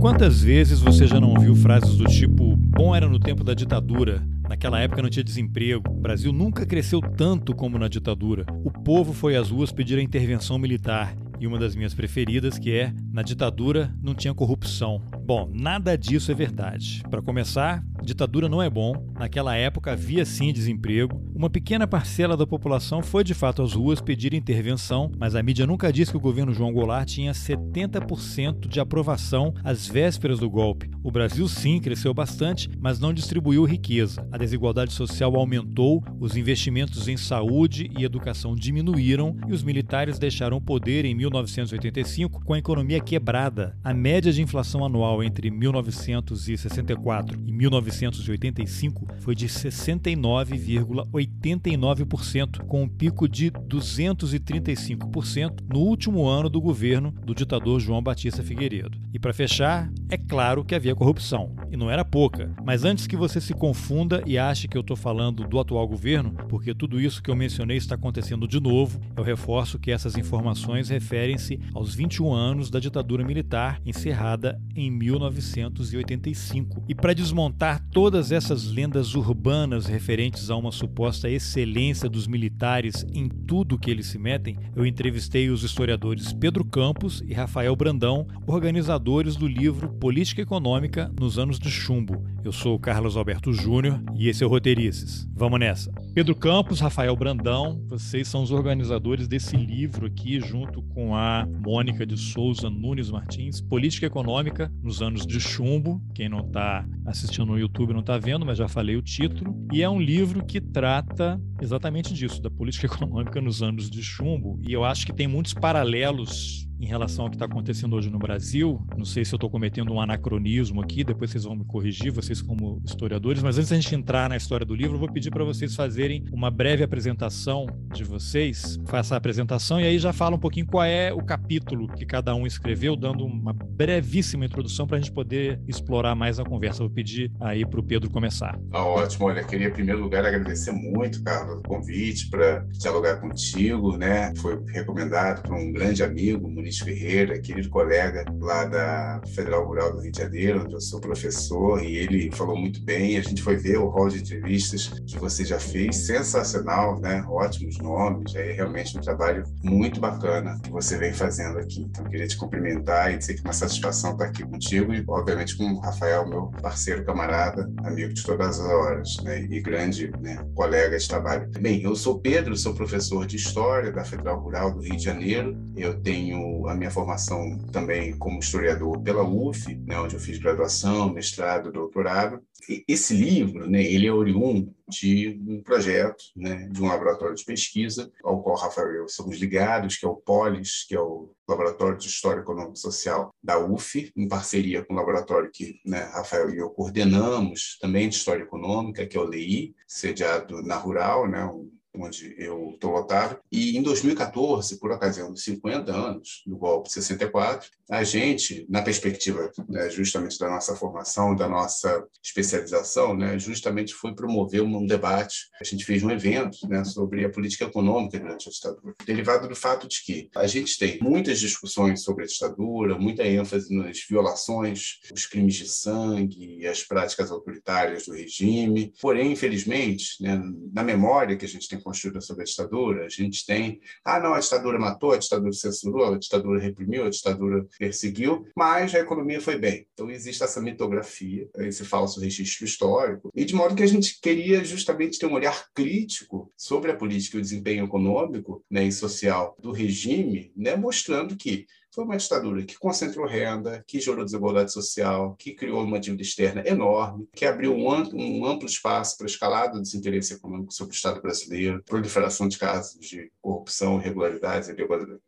Quantas vezes você já não ouviu frases do tipo: bom era no tempo da ditadura, Naquela época não tinha desemprego. O Brasil nunca cresceu tanto como na ditadura. O povo foi às ruas pedir a intervenção militar. E uma das minhas preferidas, que é: na ditadura não tinha corrupção. Bom, nada disso é verdade. Para começar, ditadura não é bom. Naquela época havia sim desemprego. Uma pequena parcela da população foi de fato às ruas pedir intervenção, mas a mídia nunca disse que o governo João Goulart tinha 70% de aprovação às vésperas do golpe. O Brasil sim cresceu bastante, mas não distribuiu riqueza. A desigualdade social aumentou, os investimentos em saúde e educação diminuíram e os militares deixaram o poder em 1985 com a economia quebrada. A média de inflação anual entre 1964 e 1985 foi de 69,89%, com um pico de 235% no último ano do governo do ditador João Batista Figueiredo. E para fechar, é claro que havia corrupção, e não era pouca. Mas antes que você se confunda e ache que eu estou falando do atual governo, porque tudo isso que eu mencionei está acontecendo de novo, eu reforço que essas informações referem-se aos 21 anos da ditadura militar encerrada em 1985. E para desmontar todas essas lendas urbanas referentes a uma suposta excelência dos militares em tudo que eles se metem, eu entrevistei os historiadores Pedro Campos e Rafael Brandão, organizadores do livro Política Econômica nos anos de chumbo. Eu sou Carlos Alberto Júnior e esse é o Roteirices. Vamos nessa. Pedro Campos, Rafael Brandão, vocês são os organizadores desse livro aqui, junto com a Mônica de Souza Nunes Martins, Política Econômica nos anos de chumbo. Quem não está assistindo no YouTube não está vendo, mas já falei o título. E é um livro que trata exatamente disso, da política econômica nos anos de chumbo. E eu acho que tem muitos paralelos em relação ao que está acontecendo hoje no Brasil. Não sei se eu estou cometendo um anacronismo aqui, depois vocês vão me corrigir, vocês como historiadores, mas antes da gente entrar na história do livro, eu vou pedir para vocês fazerem uma breve apresentação de vocês. Faça a apresentação e aí já fala um pouquinho qual é o capítulo que cada um escreveu, dando uma brevíssima introdução para a gente poder explorar mais a conversa. Vou pedir aí para o Pedro começar. Ah, ótimo, olha, queria em primeiro lugar agradecer muito, Carlos, o convite para dialogar contigo, né? Foi recomendado por um grande amigo, Muniz Ferreira, querido colega lá da Federal Rural do Rio de Janeiro, onde eu sou professor, e ele falou muito bem. A gente foi ver o hall de entrevistas que você já fez, sensacional, né? Ótimos nomes, é realmente um trabalho muito bacana que você vem fazendo aqui. Então, queria te cumprimentar e dizer que é uma satisfação estar aqui contigo e, obviamente, com o Rafael, meu parceiro, camarada, amigo de todas as horas, né? E grande né? colega de trabalho. Bem, eu sou Pedro, sou professor de História da Federal Rural do Rio de Janeiro. Eu tenho a minha formação também como historiador pela UF, né, onde eu fiz graduação, mestrado, doutorado. E esse livro, né, ele é oriundo de um projeto, né, de um laboratório de pesquisa, ao qual Rafael e eu somos ligados, que é o POLIS, que é o Laboratório de História Econômica e Social da UF, em parceria com o laboratório que né, Rafael e eu coordenamos, também de História Econômica, que é o LEI, sediado na Rural, né, onde eu estou lotado. E em 2014, por ocasião dos 50 anos do golpe de 64, a gente, na perspectiva né, justamente da nossa formação, da nossa especialização, né, justamente foi promover um debate. A gente fez um evento né, sobre a política econômica durante a ditadura, derivado do fato de que a gente tem muitas discussões sobre a ditadura, muita ênfase nas violações, os crimes de sangue as práticas autoritárias do regime. Porém, infelizmente, né, na memória que a gente tem construída sobre a ditadura, a gente tem, ah, não, a ditadura matou, a ditadura censurou, a ditadura reprimiu, a ditadura perseguiu, mas a economia foi bem. Então existe essa mitografia, esse falso registro histórico, e de modo que a gente queria justamente ter um olhar crítico sobre a política e o desempenho econômico né, e social do regime, né, mostrando que foi uma ditadura que concentrou renda, que gerou desigualdade social, que criou uma dívida externa enorme, que abriu um amplo, um amplo espaço para a escalada do desinteresse econômico sobre o Estado brasileiro, proliferação de casos de corrupção, irregularidades,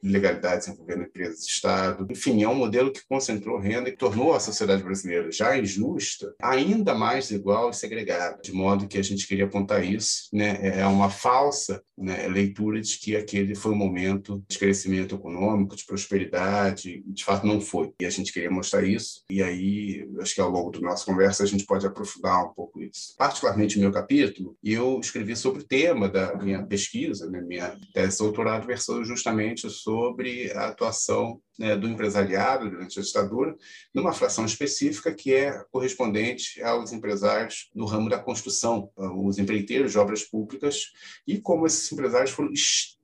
ilegalidades envolvendo empresas de Estado. Enfim, é um modelo que concentrou renda e tornou a sociedade brasileira já injusta, ainda mais desigual e segregada, de modo que a gente queria apontar isso. Né? É uma falsa né, leitura de que aquele foi um momento de crescimento econômico, de prosperidade, verdade, de fato não foi. E a gente queria mostrar isso, e aí acho que ao longo da nossa conversa a gente pode aprofundar um pouco isso. Particularmente o meu capítulo, eu escrevi sobre o tema da minha pesquisa, né, minha tese doutorado versou justamente sobre a atuação né, do empresariado durante a ditadura, numa fração específica que é correspondente aos empresários no ramo da construção, os empreiteiros de obras públicas, e como esses empresários foram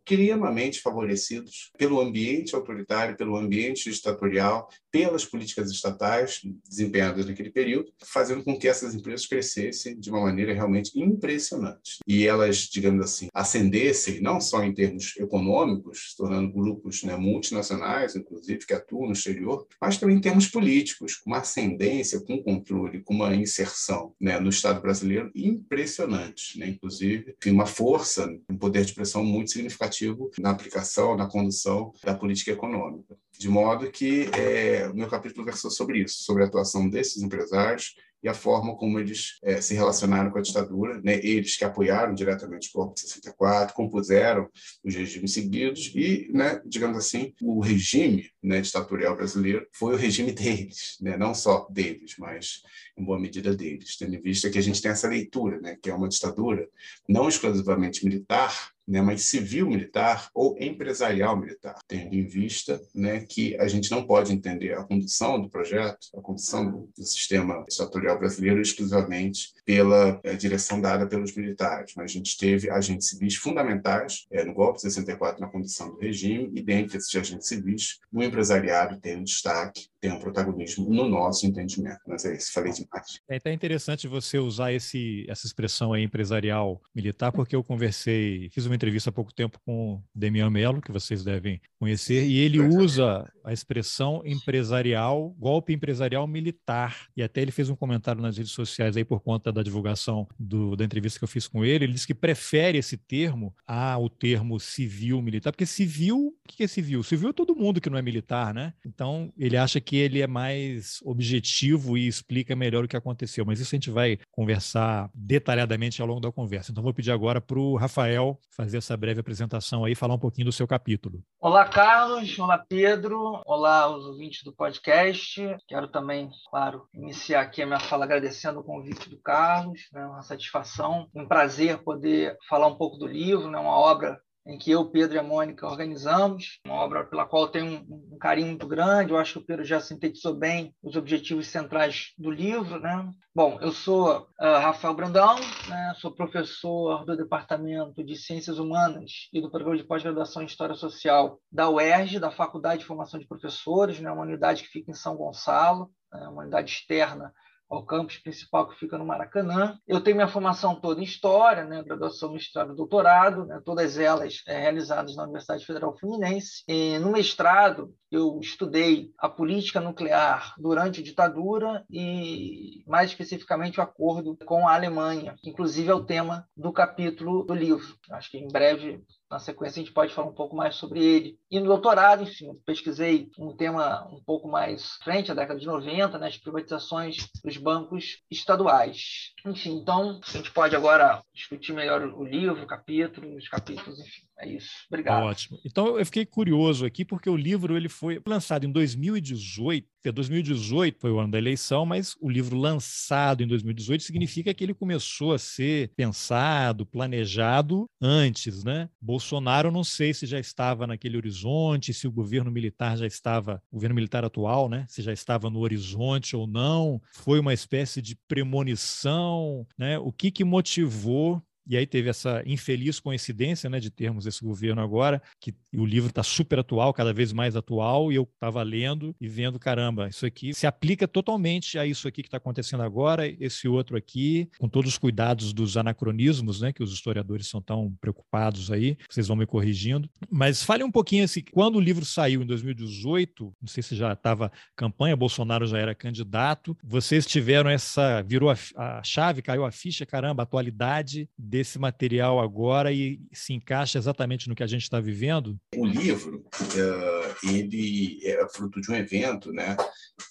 extremamente favorecidos pelo ambiente autoritário, pelo ambiente ditatorial, pelas políticas estatais desempenhadas naquele período, fazendo com que essas empresas crescessem de uma maneira realmente impressionante. E elas, digamos assim, ascendessem não só em termos econômicos, se tornando grupos né, multinacionais, inclusive, que atuam no exterior, mas também em termos políticos, com uma ascendência, com controle, com uma inserção né, no Estado brasileiro impressionante, né? inclusive, uma força, um poder de pressão muito significativo na aplicação, na condução da política econômica. De modo que é, o meu capítulo versou sobre isso, sobre a atuação desses empresários e a forma como eles é, se relacionaram com a ditadura, né? eles que apoiaram diretamente o golpe de 64, compuseram os regimes seguidos e, né, digamos assim, o regime né, ditatorial brasileiro foi o regime deles, né? não só deles, mas em boa medida deles, tendo em vista que a gente tem essa leitura, né, que é uma ditadura não exclusivamente militar, né, mas civil-militar ou empresarial-militar, tendo em vista né, que a gente não pode entender a condução do projeto, a condução do, do sistema estatorial brasileiro exclusivamente pela é, direção dada pelos militares, mas a gente teve agentes civis fundamentais é, no golpe de 64 na condução do regime e dentre esses agentes civis o empresariado tem um destaque, tem um protagonismo no nosso entendimento. Mas é isso, falei demais. É até interessante você usar esse, essa expressão aí empresarial militar, porque eu conversei, fiz uma uma entrevista há pouco tempo com o Demian Mello, que vocês devem conhecer, e ele usa a expressão empresarial, golpe empresarial militar. E até ele fez um comentário nas redes sociais aí por conta da divulgação do, da entrevista que eu fiz com ele. Ele disse que prefere esse termo ao termo civil militar, porque civil, o que é civil? Civil é todo mundo que não é militar, né? Então ele acha que ele é mais objetivo e explica melhor o que aconteceu. Mas isso a gente vai conversar detalhadamente ao longo da conversa. Então vou pedir agora para o Rafael fazer essa breve apresentação aí, falar um pouquinho do seu capítulo. Olá, Carlos. Olá, Pedro. Olá aos ouvintes do podcast. Quero também, claro, iniciar aqui a minha fala agradecendo o convite do Carlos. É né? uma satisfação, um prazer poder falar um pouco do livro, né? uma obra em que eu, Pedro e a Mônica organizamos, uma obra pela qual eu tenho um, um, carinho muito grande. Eu acho que o Pedro já sintetizou bem os objetivos centrais do livro. Né? Bom, eu sou uh, Rafael Brandão, né? sou professor do Departamento de Ciências Humanas e do Programa de Pós-Graduação em História Social da UERJ, da Faculdade de Formação de Professores, né? uma unidade que fica em São Gonçalo, né? uma unidade externa ao campus principal que fica no Maracanã. Eu tenho minha formação toda em História, né, graduação, mestrado e doutorado, né, todas elas é, realizadas na Universidade Federal Fluminense. E, no mestrado, eu estudei a política nuclear durante a ditadura e, mais especificamente, o acordo com a Alemanha, inclusive é o tema do capítulo do livro. Acho que em breve na sequência, a gente pode falar um pouco mais sobre ele. E no doutorado, enfim, pesquisei um tema um pouco mais frente à década de 90, né, as privatizações dos bancos estaduais. Enfim, então, a gente pode agora discutir melhor o livro, o capítulo, os capítulos, enfim. É isso. Obrigado. Ótimo. Então eu fiquei curioso aqui porque o livro ele foi lançado em 2018. 2018 foi o ano da eleição, mas o livro lançado em 2018 significa que ele começou a ser pensado, planejado antes, né? Bolsonaro não sei se já estava naquele horizonte, se o governo militar já estava, o governo militar atual, né? Se já estava no horizonte ou não. Foi uma espécie de premonição, né? O que que motivou e aí teve essa infeliz coincidência né, de termos esse governo agora, que o livro está super atual, cada vez mais atual, e eu estava lendo e vendo, caramba, isso aqui se aplica totalmente a isso aqui que está acontecendo agora, esse outro aqui, com todos os cuidados dos anacronismos, né, que os historiadores são tão preocupados aí, vocês vão me corrigindo. Mas fale um pouquinho assim, quando o livro saiu em 2018, não sei se já estava campanha, Bolsonaro já era candidato, vocês tiveram essa, virou a, a chave, caiu a ficha, caramba, atualidade desse material agora e se encaixa exatamente no que a gente está vivendo? O livro, uh, ele é fruto de um evento né,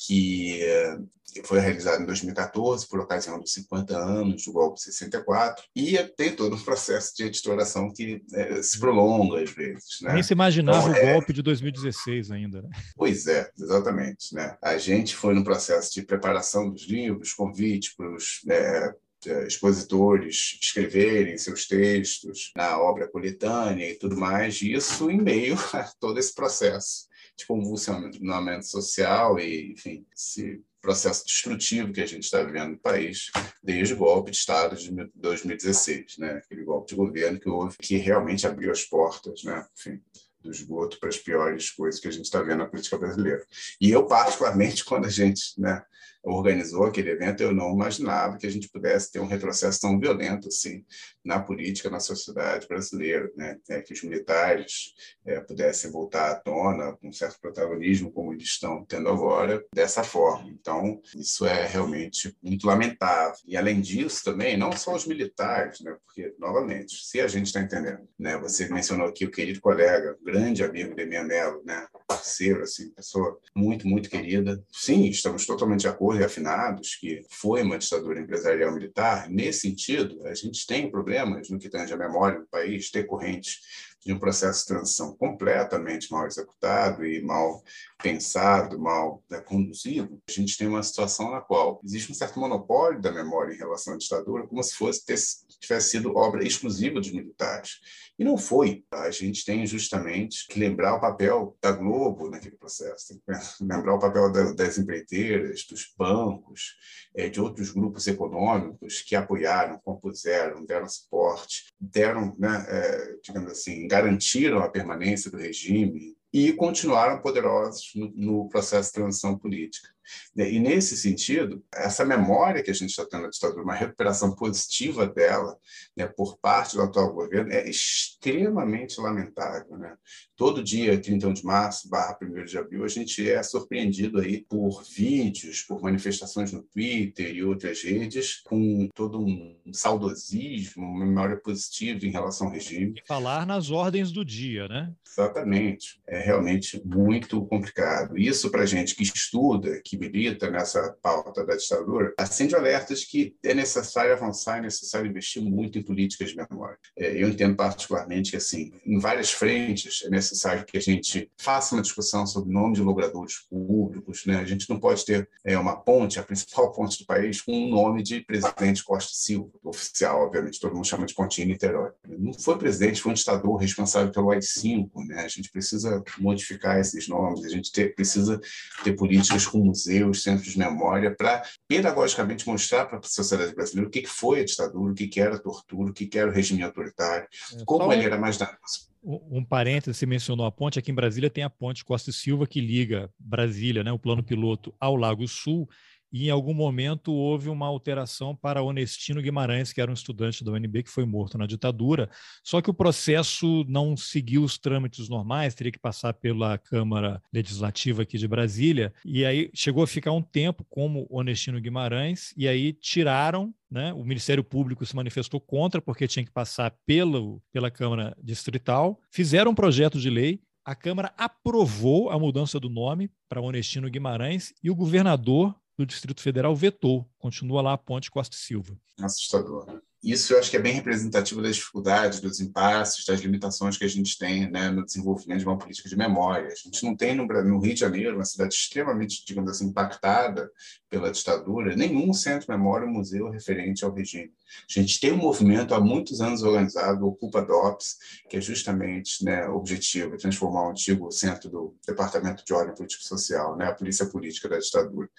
que uh, foi realizado em 2014, por ocasião dos 50 anos do golpe de 64, e tem todo um processo de editoração que uh, se prolonga às vezes. Né? Nem se imaginava então, o é... golpe de 2016 ainda. Né? Pois é, exatamente. Né? A gente foi no processo de preparação dos livros, convite para os é, eh, expositores escreverem seus textos na obra coletânea e tudo mais, isso em meio a todo esse processo de convulsionamento social e, enfim, esse processo destrutivo que a gente está vivendo no país desde o golpe de Estado de 2016, né? aquele golpe de governo que houve, que realmente abriu as portas, né? enfim, do esgoto para as piores coisas que a gente está vendo na política brasileira. E eu, particularmente, quando a gente né, organizou aquele evento, eu não imaginava que a gente pudesse ter um retrocesso tão violento assim na política, na sociedade brasileira, né? É, que os militares é, pudessem voltar à tona com um certo protagonismo, como eles estão tendo agora, dessa forma. Então, isso é realmente muito lamentável. E, além disso, também, não só os militares, né? porque, novamente, se a gente está entendendo, né? você mencionou aqui o querido colega, grande amigo de minha Mello, né? parceiro, assim, pessoa muito, muito querida. Sim, estamos totalmente de acordo e afinados que foi uma ditadura empresarial militar. Nesse sentido, a gente tem problema problemas no que tange à memória do país decorrentes de um processo de transição completamente mal executado e mal pensado, mal né, conduzido, a gente tem uma situação na qual existe um certo monopólio da memória em relação à ditadura, como se fosse ter, tivesse sido obra exclusiva dos militares. E não foi. A gente tem justamente que lembrar o papel da Globo naquele processo, lembrar o papel das empreiteiras, dos bancos, é, de outros grupos econômicos que apoiaram, compuseram, deram suporte, deram, né, é, digamos assim, garantiram a permanência do regime e continuaram poderosos no, no processo de transição política. E, nesse sentido, essa memória que a gente está tendo da ditadura, uma recuperação positiva dela né, por parte do atual governo, é extremamente lamentável. Né? Todo dia, 31 de março, barra 1 de abril, a gente é surpreendido aí por vídeos, por manifestações no Twitter e outras redes, com todo um saudosismo, uma memória positiva em relação ao regime. E falar nas ordens do dia, né? Exatamente. É realmente muito complicado. Isso, para gente que estuda, que milita nessa pauta da ditadura, acende alertas que é necessário avançar, é necessário investir muito em políticas de memória. É, eu entendo particularmente que, assim, em várias frentes, é necessário que a gente faça uma discussão sobre o nome de logradores públicos. Né? A gente não pode ter é, uma ponte, a principal ponte do país, com o nome de presidente Costa Silva, oficial, obviamente, todo mundo chama de Pontinho Niterói. Não foi presidente, foi um ditador responsável pelo AI-5. Né? A gente precisa modificar esses nomes, a gente ter, precisa ter políticas com museus, centros de memória, para pedagogicamente mostrar para a sociedade brasileira o que foi a ditadura, o que era a tortura, o que era o regime autoritário, é, como ele era mais danoso. Um parênteses, você mencionou a ponte. Aqui em Brasília tem a ponte Costa e Silva que liga Brasília, né, o plano piloto, ao Lago Sul e em algum momento houve uma alteração para Honestino Guimarães, que era um estudante da UNB que foi morto na ditadura. Só que o processo não seguiu os trâmites normais, teria que passar pela Câmara Legislativa aqui de Brasília, e aí chegou a ficar um tempo como Honestino Guimarães, e aí tiraram né? O Ministério Público se manifestou contra, porque tinha que passar pelo, pela Câmara Distrital. Fizeram um projeto de lei, a Câmara aprovou a mudança do nome para Honestino Guimarães e o governador do Distrito Federal vetou. Continua lá a ponte Costa Silva. Assustador. Isso eu acho que é bem representativo das dificuldades, dos impasses, das limitações que a gente tem né, no desenvolvimento de uma política de memória. A gente não tem no, no Rio de Janeiro, uma cidade extremamente, digamos assim, impactada pela ditadura, nenhum centro de memória ou museu referente ao regime. A gente tem um movimento há muitos anos organizado, o Culpa DOPS, que é justamente né, o objetivo, transformar o antigo centro do Departamento de Ordem Político Social, né, a polícia política da ditadura,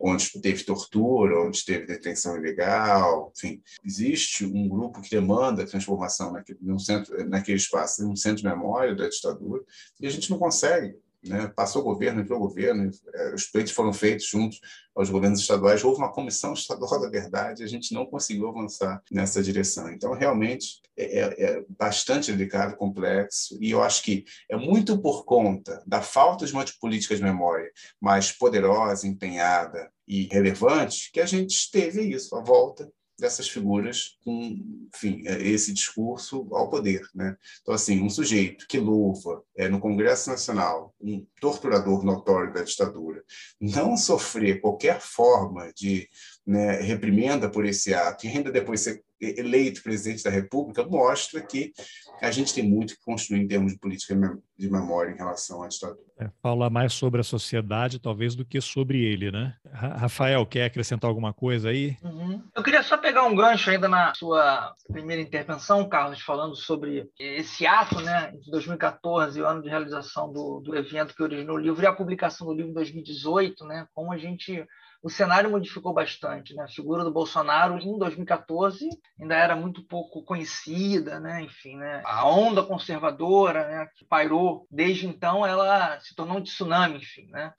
onde teve tortura, onde teve detenção ilegal, enfim. Existe um grupo que demanda a transformação naquele, num centro, naquele espaço, um centro de memória da ditadura, e a gente não consegue né? Passou o governo, entrou o governo, é, os pleitos foram feitos juntos aos governos estaduais. Houve uma comissão estadual da verdade, a gente não conseguiu avançar nessa direção. Então, realmente, é, é, é bastante delicado, complexo, e eu acho que é muito por conta da falta de uma política de memória mais poderosa, empenhada e relevante que a gente teve isso, a volta dessas figuras com, enfim, é, esse discurso ao poder, né? Então, assim, um sujeito que louva é, no Congresso Nacional um torturador notório da ditadura, não sofrer qualquer forma de né, reprimenda por esse ato e ainda depois ser eleito presidente da República, mostra que a gente tem muito que construir em termos de política de memória em relação à ditadura. É, fala mais sobre a sociedade, talvez, do que sobre ele, né? Rafael, quer acrescentar alguma coisa aí? Uhum. Eu queria só pegar um gancho ainda na sua primeira intervenção, Carlos, falando sobre esse ato, né, de 2014, o ano de realização do, do evento que originou o livro e a publicação do livro em 2018, né, como a gente o cenário modificou bastante. Né? A figura do Bolsonaro em 2014 ainda era muito pouco conhecida, né? enfim, né? a onda conservadora né, que pairou desde então, ela se tornou um tsunami, enfim, né?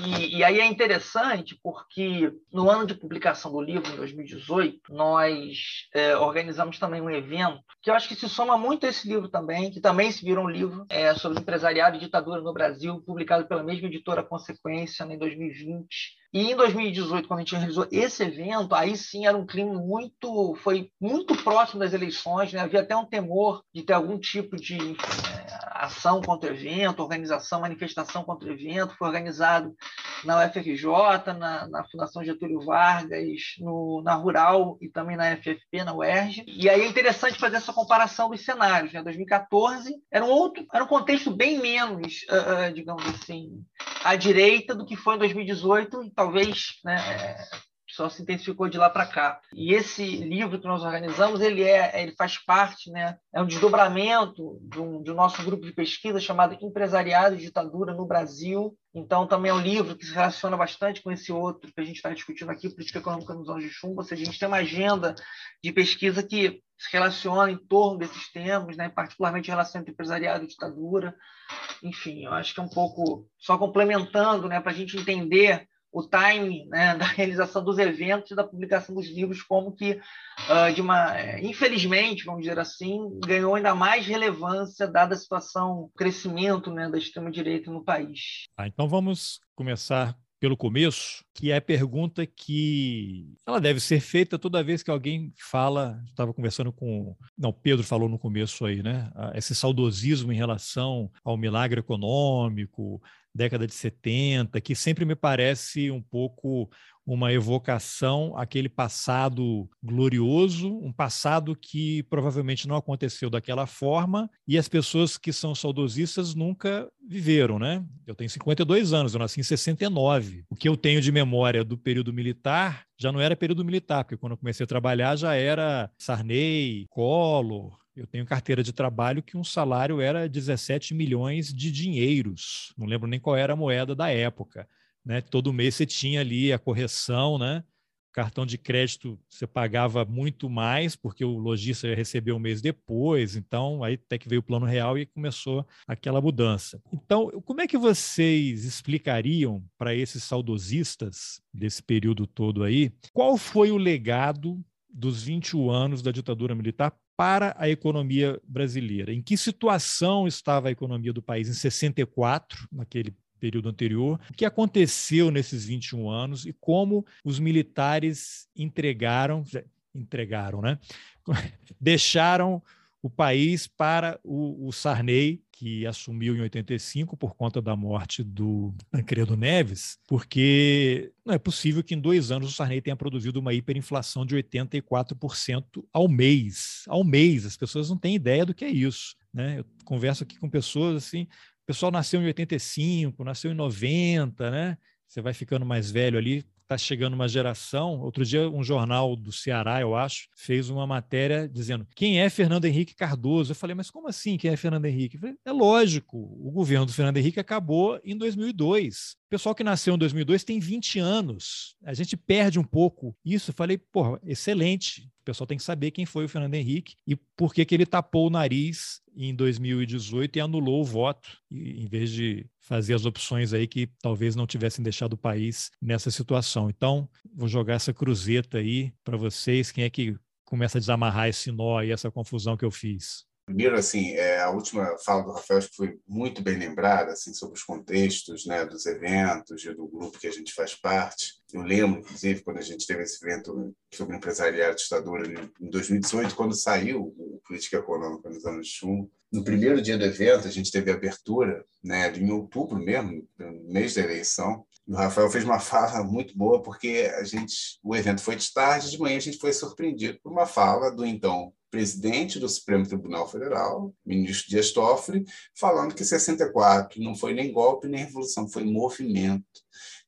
E, e, aí é interessante porque no ano de publicação do livro, em 2018, nós é, organizamos também um evento que eu acho que se soma muito a esse livro também, que também se virou um livro é, sobre empresariado e ditadura no Brasil, publicado pela mesma editora Consequência né, em 2020. E em 2018, quando a gente realizou esse evento, aí sim era um clima muito, foi muito próximo das eleições, né? havia até um temor de ter algum tipo de é, ação contra o evento, organização, manifestação contra o evento, foi organizado na UFRJ, na, na Fundação Getúlio Vargas, no, na Rural e também na FFP, na UERJ. E aí é interessante fazer essa comparação dos cenários. Né? 2014 era um outro, era um contexto bem menos, uh, digamos assim, à direita do que foi em 2018 e talvez né, só se intensificou de lá para cá. E esse livro que nós organizamos, ele é, ele faz parte, né, é um desdobramento do, do nosso grupo de pesquisa chamado Empresariado e Ditadura no Brasil. Então, também é um livro que se relaciona bastante com esse outro que a gente está discutindo aqui, Política Econômica nos anos de chumbo, ou seja, a gente tem uma agenda de pesquisa que se relaciona em torno desses temas, né, particularmente em relação entre empresariado e ditadura. Enfim, eu acho que é um pouco só complementando, né, para a gente entender o time né, da realização dos eventos e da publicação dos livros, como que, uh, de uma, é, infelizmente, vamos dizer assim, ganhou ainda mais relevância dada a situação, o crescimento né, da extrema-direita no país. Ah, então vamos começar pelo começo, que é a pergunta que ela deve ser feita toda vez que alguém fala. Estava conversando com. Não, Pedro falou no começo aí, né? Esse saudosismo em relação ao milagre econômico, década de 70, que sempre me parece um pouco uma evocação àquele passado glorioso, um passado que provavelmente não aconteceu daquela forma e as pessoas que são saudosistas nunca viveram, né? Eu tenho 52 anos, eu nasci em 69. O que eu tenho de memória do período militar já não era período militar, porque quando eu comecei a trabalhar já era Sarney, Collor, eu tenho carteira de trabalho que um salário era 17 milhões de dinheiros. Não lembro nem qual era a moeda da época. Né? Todo mês você tinha ali a correção, né? Cartão de crédito você pagava muito mais, porque o lojista ia receber um mês depois. Então, aí até que veio o plano real e começou aquela mudança. Então, como é que vocês explicariam para esses saudosistas desse período todo aí, qual foi o legado dos 21 anos da ditadura militar para a economia brasileira. Em que situação estava a economia do país em 64, naquele período anterior, o que aconteceu nesses 21 anos e como os militares entregaram, entregaram, né? Deixaram o país para o, o Sarney, que assumiu em 85 por conta da morte do Tancredo Neves, porque não é possível que em dois anos o Sarney tenha produzido uma hiperinflação de 84% ao mês. Ao mês, as pessoas não têm ideia do que é isso. Né? Eu converso aqui com pessoas assim, o pessoal nasceu em 85, nasceu em 90, né? Você vai ficando mais velho ali, está chegando uma geração. Outro dia, um jornal do Ceará, eu acho, fez uma matéria dizendo quem é Fernando Henrique Cardoso. Eu falei, mas como assim quem é Fernando Henrique? Falei, é lógico, o governo do Fernando Henrique acabou em 2002. O pessoal que nasceu em 2002 tem 20 anos. A gente perde um pouco isso. Eu falei, porra, excelente. O pessoal tem que saber quem foi o Fernando Henrique e por que, que ele tapou o nariz em 2018 e anulou o voto, em vez de fazer as opções aí que talvez não tivessem deixado o país nessa situação. Então, vou jogar essa cruzeta aí para vocês. Quem é que começa a desamarrar esse nó e essa confusão que eu fiz? Primeiro, assim, é, a última fala do Rafael acho que foi muito bem lembrada, assim, sobre os contextos, né, dos eventos e do grupo que a gente faz parte. Eu lembro, inclusive, quando a gente teve esse evento sobre empresariado ditadura em 2018, quando saiu o Política Econômica nos anos de chumbo. No primeiro dia do evento, a gente teve a abertura, né, em outubro mesmo, no mês da eleição. O Rafael fez uma fala muito boa, porque a gente, o evento foi de tarde, de manhã a gente foi surpreendido por uma fala do então presidente do Supremo Tribunal Federal, ministro Dias Toffoli, falando que 64 não foi nem golpe nem revolução, foi movimento.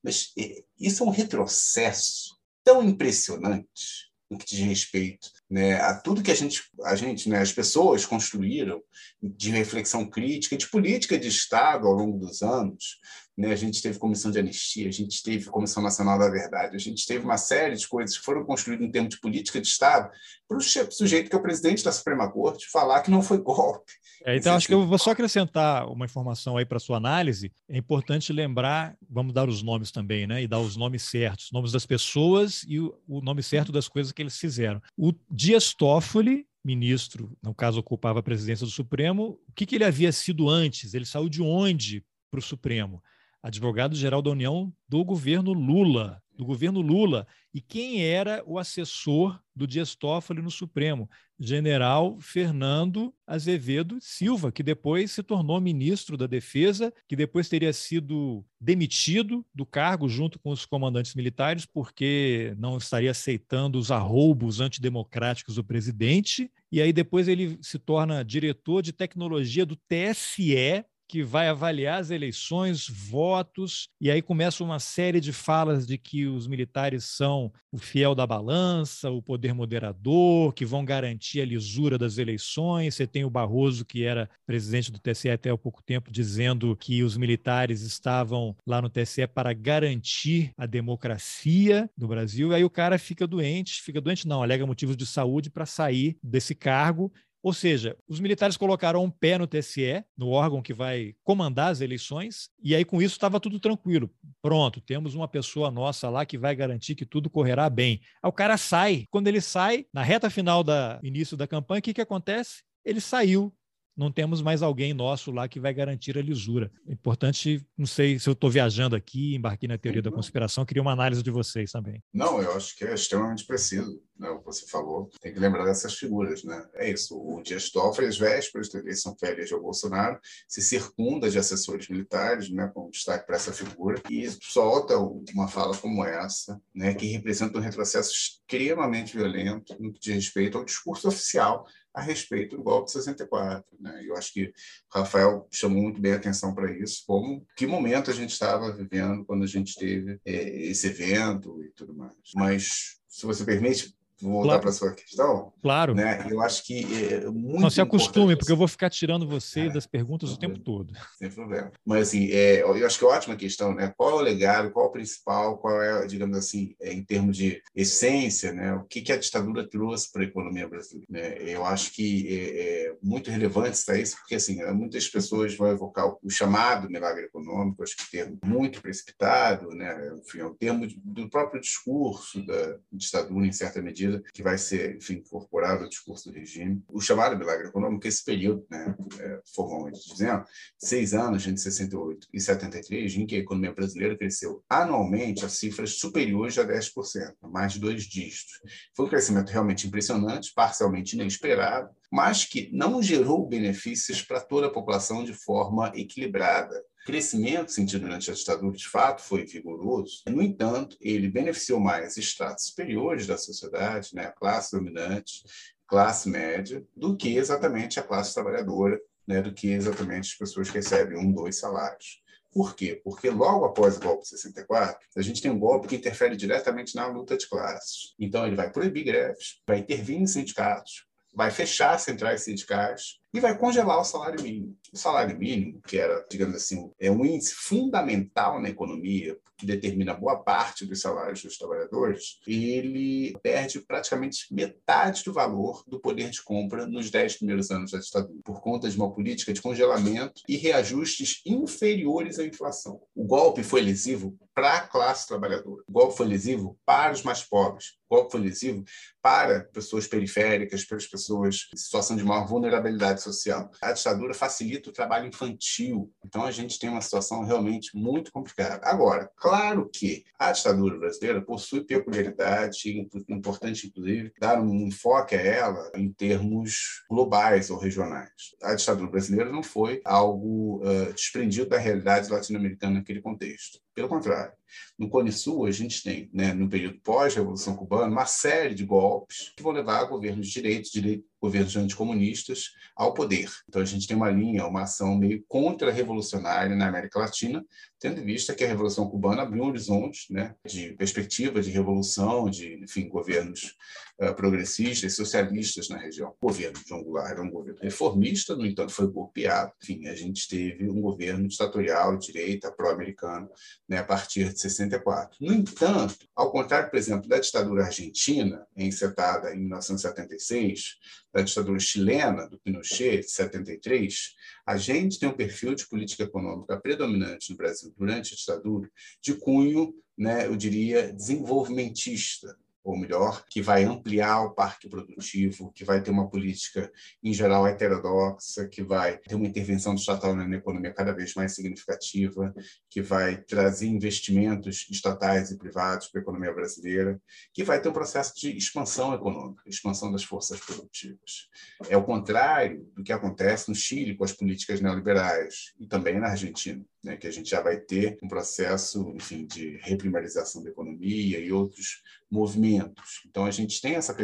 Mas isso é um retrocesso tão impressionante no que diz respeito né, a tudo que a gente, a gente né, as pessoas construíram de reflexão crítica, de política de Estado ao longo dos anos, né? A gente teve comissão de anistia, a gente teve comissão nacional da verdade, a gente teve uma série de coisas que foram construídas em termos de política de Estado para o sujeito que é o presidente da Suprema Corte falar que não foi golpe. É, então, acho que eu vou só acrescentar uma informação aí para sua análise. É importante lembrar, vamos dar os nomes também, né? E dar os nomes certos, nomes das pessoas e o, o nome certo das coisas que eles fizeram. O Dias Toffoli, ministro, no caso ocupava a presidência do Supremo, o que, que ele havia sido antes? Ele saiu de onde para o Supremo? Advogado-geral da União do governo Lula, do governo Lula. E quem era o assessor do Dias Toffoli no Supremo? General Fernando Azevedo Silva, que depois se tornou ministro da Defesa, que depois teria sido demitido do cargo junto com os comandantes militares, porque não estaria aceitando os arroubos antidemocráticos do presidente. E aí depois ele se torna diretor de tecnologia do TSE, que vai avaliar as eleições, votos, e aí começa uma série de falas de que os militares são o fiel da balança, o poder moderador, que vão garantir a lisura das eleições. Você tem o Barroso, que era presidente do TSE até há pouco tempo, dizendo que os militares estavam lá no TSE para garantir a democracia do Brasil. E aí o cara fica doente, fica doente não, alega motivos de saúde para sair desse cargo ou seja, os militares colocaram um pé no TSE, no órgão que vai comandar as eleições, e aí com isso estava tudo tranquilo. Pronto, temos uma pessoa nossa lá que vai garantir que tudo correrá bem. Aí o cara sai. Quando ele sai, na reta final do início da campanha, o que, que acontece? Ele saiu não temos mais alguém nosso lá que vai garantir a lisura. É importante, não sei se eu estou viajando aqui, embarquei na teoria da conspiração, queria uma análise de vocês também. Não, eu acho que é extremamente preciso né, o que você falou. Tem que lembrar dessas figuras. Né? É isso, o Dias Toffoli, às vésperas da eleição que elegeu Bolsonaro, se circunda de assessores militares, né, com destaque para essa figura, e solta uma fala como essa, né, que representa um retrocesso extremamente violento no que diz respeito ao discurso oficial a respeito do golpe de 64. Né? Eu acho que o Rafael chamou muito bem a atenção para isso, como que momento a gente estava vivendo quando a gente teve é, esse evento e tudo mais. Mas, se você permite, Vou voltar claro. para a sua questão. Claro. Né? Eu acho que é muito. Não se acostume, porque eu vou ficar tirando você é, das perguntas o tempo todo. Sem problema. Mas, assim, é, eu acho que é ótima questão, né? Qual é o legado, qual é o principal, qual é, digamos assim, é, em termos de essência, né? O que, que a ditadura trouxe para a economia brasileira? Né? Eu acho que é, é muito relevante estar isso, porque, assim, muitas pessoas vão evocar o, chamado milagre econômico, acho que é termo muito precipitado, né? Enfim, é um termo do próprio discurso da ditadura, em certa medida que vai ser, enfim, incorporado ao discurso do regime. O chamado milagre econômico, esse período, né, é, formalmente dizendo, seis anos, entre 68 e 73, em que a economia brasileira cresceu anualmente a cifras superiores a 10%, mais de dois dígitos. Foi um crescimento realmente impressionante, parcialmente inesperado, mas que não gerou benefícios para toda a população de forma equilibrada crescimento sentido durante a ditadura, de fato, foi vigoroso. No entanto, ele beneficiou mais estratos superiores da sociedade, né, a classe dominante, classe média, do que exatamente a classe trabalhadora, né, do que exatamente as pessoas que recebem um, dois salários. Por quê? Porque logo após o golpe de 64, a gente tem um golpe que interfere diretamente na luta de classes. Então, ele vai proibir greves, vai intervir em sindicatos, vai fechar centrais sindicais, e vai congelar o salário mínimo. O salário mínimo, que era, digamos assim, é um índice fundamental na economia, que determina boa parte dos salários dos trabalhadores, ele perde praticamente metade do valor do poder de compra nos dez primeiros anos da ditadura, por conta de uma política de congelamento e reajustes inferiores à inflação. O golpe foi lesivo para a classe trabalhadora. O golpe foi lesivo para os mais pobres. O golpe foi lesivo para pessoas periféricas, para as pessoas em situação de maior vulnerabilidade social. A ditadura facilita o trabalho infantil, então a gente tem uma situação realmente muito complicada. Agora, claro que a ditadura brasileira possui peculiaridade, importante inclusive dar um enfoque a ela em termos globais ou regionais. A ditadura brasileira não foi algo uh, desprendido da realidade latino-americana naquele contexto. Pelo contrário, no Cone Sul, a gente tem, né, no período pós-Revolução Cubana, uma série de golpes que vão levar governos de direita, direito, governos anticomunistas ao poder. Então, a gente tem uma linha, uma ação meio contra-revolucionária na América Latina, tendo em vista que a Revolução Cubana abriu um horizonte né, de perspectiva de revolução, de enfim, governos uh, progressistas, socialistas na região. O governo João Goulart era um governo reformista, no entanto, foi golpeado. Enfim, a gente teve um governo ditatorial, direita, pró-americano, né, a partir de 64. No entanto, ao contrário, por exemplo, da ditadura argentina, encetada em 1976, da ditadura chilena, do Pinochet, de 73, a gente tem um perfil de política econômica predominante no Brasil durante a ditadura de cunho, né, eu diria, desenvolvimentista, ou melhor, que vai ampliar o parque produtivo, que vai ter uma política, em geral, heterodoxa, que vai ter uma intervenção estatal na economia cada vez mais significativa, que vai trazer investimentos estatais e privados para a economia brasileira, que vai ter um processo de expansão econômica, expansão das forças produtivas. É o contrário do que acontece no Chile com as políticas neoliberais e também na Argentina né, que a gente já vai ter um processo, enfim, de reprimarização da economia e outros movimentos. Então a gente tem essa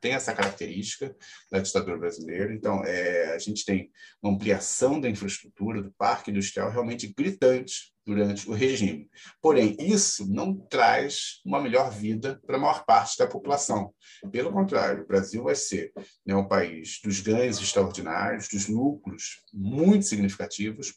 tem essa característica da ditadura brasileira. Então é, a gente tem uma ampliação da infraestrutura do parque industrial realmente gritante durante o regime. Porém, isso não traz uma melhor vida para a maior parte da população. Pelo contrário, o Brasil vai ser né, um país dos ganhos extraordinários, dos lucros muito significativos,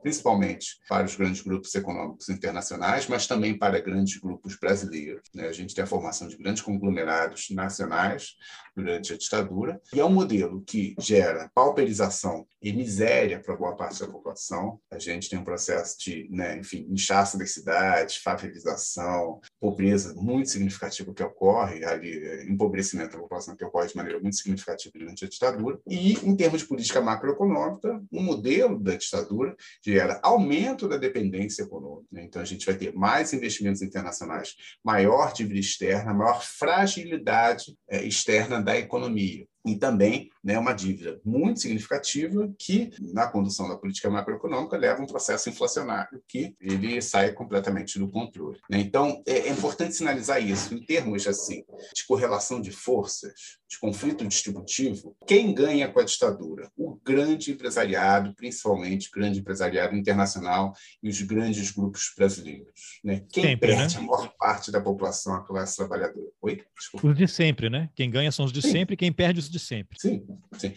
principalmente para os grandes grupos econômicos internacionais, mas também para grandes grupos brasileiros. Né? A gente tem a formação de grandes conglomerados nacionais durante a ditadura, e é um modelo que gera pauperização e miséria para boa parte da população. A gente tem um processo de né, enfim, inchaço das cidades, favelização, pobreza muito significativa que ocorre ali, é, empobrecimento da população que ocorre de maneira muito significativa durante a ditadura. E, em termos de política macroeconômica, um modelo da ditadura gera aumento da dependência econômica. Né? Então, a gente vai ter mais investimentos internacionais, maior dívida externa, maior fragilidade é, externa da economia e também né, uma dívida muito significativa que, na condução da política macroeconômica, leva a um processo inflacionário que ele sai completamente do controle. Né? Então, é, é, importante sinalizar isso em termos assim de correlação de forças, de conflito distributivo. Quem ganha com a ditadura? O grande empresariado, principalmente o grande empresariado internacional e os grandes grupos brasileiros. Né? Quem sempre, perde né? a maior parte da população, a classe trabalhadora? Oi? Desculpa. Os de sempre, né? Quem ganha são os de Sim. sempre, quem perde os de sempre. Sim, sim.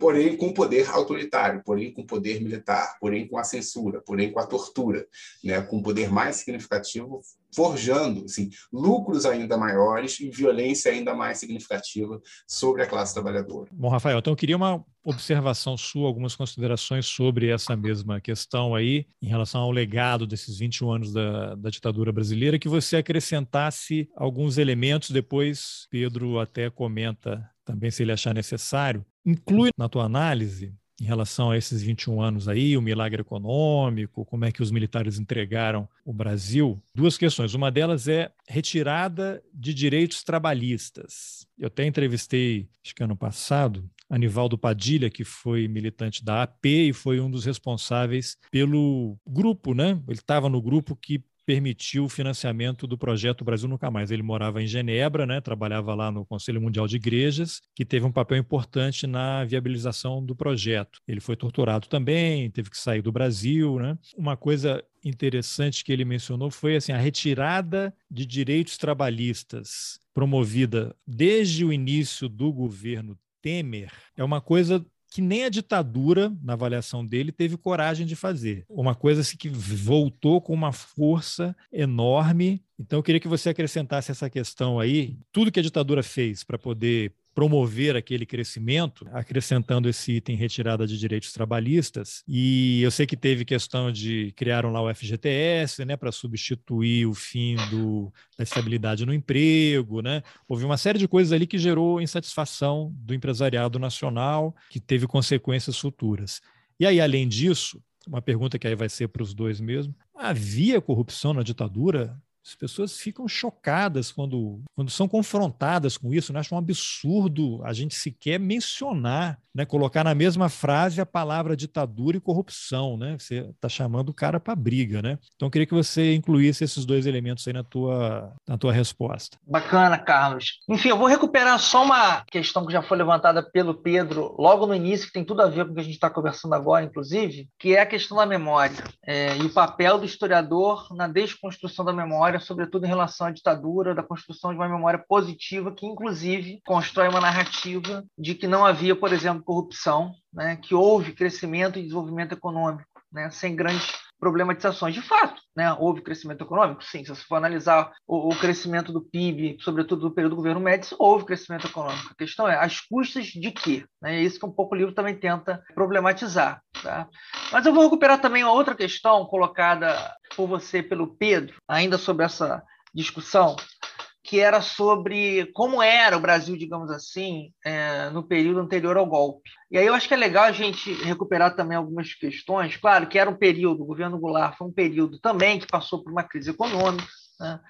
Porém, com poder autoritário, porém com poder militar, porém com a censura, porém com a tortura, né? com poder mais significativo, forjando assim, lucros ainda maiores e violência ainda mais significativa sobre a classe trabalhadora. Bom, Rafael, então eu queria uma observação sua, algumas considerações sobre essa mesma questão aí, em relação ao legado desses 21 anos da, da ditadura brasileira, que você acrescentasse alguns elementos, depois Pedro até comenta também se ele achar necessário, inclui na tua análise em relação a esses 21 anos aí, o milagre econômico, como é que os militares entregaram o Brasil, duas questões. Uma delas é retirada de direitos trabalhistas. Eu até entrevistei, acho que ano passado, Anivaldo Padilha, que foi militante da AP e foi um dos responsáveis pelo grupo, né? Ele estava no grupo que permitiu o financiamento do projeto Brasil Nunca Mais. Ele morava em Genebra, né, trabalhava lá no Conselho Mundial de Igrejas, que teve um papel importante na viabilização do projeto. Ele foi torturado também, teve que sair do Brasil. Né? Uma coisa interessante que ele mencionou foi assim, a retirada de direitos trabalhistas promovida desde o início do governo Temer é uma coisa que nem a ditadura, na avaliação dele, teve coragem de fazer. Uma coisa assim, que voltou com uma força enorme. Então, eu queria que você acrescentasse essa questão aí, tudo que a ditadura fez para poder promover aquele crescimento, acrescentando esse item retirada de direitos trabalhistas. E eu sei que teve questão de criaram lá o FGTS, né, para substituir o fim do, da estabilidade no emprego, né? Houve uma série de coisas ali que gerou insatisfação do empresariado nacional, que teve consequências futuras. E aí, além disso, uma pergunta que aí vai ser para os dois mesmo: havia corrupção na ditadura? As pessoas ficam chocadas quando, quando são confrontadas com isso, né? acham um absurdo a gente sequer mencionar, né? colocar na mesma frase a palavra ditadura e corrupção. Né? Você está chamando o cara para briga. Né? Então, eu queria que você incluísse esses dois elementos aí na tua, na tua resposta. Bacana, Carlos. Enfim, eu vou recuperar só uma questão que já foi levantada pelo Pedro logo no início, que tem tudo a ver com o que a gente está conversando agora, inclusive, que é a questão da memória é, e o papel do historiador na desconstrução da memória, sobretudo em relação à ditadura, da construção de uma memória positiva, que inclusive constrói uma narrativa de que não havia, por exemplo, corrupção, né, que houve crescimento e desenvolvimento econômico, né, sem grandes problematizações. De fato, né, houve crescimento econômico? Sim, se você for analisar o, o, crescimento do PIB, sobretudo no período do governo Médici, houve crescimento econômico. A questão é, as custas de quê? Né, é isso que um pouco o livro também tenta problematizar. Tá? Mas eu vou recuperar também uma outra questão colocada por você, pelo Pedro, ainda sobre essa discussão, que era sobre como era o Brasil, digamos assim, é, no período anterior ao golpe. E aí eu acho que é legal a gente recuperar também algumas questões. Claro que era um período, o governo Goulart foi um período também que passou por uma crise econômica, né?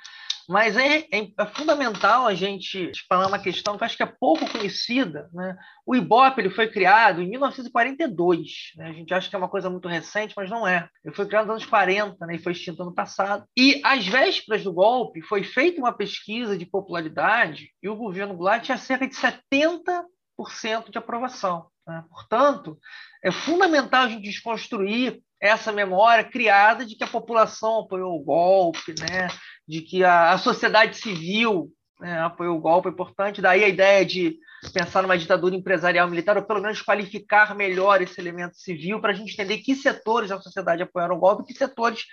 Mas é, é, é, fundamental a gente falar uma questão que acho que é pouco conhecida. Né? O IBOP ele foi criado em 1942. Né? A gente acha que é uma coisa muito recente, mas não é. Ele foi criado nos anos 40 né? e foi extinto ano passado. E às vésperas do golpe foi feita uma pesquisa de popularidade e o governo Goulart tinha cerca de 70% de aprovação. Né? Portanto, é fundamental a gente desconstruir essa memória criada de que a população apoiou o golpe, né? de que a, a sociedade civil né, apoiou o golpe, é importante. Daí a ideia de pensar numa ditadura empresarial militar, ou pelo menos qualificar melhor esse elemento civil, para a gente entender que setores da sociedade apoiaram o golpe que setores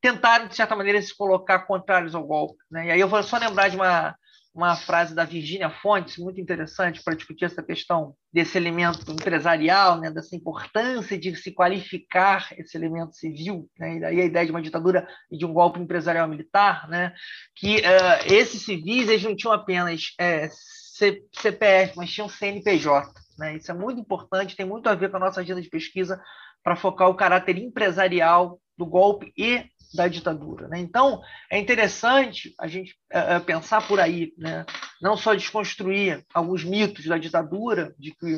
tentaram, de certa maneira, se colocar contrários ao golpe. Né? E aí eu vou só lembrar de uma uma frase da Virginia Fontes, muito interessante para discutir essa questão desse elemento empresarial, né, dessa importância de se qualificar esse elemento civil, né, e daí a ideia de uma ditadura e de um golpe empresarial militar, né, que uh, esses civis eles não tinham apenas é, CPF, mas tinham CNPJ. Né, isso é muito importante, tem muito a ver com a nossa agenda de pesquisa para focar o caráter empresarial do golpe e da ditadura. Né? Então, é interessante a gente é, pensar por aí, né? não só desconstruir alguns mitos da ditadura, de que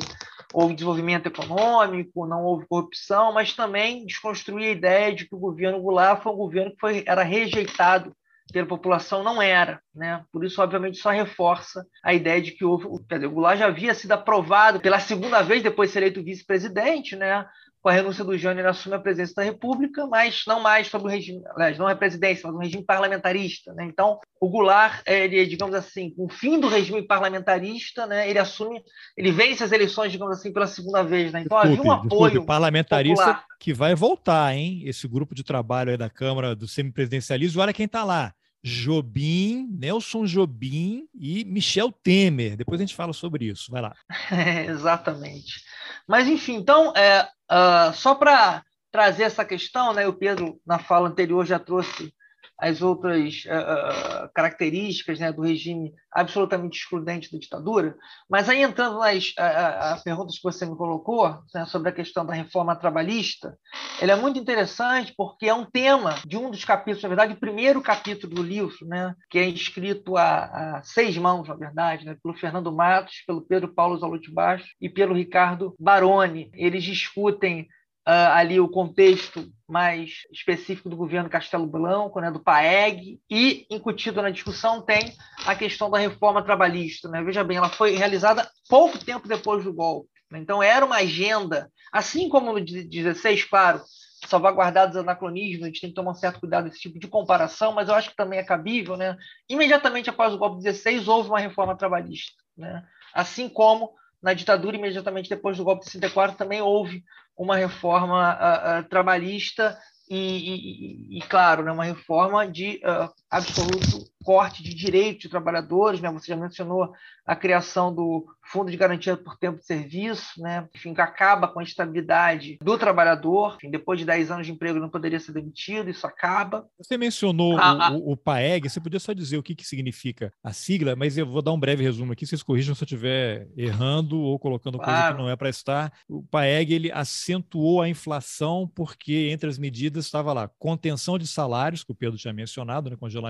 houve desenvolvimento econômico, não houve corrupção, mas também desconstruir a ideia de que o governo Goulart foi um governo que foi, era rejeitado pela população não era, né? Por isso, obviamente, só reforça a ideia de que houve, quer dizer, o Goulart já havia sido aprovado pela segunda vez depois de ser eleito vice-presidente, né? Com a renúncia do Jânio, ele assume a presidência da República, mas não mais sobre o regime, aliás, não é presidência, mas um regime parlamentarista. Né? Então, o Goulart, ele, digamos assim, com o fim do regime parlamentarista, né, ele assume, ele vence as eleições, digamos assim, pela segunda vez. Né? Então, desculpe, havia um apoio desculpe, parlamentarista popular. que vai voltar, hein? Esse grupo de trabalho aí da Câmara do semipresidencialismo, olha quem está lá. Jobim, Nelson Jobim e Michel Temer. Depois a gente fala sobre isso. Vai lá. É, exatamente. Mas, enfim, então, é, uh, só para trazer essa questão, né, o Pedro, na fala anterior, já trouxe as outras uh, características né, do regime absolutamente excludente da ditadura. Mas aí entrando nas uh, perguntas que você me colocou né, sobre a questão da reforma trabalhista, ele é muito interessante porque é um tema de um dos capítulos, na verdade, o primeiro capítulo do livro, né, que é escrito a, a seis mãos, na verdade, né, pelo Fernando Matos, pelo Pedro Paulo Zalute Baixo e pelo Ricardo Baroni. Eles discutem uh, ali o contexto mais específico do governo Castelo Branco, né, do PAEG, e incutido na discussão tem a questão da reforma trabalhista. Né? Veja bem, ela foi realizada pouco tempo depois do golpe. Né? Então, era uma agenda, assim como no 16, claro, salvaguardados anacronismos, a gente tem que tomar um certo cuidado desse tipo de comparação, mas eu acho que também é cabível. Né? Imediatamente após o golpe 16, houve uma reforma trabalhista. Né? Assim como na ditadura, imediatamente depois do golpe de 64, também houve uma reforma uh, uh, trabalhista e, e, e, claro, né, uma reforma de uh, absoluto corte de direitos de trabalhadores, né? Você já mencionou a criação do Fundo de Garantia por Tempo de Serviço, né? Enfim, que acaba com a estabilidade do trabalhador. Enfim, depois de 10 anos de emprego não poderia ser demitido, isso acaba. Você mencionou ah, o, o, PAEG, você podia só dizer o que, que significa a sigla, mas eu vou dar um breve resumo aqui, vocês corrijam se eu estiver errando ou colocando coisa claro. que não é para estar. O PAEG, ele acentuou a inflação porque entre as medidas estava lá contenção de salários, que o Pedro tinha mencionado, né? congelamento,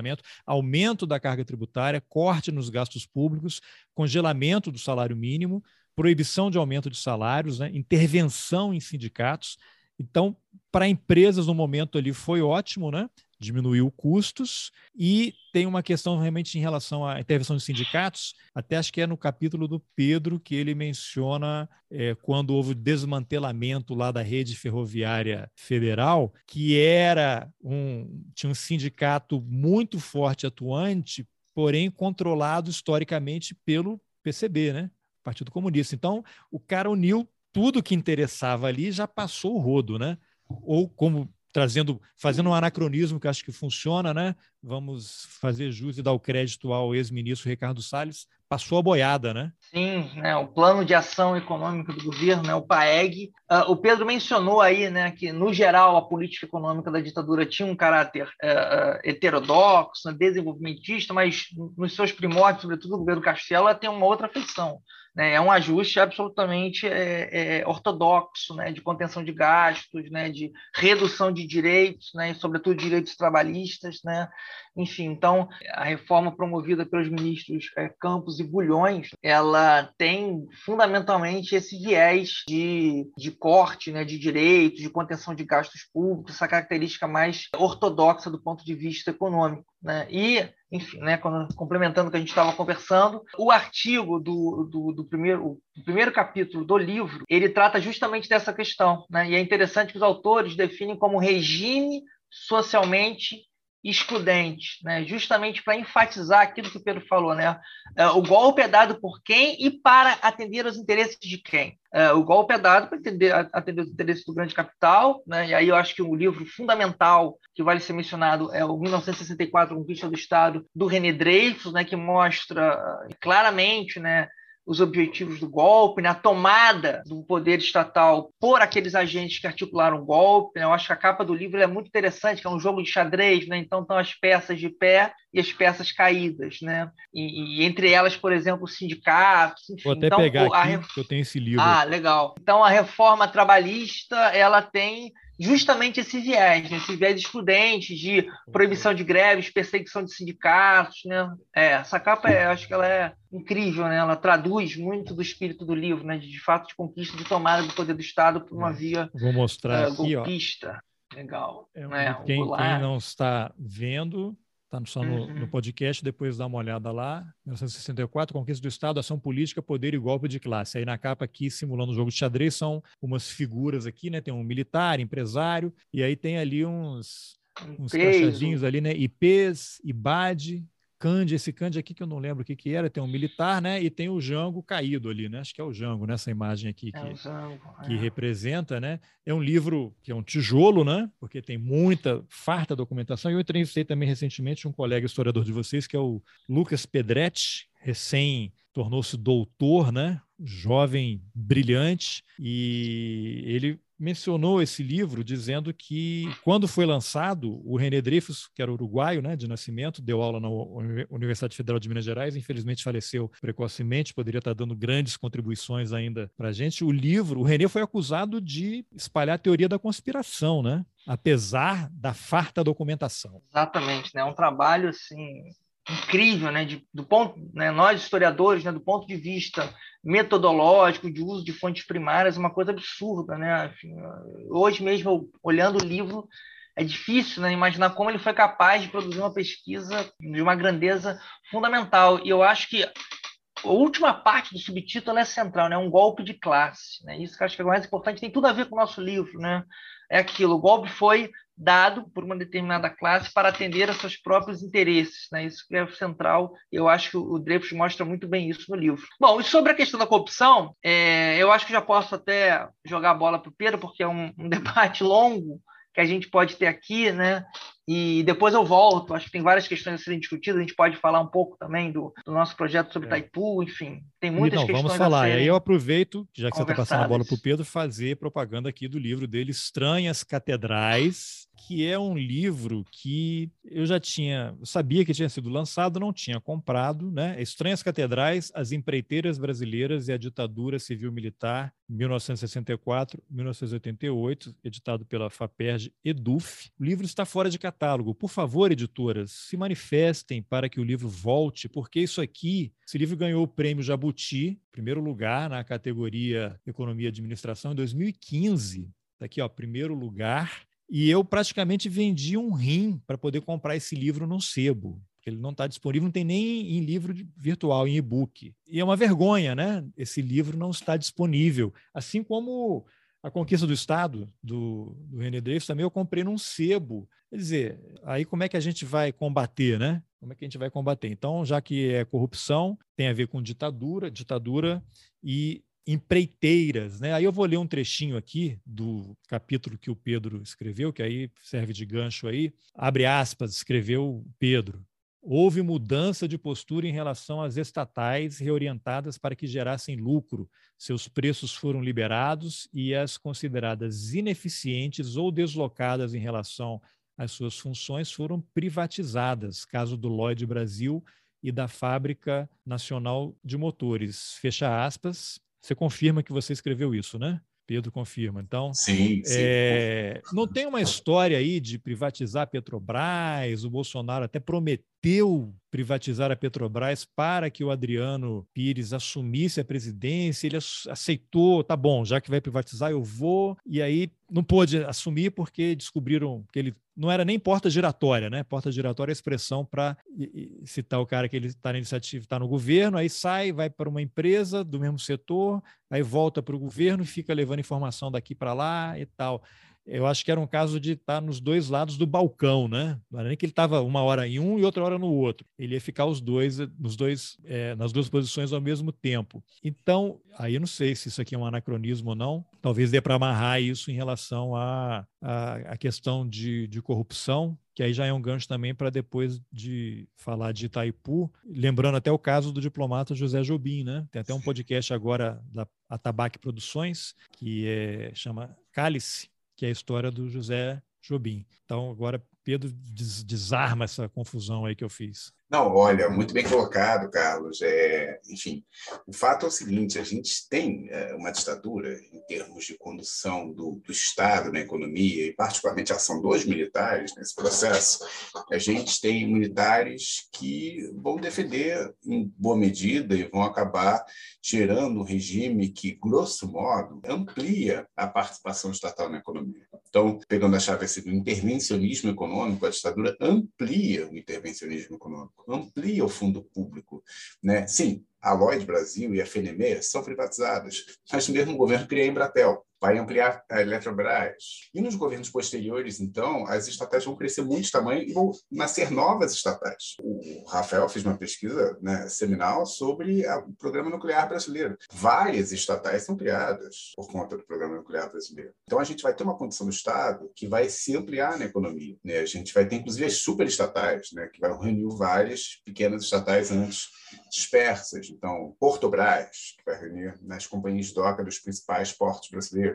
aumento da carga tributária, corte nos gastos públicos, congelamento do salário mínimo, proibição de aumento de salários, né? intervenção em sindicatos. Então, para empresas no momento ali foi ótimo, né? Diminuiu custos e tem uma questão realmente em relação à intervenção de sindicatos, até acho que é no capítulo do Pedro que ele menciona é, quando houve desmantelamento lá da rede ferroviária federal, que era um tinha um sindicato muito forte atuante, porém controlado historicamente pelo PCB, né? Partido Comunista. Então, o cara uniu tudo que interessava ali já passou o rodo, né? Ou como trazendo, fazendo um anacronismo que acho que funciona, né? Vamos fazer jus e dar o crédito ao ex-ministro Ricardo Salles, passou a boiada, né? Sim, né, o Plano de Ação Econômica do Governo, né, o PAEG. Uh, o Pedro mencionou aí né, que, no geral, a política econômica da ditadura tinha um caráter uh, heterodoxo, né, desenvolvimentista, mas nos seus primórdios, sobretudo o governo Castelo, ela tem uma outra feição. Né, é um ajuste absolutamente é, é, ortodoxo, né, de contenção de gastos, né, de redução de direitos, né, e sobretudo direitos trabalhistas, né, enfim. Então, a reforma promovida pelos ministros é, Campos e Bulhões, ela tem fundamentalmente esse viés de, de corte, né, de direitos, de contenção de gastos públicos, essa característica mais ortodoxa do ponto de vista econômico. Né? E, enfim, né, quando, complementando o que a gente estava conversando, o artigo do, do, do primeiro, o primeiro capítulo do livro, ele trata justamente dessa questão. Né? E é interessante que os autores definem como regime socialmente excludente, né? justamente para enfatizar aquilo que o Pedro falou. Né? É, o golpe é dado por quem e para atender aos interesses de quem. É, o golpe é dado para atender, os interesses do grande capital, né? e aí eu acho que o livro fundamental que vale ser mencionado é o 1964, Conquista do Estado, do René Dreyfus, né? que mostra claramente né? Os objetivos do golpe, né? a tomada do poder estatal por aqueles agentes que articularam o golpe. Né? Eu acho que a capa do livro é muito interessante, que é um jogo de xadrez, né? então estão as peças de pé e as peças caídas, né? E, e entre elas, por exemplo, os sindicatos. Enfim. Vou até então, pegar aqui, que eu tenho esse livro. Ah, legal. Então a reforma trabalhista ela tem justamente esse viés, né? esse viés excludente de proibição de greves, perseguição de sindicatos, né? É, essa capa, é, acho que ela é incrível, né? Ela traduz muito do espírito do livro, né? De, fato de conquista, de tomada do poder do Estado por uma é. via Vou mostrar aqui, golpista. Ó. Legal. É, né? quem, quem não está vendo, Está só no, uhum. no, podcast, depois dá uma olhada lá. 1964, Conquista do Estado, Ação Política, Poder e Golpe de Classe. Aí na capa aqui, simulando o jogo de xadrez, são umas figuras aqui, né? Tem um militar, empresário, e aí tem ali uns, uns crachadinhos ali, né? IPs, IBAD, Cande, esse Cande aqui que eu não lembro o que, que era, tem um militar, né? E tem o Jango caído ali, né? Acho que é o Jango nessa imagem aqui é que, Jango, é. que representa, né? É um livro que é um tijolo, né? Porque tem muita, farta documentação. E eu entrevistei também recentemente um colega historiador de vocês, que é o Lucas Pedretti, recém tornou-se doutor, né? Jovem, brilhante, e ele mencionou esse livro dizendo que quando foi lançado, o René Dreyfus, que era uruguaio né, de nascimento, deu aula na Universidade Federal de Minas Gerais, infelizmente faleceu precocemente, poderia estar dando grandes contribuições ainda para a gente. O livro, o René foi acusado de espalhar a teoria da conspiração, né? apesar da farta documentação. Exatamente, né? Um trabalho assim incrível, né? De, do ponto, né? Nós historiadores, né? Do ponto de vista metodológico de uso de fontes primárias, uma coisa absurda, né? Enfim, hoje mesmo, olhando o livro, é difícil né, imaginar como ele foi capaz de produzir uma pesquisa de uma grandeza fundamental. E eu acho que a última parte do subtítulo é central, né? Um golpe de classe. Né? Isso que eu acho que é o mais importante, tem tudo a ver com o nosso livro, né? É aquilo, o golpe foi dado por uma determinada classe para atender a seus próprios interesses. Né? Isso que é central. Eu acho que o Dreyfus mostra muito bem isso no livro. Bom, e sobre a questão da corrupção, é, eu acho que já posso até jogar a bola para o Pedro, porque é um, um debate longo que a gente pode ter aqui, né? E depois eu volto. Acho que tem várias questões a serem discutidas. A gente pode falar um pouco também do, do nosso projeto sobre é. Taipu, enfim. Tem muitas então, questões. Vamos falar. E aí eu aproveito, já que você está passando a bola para o Pedro, fazer propaganda aqui do livro dele, Estranhas Catedrais, que é um livro que eu já tinha, sabia que tinha sido lançado, não tinha comprado, né? Estranhas Catedrais, As Empreiteiras Brasileiras e a Ditadura Civil-Militar, 1964-1988, editado pela FAPERJ Eduf. O livro está fora de catálogo. Por favor, editoras, se manifestem para que o livro volte, porque isso aqui, esse livro ganhou o prêmio Jabuti, primeiro lugar na categoria Economia e Administração em 2015. Está aqui, ó, primeiro lugar. E eu praticamente vendi um rim para poder comprar esse livro no sebo. Ele não está disponível, não tem nem em livro virtual, em e-book. E é uma vergonha, né? Esse livro não está disponível. Assim como a Conquista do Estado, do, do René Dreyfus, também eu comprei num sebo. Quer dizer, aí como é que a gente vai combater, né? Como é que a gente vai combater? Então, já que é corrupção, tem a ver com ditadura, ditadura e empreiteiras, né? Aí eu vou ler um trechinho aqui do capítulo que o Pedro escreveu, que aí serve de gancho aí. Abre aspas, escreveu Pedro. Houve mudança de postura em relação às estatais reorientadas para que gerassem lucro. Seus preços foram liberados e as consideradas ineficientes ou deslocadas em relação às suas funções foram privatizadas. Caso do Lloyd Brasil e da Fábrica Nacional de Motores. Fecha aspas. Você confirma que você escreveu isso, né? Pedro confirma. Então, sim, sim. É, não tem uma história aí de privatizar a Petrobras, o Bolsonaro até prometeu privatizar a Petrobras para que o Adriano Pires assumisse a presidência, ele aceitou, tá bom, já que vai privatizar, eu vou, e aí não pôde assumir porque descobriram que ele não era nem porta giratória, né? Porta giratória é a expressão para citar o cara que ele está na iniciativa, está no governo, aí sai, vai para uma empresa do mesmo setor, aí volta para o governo e fica levando informação daqui para lá e tal eu acho que era um caso de estar tá nos dois lados do balcão, né? Não era nem que ele estava uma hora em um e outra hora no outro. Ele ia ficar os dois, nos dois, é, nas duas posições ao mesmo tempo. Então, aí eu não sei se isso aqui é um anacronismo ou não. Talvez dê para amarrar isso em relação à a, a, a, questão de, de corrupção, que aí já é um gancho também para depois de falar de Itaipu, lembrando até o caso do diplomata José Jobim, né? Tem até um podcast agora da Atabaque Produções, que é, chama Cálice, que é a história do José Jobim. Então, agora Pedro des desarma essa confusão aí que eu fiz. Não, olha, muito bem colocado, Carlos. É, enfim, o fato é o seguinte: a gente tem é, uma ditadura em termos de condução do, do, Estado na economia, e particularmente a ação dos militares nesse processo. A gente tem militares que vão defender em boa medida e vão acabar gerando um regime que, grosso modo, amplia a participação estatal na economia. Então, pegando a chave assim, do intervencionismo econômico, a ditadura amplia o intervencionismo econômico amplia o fundo público. Né? Sim, a Lloyd Brasil e a FNME são privatizadas, mas o mesmo governo cria a Embratel, vai ampliar a Eletrobras. E nos governos posteriores, então, as estatais vão crescer muito de tamanho e vão nascer novas estatais. O Rafael fez uma pesquisa né, seminal sobre o programa nuclear brasileiro. Várias estatais são criadas por conta do programa nuclear brasileiro. Então, a gente vai ter uma condição do Estado que vai se ampliar na economia. Né? A gente vai ter, inclusive, as superestatais, né, que vai reunir várias pequenas estatais antes dispersas. Então, Portobras, que vai reunir nas companhias de doca dos principais portos brasileiros.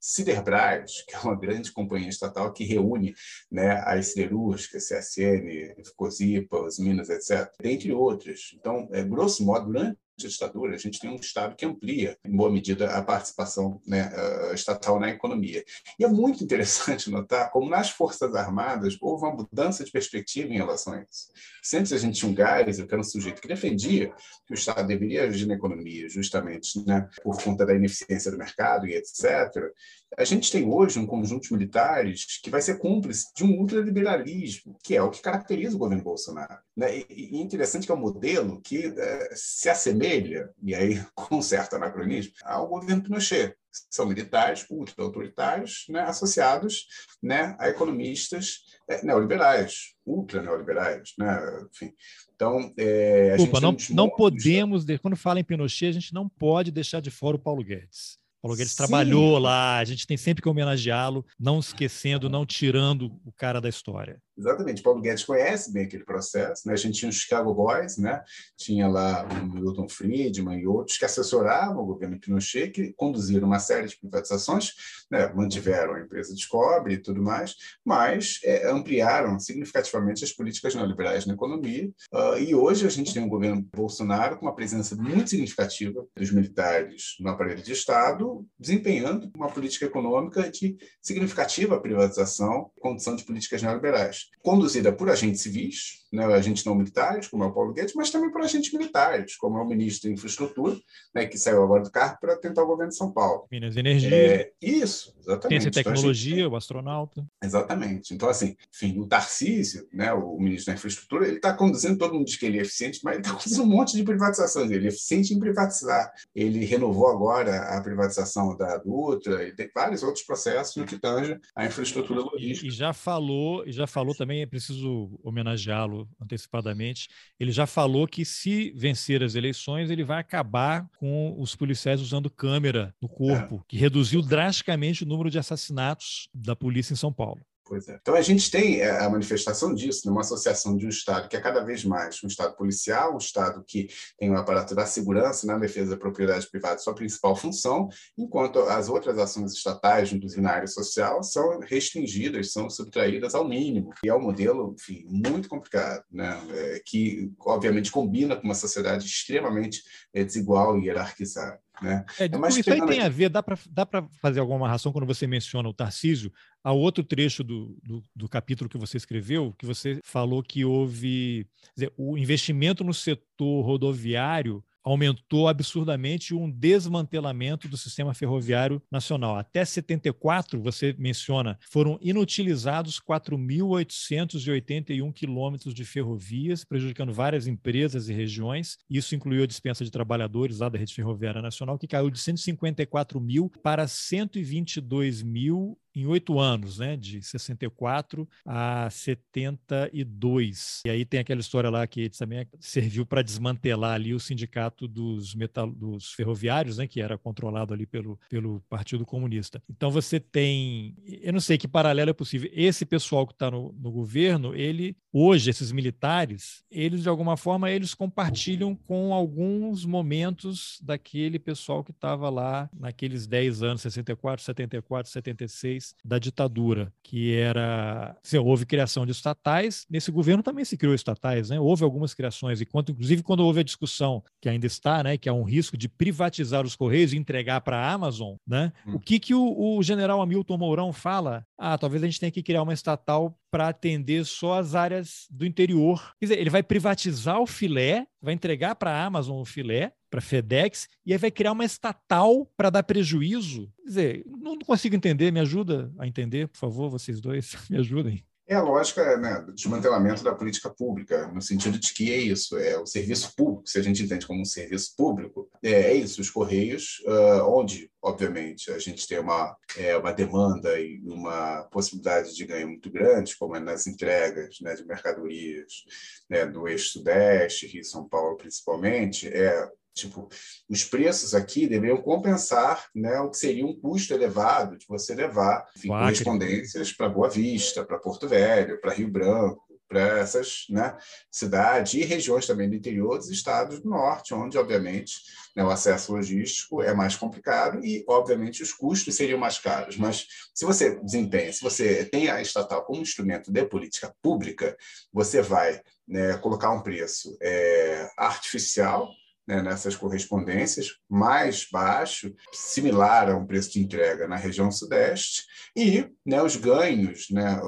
Siderbras, que é uma grande companhia estatal que reúne né, as siderúrgicas, CSN, Cosipa, as Minas, etc., dentre outras. Então, é, grosso modo, durante ditadura, a gente tem um Estado que amplia, em boa medida, a participação né, estatal na economia. E é muito interessante notar como nas Forças Armadas houve uma mudança de perspectiva em relação a isso. Se antes a gente tinha um Geisel, que era um sujeito que defendia que o Estado deveria agir na economia, justamente né, por conta da ineficiência do mercado e etc., a gente tem hoje um conjunto de militares que vai ser cúmplice de um ultraliberalismo, que é o que caracteriza o governo Bolsonaro. Né? E, e interessante que é um modelo que é, se assemelha, e aí com certo anacronismo, ao governo Pinochet. São militares ultra-autoritários né, associados né, a economistas é, neoliberais, ultra-neoliberais. Né? Enfim, então, é, Desculpa, não, não podemos, quando fala em Pinochet, a gente não pode deixar de fora o Paulo Guedes. Paulo Guedes Sim. trabalhou lá, a gente tem sempre que homenageá-lo, não esquecendo, não tirando o cara da história. Exatamente. Paulo Guedes conhece bem aquele processo. Né? A gente tinha os Chicago Boys, né? tinha lá o Milton Friedman e outros que assessoravam o governo Pinochet, que conduziram uma série de privatizações, né? mantiveram a empresa Descobre e tudo mais, mas é, ampliaram significativamente as políticas neoliberais na economia. Uh, e hoje a gente tem um governo Bolsonaro com uma presença muito significativa dos militares no aparelho de Estado, desempenhando uma política econômica de significativa privatização, condução de políticas neoliberais, conduzida por agentes civis, né, agentes não militares, como é o Paulo Guedes, mas também por agentes militares, como é o ministro da Infraestrutura, né, que saiu agora do cargo para tentar o governo de São Paulo. Minas e Energia. É, isso, exatamente. Ciência e tecnologia, então, gente... o astronauta. Exatamente. Então, assim, enfim, o Tarcísio, né, o ministro da Infraestrutura, ele está conduzindo, todo mundo diz que ele é eficiente, mas ele está conduzindo um monte de privatizações. Ele é eficiente em privatizar. Ele renovou agora a privatização da Dutra e tem vários outros processos no que tange a infraestrutura logística. E, e já falou, e já falou também, é preciso homenageá-lo antecipadamente, ele já falou que se vencer as eleições, ele vai acabar com os policiais usando câmera no corpo, é. que reduziu drasticamente o número de assassinatos da polícia em São Paulo. Pois é. Então a gente tem é, a manifestação disso numa associação de um Estado que é cada vez mais um Estado policial, um Estado que tem o um aparato da segurança na defesa da propriedade privada sua principal função, enquanto as outras ações estatais, inclusive na área social, são restringidas, são subtraídas ao mínimo. E é um modelo, enfim, muito complicado, né? É, que obviamente combina com uma sociedade extremamente é, desigual e hierarquizada. Né? É, é isso aí tem a ver, dá para fazer alguma amarração quando você menciona o Tarcísio, ao outro trecho do, do, do, capítulo que você escreveu, que você falou que houve dizer, o investimento no setor rodoviário aumentou absurdamente um desmantelamento do sistema ferroviário nacional. Até 74, você menciona, foram inutilizados 4.881 quilômetros de ferrovias, prejudicando várias empresas e regiões. Isso incluiu a dispensa de trabalhadores lá da rede ferroviária nacional, que caiu de 154 mil para 122 mil em oito anos, né, de 64 a 72. E aí tem aquela história lá que também serviu para desmantelar ali o sindicato dos, metal, dos ferroviários, né, que era controlado ali pelo, pelo Partido Comunista. Então você tem, eu não sei que paralelo é possível. Esse pessoal que está no, no governo, ele hoje esses militares, eles de alguma forma eles compartilham com alguns momentos daquele pessoal que estava lá naqueles 10 anos, 64, 74, 76 da ditadura, que era. Assim, houve criação de estatais, nesse governo também se criou estatais, né? Houve algumas criações, e quando, inclusive quando houve a discussão, que ainda está, né, que há um risco de privatizar os Correios e entregar para a Amazon, né? Hum. O que, que o, o general Hamilton Mourão fala? Ah, talvez a gente tenha que criar uma estatal para atender só as áreas do interior. Quer dizer, ele vai privatizar o filé, vai entregar para a Amazon o filé, para a FedEx, e aí vai criar uma estatal para dar prejuízo. Quer dizer, não consigo entender, me ajuda a entender, por favor, vocês dois, me ajudem. É a lógica né, do desmantelamento da política pública, no sentido de que é isso, é o serviço público, se a gente entende como um serviço público, é, é isso, os Correios, uh, onde, obviamente, a gente tem uma, é, uma demanda e uma possibilidade de ganho muito grande, como é nas entregas né, de mercadorias né, do eixo-sudeste, Rio e São Paulo principalmente, é Tipo, os preços aqui deveriam compensar né, o que seria um custo elevado de você levar enfim, correspondências para Boa Vista, para Porto Velho, para Rio Branco, para essas né, cidades e regiões também do interior dos estados do norte, onde, obviamente, né, o acesso logístico é mais complicado e, obviamente, os custos seriam mais caros. Mas se você desempenha, se você tem a estatal como instrumento de política pública, você vai né, colocar um preço é, artificial né, nessas correspondências, mais baixo, similar a um preço de entrega na região sudeste, e né, os ganhos né,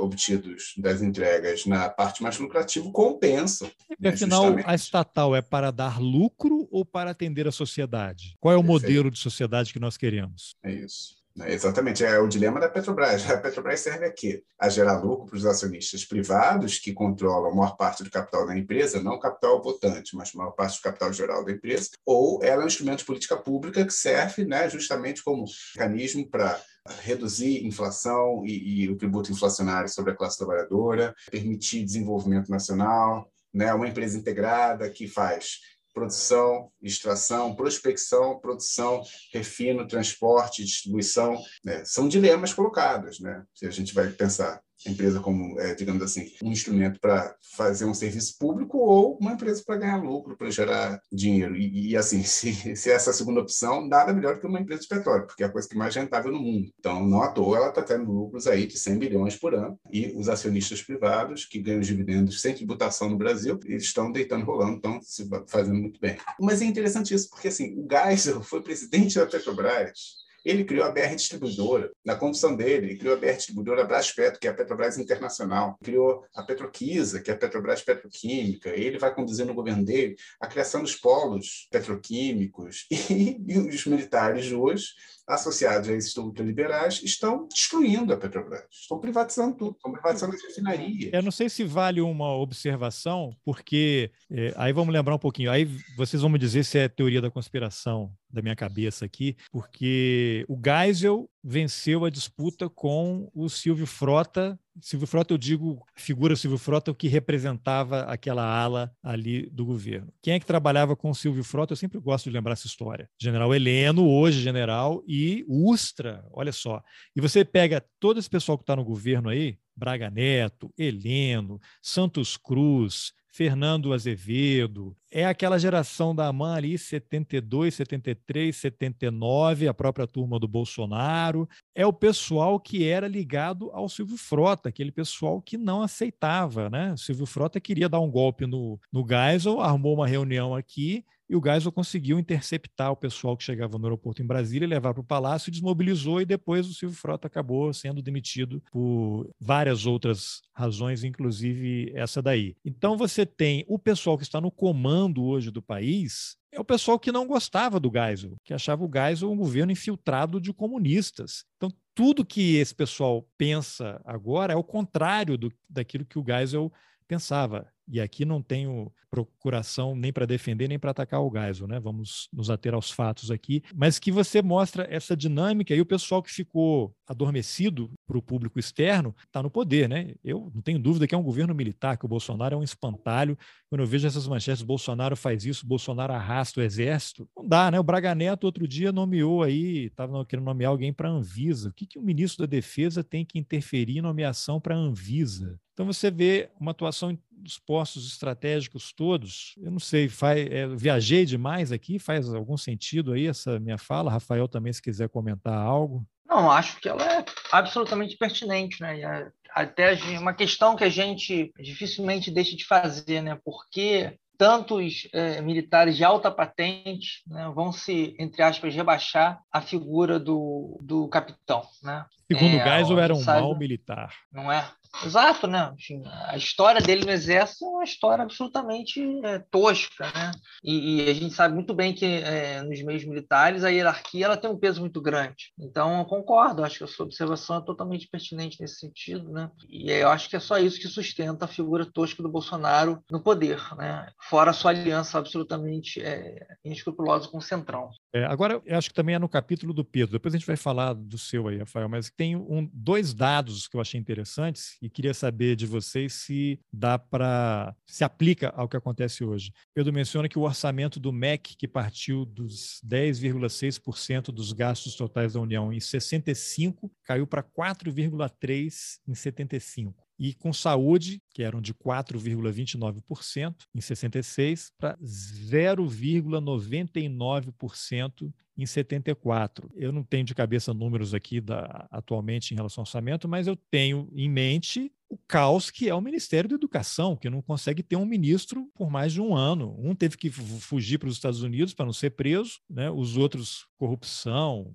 obtidos das entregas na parte mais lucrativa compensam. E, afinal, justamente. a estatal é para dar lucro ou para atender a sociedade? Qual é o Perfeito. modelo de sociedade que nós queremos? É isso. Né, exatamente, é o dilema da Petrobras. A Petrobras serve aqui a gerar lucro para os acionistas privados que controlam a maior parte do capital da empresa, não capital votante, mas a maior parte do capital geral da empresa, ou ela é um instrumento de política pública que serve né, justamente como mecanismo para reduzir inflação e, e, o tributo inflacionário sobre a classe trabalhadora, permitir desenvolvimento nacional, né, uma empresa integrada que faz produção, extração, prospecção, produção, refino, transporte, distribuição, né? são dilemas colocados, né? Se a gente vai pensar empresa como, é, digamos assim, um instrumento para fazer um serviço público ou uma empresa para ganhar lucro, para gerar dinheiro. E, e assim, se, se essa segunda opção, nada melhor que uma empresa de petróleo, porque é a coisa que mais rentável no mundo. Então, não à toa, ela está tendo lucros aí de 100 bilhões por ano e os acionistas privados que ganham dividendos sem tributação no Brasil, eles estão deitando rolando, estão se fazendo muito bem. Mas é interessante isso, porque assim, o Geisel foi presidente da Petrobras ele criou a BR Distribuidora. Na condução dele, ele criou a BR Distribuidora Braspeto, que é a Petrobras Internacional. Criou a Petroquisa, que é a Petrobras Petroquímica. Ele vai conduzir no governo dele a criação dos polos petroquímicos. E, e os militares hoje associados a esses ultraliberais estão destruindo a Petrobras, estão privatizando tudo, estão privatizando as refinarias. Eu não sei se vale uma observação, porque é, aí vamos lembrar um pouquinho, aí vocês vão me dizer se é teoria da conspiração da minha cabeça aqui, porque o Geisel venceu a disputa com o Silvio Frota. Silvio Frota, eu digo, figura Silvio Frota, o que representava aquela ala ali do governo. Quem é que trabalhava com o Silvio Frota? Eu sempre gosto de lembrar essa história. General Heleno, hoje general, e Ustra, olha só. E você pega todo esse pessoal que está no governo aí, Braga Neto, Heleno, Santos Cruz, Fernando Azevedo, é aquela geração da AMAN ali, 72, 73, 79, a própria turma do Bolsonaro. É o pessoal que era ligado ao Silvio Frota, aquele pessoal que não aceitava, né? O Silvio Frota queria dar um golpe no, no Geisel, armou uma reunião aqui, e o Geisel conseguiu interceptar o pessoal que chegava no aeroporto em Brasília, levar para o palácio, desmobilizou e depois o Silvio Frota acabou sendo demitido por várias outras razões, inclusive essa daí. Então você tem o pessoal que está no comando hoje do país, é o pessoal que não gostava do Geisel, que achava o Geisel um governo infiltrado de comunistas. Então, tudo que esse pessoal pensa agora é o contrário do, daquilo que o Geisel pensava. E aqui não tenho procuração nem para defender nem para atacar o Geisel, né? Vamos nos ater aos fatos aqui, mas que você mostra essa dinâmica e o pessoal que ficou adormecido para o público externo está no poder, né? Eu não tenho dúvida que é um governo militar, que o Bolsonaro é um espantalho. Quando eu vejo essas manchetes, Bolsonaro faz isso, Bolsonaro arrasta o exército, não dá, né? O Braga Neto outro dia nomeou aí, estava querendo nomear alguém para Anvisa. O que, que o ministro da Defesa tem que interferir em nomeação para Anvisa? Então você vê uma atuação dos postos estratégicos todos. Eu não sei, faz, é, viajei demais aqui, faz algum sentido aí essa minha fala? Rafael também, se quiser comentar algo. Não, acho que ela é absolutamente pertinente, né? Até uma questão que a gente dificilmente deixa de fazer, né? Porque tantos é, militares de alta patente né, vão se, entre aspas, rebaixar a figura do, do capitão. Né? Segundo é, Geisel, era um sabe, mau militar. Não é? Exato, né? Enfim, a história dele no exército é uma história absolutamente é, tosca, né? E, e, a gente sabe muito bem que é, nos meios militares a hierarquia ela tem um peso muito grande. Então, eu concordo, acho que a sua observação é totalmente pertinente nesse sentido, né? E eu acho que é só isso que sustenta a figura tosca do Bolsonaro no poder, né? Fora a sua aliança absolutamente é, inescrupulosa com o Centrão. É, agora, eu acho que também é no capítulo do Pedro. Depois a gente vai falar do seu aí, Rafael, mas tem um, dois dados que eu achei interessantes e queria saber de vocês se dá para se aplica ao que acontece hoje. Pedro menciona que o orçamento do MEC, que partiu dos 10,6% dos gastos totais da União em 65, caiu para 4,3 em 75 e com saúde, que eram de 4,29% em 66 para 0,99% em 74. Eu não tenho de cabeça números aqui da, atualmente em relação ao orçamento, mas eu tenho em mente o caos que é o Ministério da Educação, que não consegue ter um ministro por mais de um ano. Um teve que fugir para os Estados Unidos para não ser preso, né? os outros, corrupção.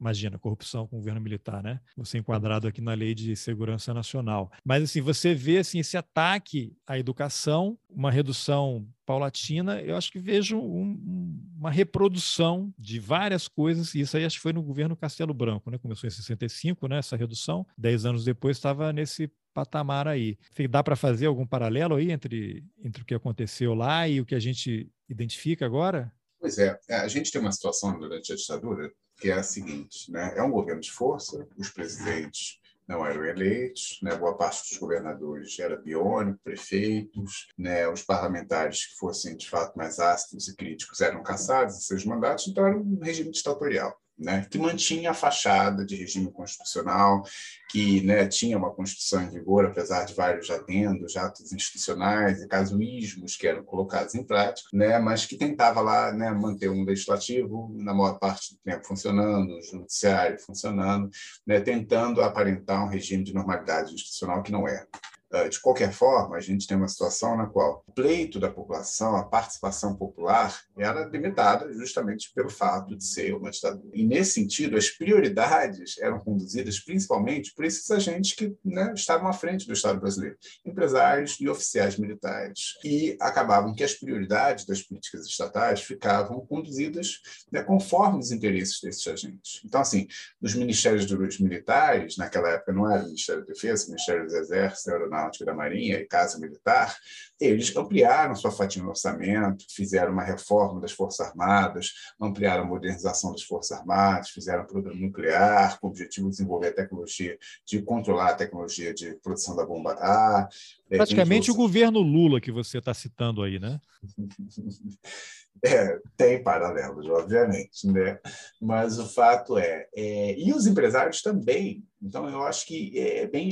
Imagina, corrupção com o governo militar, né? Você enquadrado aqui na Lei de Segurança Nacional. Mas, assim, você vê assim, esse ataque à educação, uma redução paulatina, eu acho que vejo um, uma reprodução de várias coisas, e isso aí acho que foi no governo Castelo Branco, né? Começou em 65, né? Essa redução. Dez anos depois estava nesse patamar aí. Dá para fazer algum paralelo aí entre, entre o que aconteceu lá e o que a gente identifica agora? Pois é, é a gente tem uma situação durante a ditadura que é a seguinte, né? É um governo de força, os presidentes não eram eleitos, né? boa parte dos governadores era biônico, prefeitos, né? os parlamentares que fossem de fato mais ácidos e críticos eram caçados em seus mandatos, então era um regime ditatorial. Né, que mantinha a fachada de regime constitucional, que né, tinha uma Constituição em vigor, apesar de vários adendos, atos institucionais e casuísmos que eram colocados em prática, né, mas que tentava lá né, manter um legislativo, na maior parte do tempo, funcionando, o judiciário funcionando, né, tentando aparentar um regime de normalidade institucional que não é. Eh, de qualquer forma, a gente tem uma situação na qual o pleito da população, a participação popular, era limitada justamente pelo fato de ser uma ditadura. E, nesse sentido, as prioridades eram conduzidas principalmente por esses agentes que né, estavam à frente do Estado brasileiro, empresários e oficiais militares. E acabavam que as prioridades das políticas estatais ficavam conduzidas né, conforme os interesses desses agentes. Então, assim, nos ministérios dos militares, naquela época não era o Ministério da Defesa, o Ministério dos Exércitos, Aeronáutica, Aeronáutica da Marinha e Casa Militar, eles ampliaram sua fatia no orçamento, fizeram uma reforma das Forças Armadas, ampliaram a modernização das Forças Armadas, fizeram um programa nuclear com o objetivo de desenvolver a tecnologia, de controlar a tecnologia de produção da bomba A. É, Praticamente o governo Lula que você está citando aí, né? É, tem paralelos, obviamente, né? mas o fato é, é, e os empresários também. Então, eu acho que é bem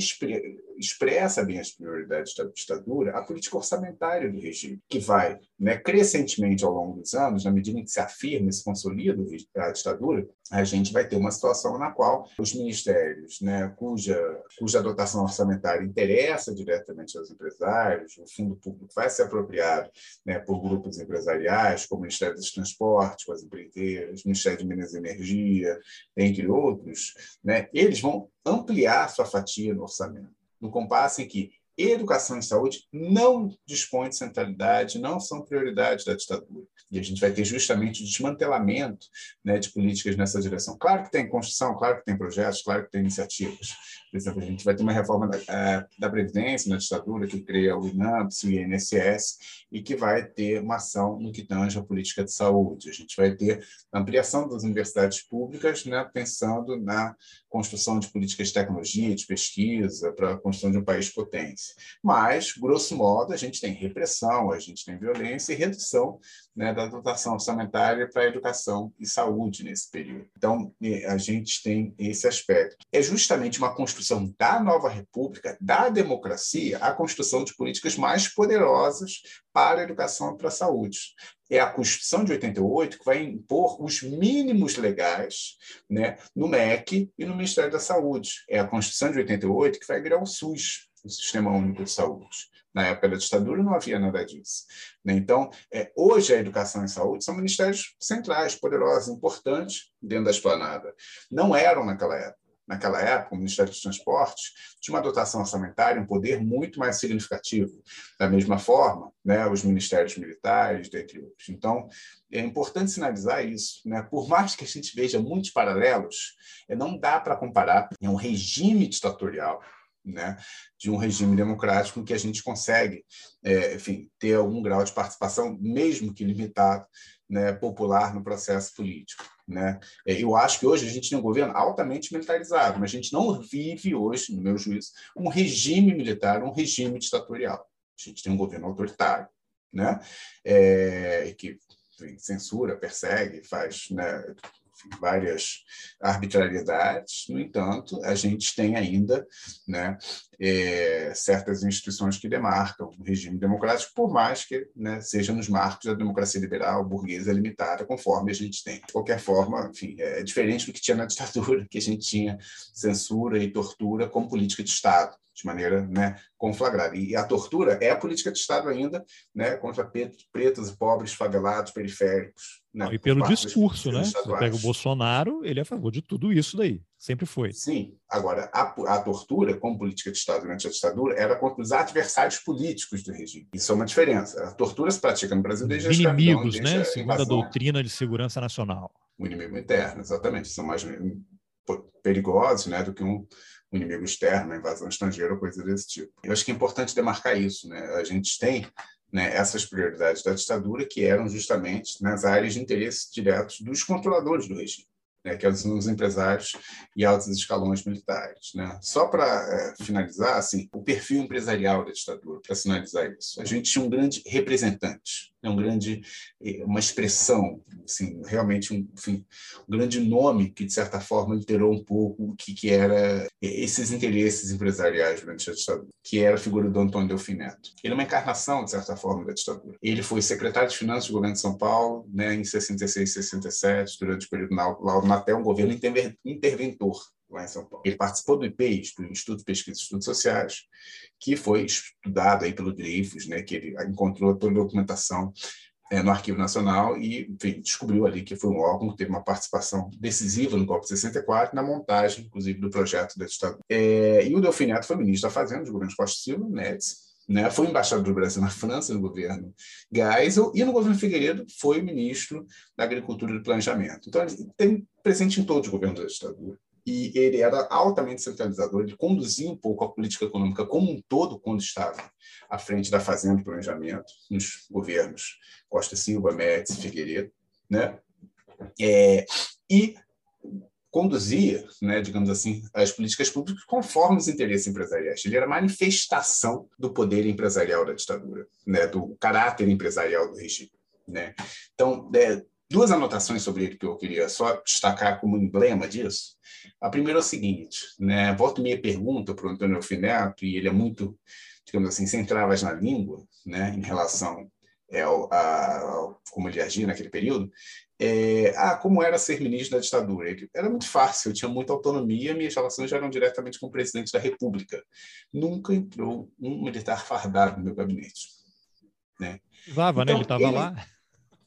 expressa bem as prioridades da ditadura a política orçamentária do regime, que vai né, crescentemente ao longo dos anos, na medida em que se afirma e se consolida a ditadura, a gente vai ter uma situação na qual os ministérios, né, cuja, cuja dotação orçamentária interessa diretamente aos empresários, o fundo público vai ser apropriado né, por grupos empresariais, como o Ministério dos Transportes, com as empreiteiras, o Ministério de Minas e Energia, entre outros, né, eles vão ampliar sua fatia no orçamento, no compasso em que educação e saúde não dispõem de centralidade, não são prioridades da ditadura. E a gente vai ter justamente o desmantelamento né, de políticas nessa direção. Claro que tem construção, claro que tem projetos, claro que tem iniciativas. Por exemplo, a gente vai ter uma reforma da, eh, da Previdência na ditadura que cria o INAMPS o INSS e que vai ter uma ação no que tange a política de saúde. A gente vai ter ampliação das universidades públicas, né, pensando na construção de políticas de tecnologia, de pesquisa, para a construção de um país potência. Mas, grosso modo, a gente tem repressão, a gente tem violência e redução né, da dotação orçamentária para educação e saúde nesse período. Então, a gente tem esse aspecto. É justamente uma construção da nova república, da democracia, a construção de políticas mais poderosas para a educação e para a saúde. É a Constituição de 88 que vai impor os mínimos legais né, no MEC e no Ministério da Saúde. É a Constituição de 88 que vai virar o SUS, o Sistema Único de Saúde. Na época da ditadura não havia nada disso. Né? Então, é, hoje a educação e saúde são ministérios centrais, poderosos, importantes dentro da esplanada. Não eram naquela época. Naquela época, o Ministério dos Transportes tinha uma dotação orçamentária, um poder muito mais significativo. Da mesma forma, né, os ministérios militares, dentre outros. Então, é importante sinalizar isso. Né? Por mais que a gente veja muitos paralelos, é, não dá para comparar. É um regime ditatorial né, de um regime democrático em que a gente consegue, é, enfim, ter algum grau de participação, mesmo que limitado, né, popular no processo político. Né? É, eu acho que hoje a gente tem um governo altamente militarizado, mas a gente não vive hoje, no meu juízo, um regime militar, um regime ditatorial. A gente tem um governo autoritário, né? É, que censura, persegue, faz né, várias arbitrariedades. No entanto, a gente tem ainda né, é, certas instituições que demarcam o regime democrático, por mais que né, seja nos marcos da democracia liberal, burguesa limitada, conforme a gente tem. De qualquer forma, enfim, é diferente do que tinha na ditadura, que a gente tinha censura e tortura como política de Estado de maneira né, conflagrada. E a tortura é a política de Estado ainda né, contra pretos e pobres, favelados, periféricos. Né, e pelo discurso, né? Você pega o Bolsonaro, ele é a favor de tudo isso daí. Sempre foi. Sim. Agora, a, a tortura, como política de Estado durante a ditadura, era contra os adversários políticos do regime. Isso é uma diferença. A tortura se pratica no Brasil desde os inimigos, né? Segundo a doutrina de segurança nacional. O inimigo interno, exatamente. São mais perigosos né, do que um inimigo externo, invasão estrangeira coisa desse tipo. Eu acho que é importante demarcar isso. Né? A gente tem né, essas prioridades da ditadura que eram justamente nas áreas de interesse diretos dos controladores do regime. Né, que são os empresários e altos escalões militares. Né? Só para é, finalizar, assim, o perfil empresarial da ditadura, para sinalizar isso. A gente tinha um grande representante é um grande, eh, uma expressão, assim, realmente um, enfim, um grande nome que, de certa forma, alterou um pouco o que, que era esses interesses empresariais durante a ditadura, que era a figura do Antônio Delfim Neto. Ele é uma encarnação, de certa forma, da ditadura. Ele foi secretário de Finanças do governo de São Paulo, né, em 66 e 67, durante o período até um governo interventor lá em São Paulo. Ele participou do IPES, do Instituto de Pesquisa e Estudos Sociais, que foi estudado aí pelo Dreyfus, né, que ele encontrou toda a documentação é, no Arquivo Nacional e enfim, descobriu ali que foi um órgão que teve uma participação decisiva no golpe de 64, na montagem, inclusive, do projeto da ditadura. É, e o Delfim Neto foi ministro da Fazenda do governo Costa Silva, Médici, né, foi embaixador do Brasil na França, no governo Geisel, e no governo Figueiredo foi ministro da Agricultura e do Planejamento. Então, ele tem presente em todos os governos da ditadura e ele era altamente centralizador, ele conduzia um pouco a política econômica como um todo quando estava à frente da Fazenda e Planejamento, nos governos Costa Silva, Médici, Figueiredo, né? É, e conduzia, né, digamos assim, as políticas públicas conforme os interesses empresariais. Ele era manifestação do poder empresarial da ditadura, né, do caráter empresarial do regime. Né? Então, é, duas anotações sobre ele que eu queria só destacar como emblema disso. A primeira é o seguinte, né? Volta e meia pergunta para o Antônio Alfineto, e ele é muito, digamos assim, sem travas na língua, né, em relação é, ao, a, ao, como ele agia naquele período. É, ah, como era ser ministro da ditadura? Ele, era muito fácil, eu tinha muita autonomia, minhas relações eram diretamente com o presidente da República. Nunca entrou um militar fardado no meu gabinete. Né? Vava, então, né? Ele estava então, lá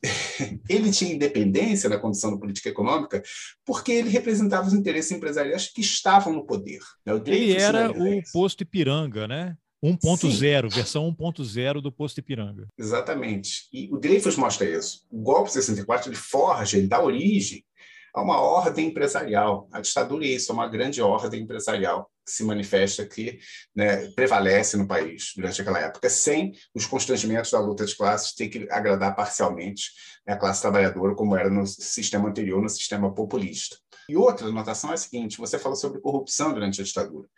ele tinha independência na condição da política econômica porque ele representava os interesses empresariais que estavam no poder. Né? Ele era o posto Ipiranga, né? 1.0, versão 1.0 do posto Ipiranga. Exatamente. E o Dreyfus mostra isso. O golpe 64 ele forja, ele dá origem a uma ordem empresarial. A ditadura é isso, é uma grande ordem empresarial se manifesta, que né, prevalece no país durante aquela época, sem os constrangimentos da luta de classes ter que agradar parcialmente né, a classe trabalhadora, como era no sistema anterior, no sistema populista. E outra anotação é a seguinte: você falou sobre corrupção durante a ditadura.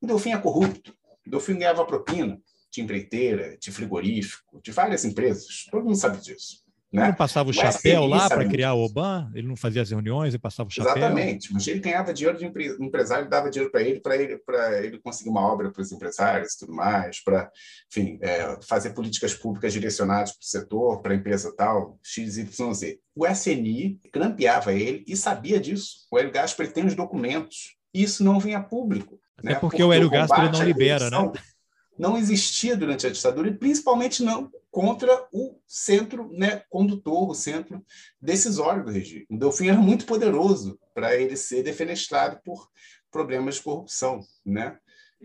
O Delfim é corrupto. O Delfim ganhava propina de empreiteira, de frigorífico, de várias empresas. Todo mundo sabe disso. Né? Ele não passava o chapéu lá para criar o Oban? Ele não fazia as reuniões e passava o chapéu? Exatamente. Mas ele ganhava dinheiro de empresário, dava dinheiro para ele, para ele, ele conseguir uma obra para os empresários e tudo mais, para, enfim, é, fazer políticas públicas direcionadas para o setor, para a empresa tal, XYZ. O SNI grampeava ele e sabia disso. O Hélio Gaspar tem os documentos. Isso não vem a público. Até né? porque, porque o Hélio Gaspar não libera, né? Não existia durante a ditadura e principalmente não contra o centro né, condutor, o centro decisório do regime. O Delfim era muito poderoso para ele ser defenestrado por problemas de corrupção. Né?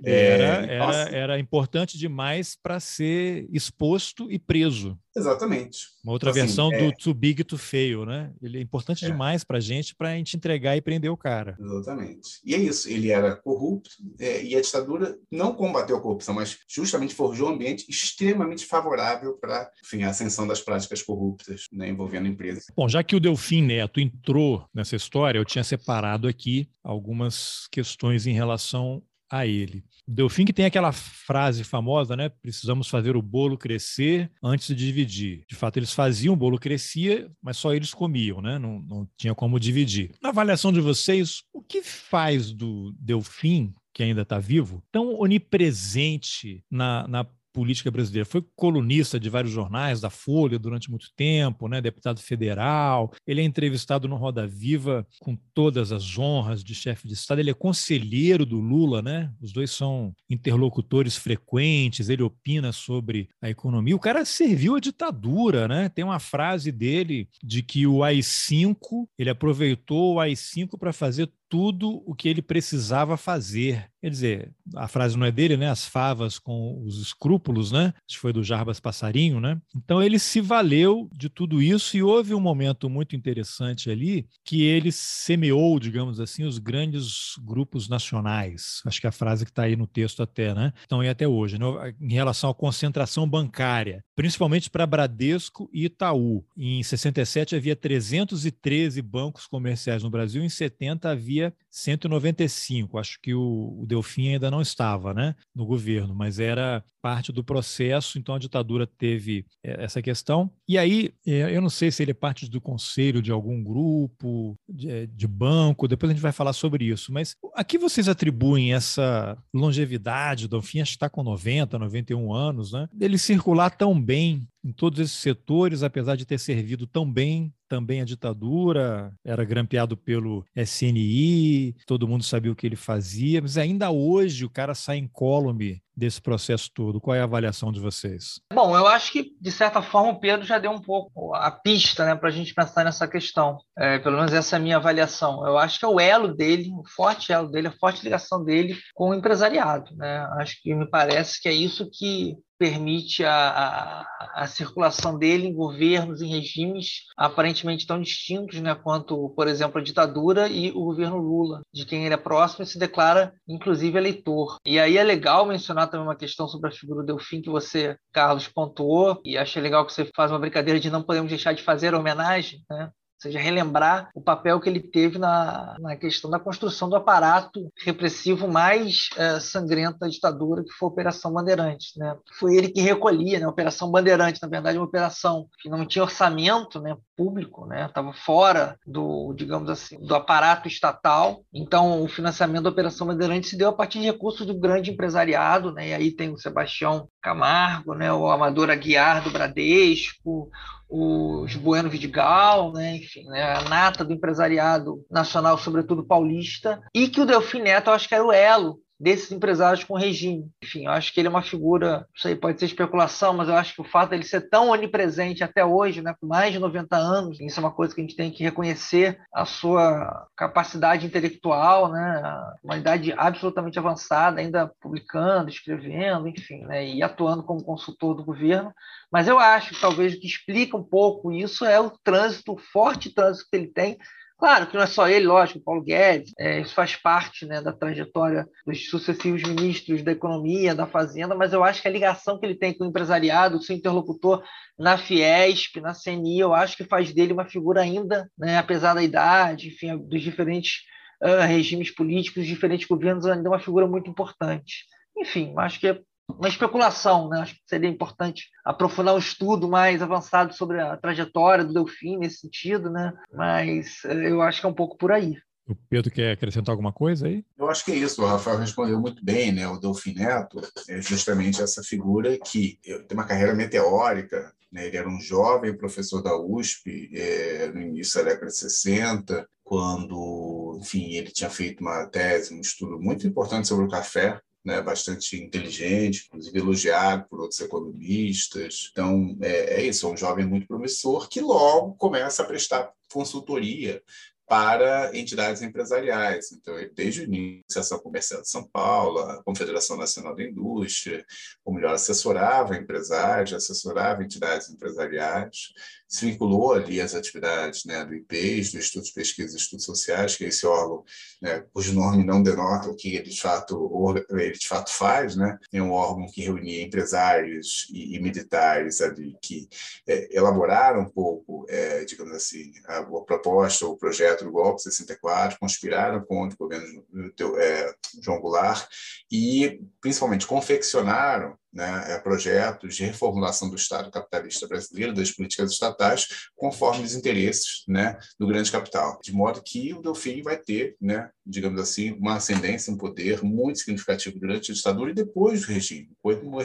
Era, é, era, era importante demais para ser exposto e preso. Exatamente. Uma outra então, versão assim, do é... too big to fail, né? Ele é importante é. demais para a gente, para a gente entregar e prender o cara. Exatamente. E é isso, ele era corrupto é, e a ditadura não combateu a corrupção, mas justamente forjou um ambiente extremamente favorável para a ascensão das práticas corruptas né, envolvendo empresas. Bom, já que o Delfim Neto entrou nessa história, eu tinha separado aqui algumas questões em relação a ele. Delfim que tem aquela frase famosa, né? Precisamos fazer o bolo crescer antes de dividir. De fato, eles faziam, o bolo crescia, mas só eles comiam, né? Não, não tinha como dividir. Na avaliação de vocês, o que faz do Delfim que ainda está vivo, tão onipresente na, na política brasileira. Foi colunista de vários jornais, da Folha, durante muito tempo, né? deputado federal. Ele é entrevistado no Roda Viva com todas as honras de chefe de Estado. Ele é conselheiro do Lula, né? Os dois são interlocutores frequentes. Ele opina sobre a economia. O cara serviu a ditadura, né? Tem uma frase dele de que o AI-5, ele aproveitou o AI-5 para fazer tudo o que ele precisava fazer. Quer dizer, a frase não é dele, né? As favas com os escrúpulos, né? Isso foi do Jarbas Passarinho, né? Então ele se valeu de tudo isso e houve um momento muito interessante ali que ele semeou, digamos assim, os grandes grupos nacionais. Acho que é a frase que está aí no texto até, né? Então, e até hoje, né? em relação à concentração bancária, principalmente para Bradesco e Itaú. Em 67 havia 313 bancos comerciais no Brasil, em 70 havia fazia 195. Acho que o, o Delfim ainda não estava né, no governo, mas era parte do processo, então a ditadura teve eh, essa questão. E aí, eh, eu não sei se ele é parte do conselho de algum grupo, de, eh, de banco, depois a gente vai falar sobre isso, mas a que vocês atribuem essa longevidade? O Delfim acho que está com 90, 91 anos, né? Ele circular tão bem em todos esses setores, apesar de ter servido tão bem também a ditadura, era grampeado pelo SNI, todo mundo sabia o que ele fazia, mas ainda hoje o cara sai incólume desse processo todo. Qual é a avaliação de vocês? Bom, eu acho que, de certa forma, o Pedro já deu um pouco a pista né, para a gente pensar nessa questão. É, pelo menos essa é a minha avaliação. Eu acho que é o elo dele, o forte elo dele, a forte ligação dele com o empresariado. Né? Acho que me parece que é isso que permite a, a, a, circulação dele em governos, em regimes aparentemente tão distintos né, quanto, por exemplo, a ditadura e o governo Lula, de quem ele é próximo e se declara, inclusive, eleitor. E aí é legal mencionar também uma questão sobre a figura do Delfim que você, Carlos, pontuou, e achei legal que você faz uma brincadeira de não podemos deixar de fazer homenagem, né? seja, relembrar o papel que ele teve na, na questão da construção do aparato repressivo mais é, sangrento da ditadura, que foi a Operação Bandeirantes. Né? Foi ele que recolhia, né? a Operação Bandeirantes, na verdade, uma operação que não tinha orçamento né, público, estava né? fora do, digamos assim, do aparato estatal. Então, o financiamento da Operação Bandeirantes se deu a partir de recursos do grande empresariado, né? e aí tem o Sebastião Camargo, né? o Amador Aguiar do Bradesco, os Bueno Vidigal, né, enfim, né, a nata do empresariado nacional, sobretudo paulista, e que o Delfim Neto, eu acho que era o elo desses empresários com regime. Enfim, eu acho que ele é uma figura, não sei, pode ser especulação, mas eu acho que o fato dele ser tão onipresente até hoje, né, com mais de 90 anos, isso é uma coisa que a gente tem que reconhecer a sua capacidade intelectual, né, uma idade absolutamente avançada, ainda publicando, escrevendo, enfim, né, e atuando como consultor do governo. Mas eu acho que talvez o que explica um pouco isso é o trânsito, o forte trânsito que ele tem Claro que não é só ele, lógico, Paulo Guedes, é, isso faz parte né, da trajetória dos sucessivos ministros da Economia, da Fazenda, mas eu acho que a ligação que ele tem com o empresariado, o seu interlocutor na Fiesp, na CNI, eu acho que faz dele uma figura ainda, né, apesar da idade, enfim, dos diferentes uh, regimes políticos, diferentes governos, ainda uma figura muito importante. Enfim, acho que é uma especulação, né? Acho que seria importante aprofundar um estudo mais avançado sobre a trajetória do Delfim nesse sentido, né? Mas eh, eu acho que é um pouco por aí. O Pedro quer acrescentar alguma coisa aí? Eu acho que é isso. O Rafael respondeu muito bem, né? O Delfim Neto é justamente essa figura que tem uma carreira meteórica. Né? Ele era um jovem professor da USP é, no início da década de 60, quando, enfim, ele tinha feito uma tese, um estudo muito importante sobre o café né, bastante inteligente, inclusive elogiado por outros economistas. Então, é, é isso, é um jovem muito promissor que logo começa a prestar consultoria para entidades empresariais. Então, desde o início, a Associação Comercial de São Paulo, a Confederação Nacional da Indústria, ou melhor, assessorava empresários, assessorava entidades empresariais, se vinculou ali às atividades né, do IPES, do Instituto de Pesquisa e Estudos Sociais, que é esse órgão né, cujo nome não denota o que ele de fato, ele de fato faz, né? é um órgão que reunia empresários e, e militares ali que é, elaboraram um pouco, é, digamos assim, a, a proposta, o projeto do golpe 64, conspiraram contra o governo do, é, João Goulart e, principalmente, confeccionaram né, é, projetos de reformulação do Estado capitalista brasileiro, das políticas estatais, conforme os interesses né, do grande capital. De modo que o Delfim vai ter, né, digamos assim, uma ascendência, um poder muito significativo durante a ditadura e depois do regime, como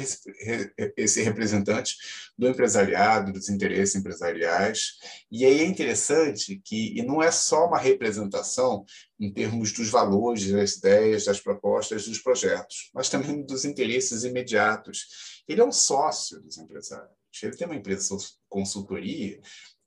esse representante do empresariado, dos interesses empresariais. E aí é interessante que, e não é só uma representação em termos dos valores, das ideias, das propostas, dos projetos, mas também dos interesses imediatos. Ele é um sócio dos empresários. Ele tem uma empresa de consultoria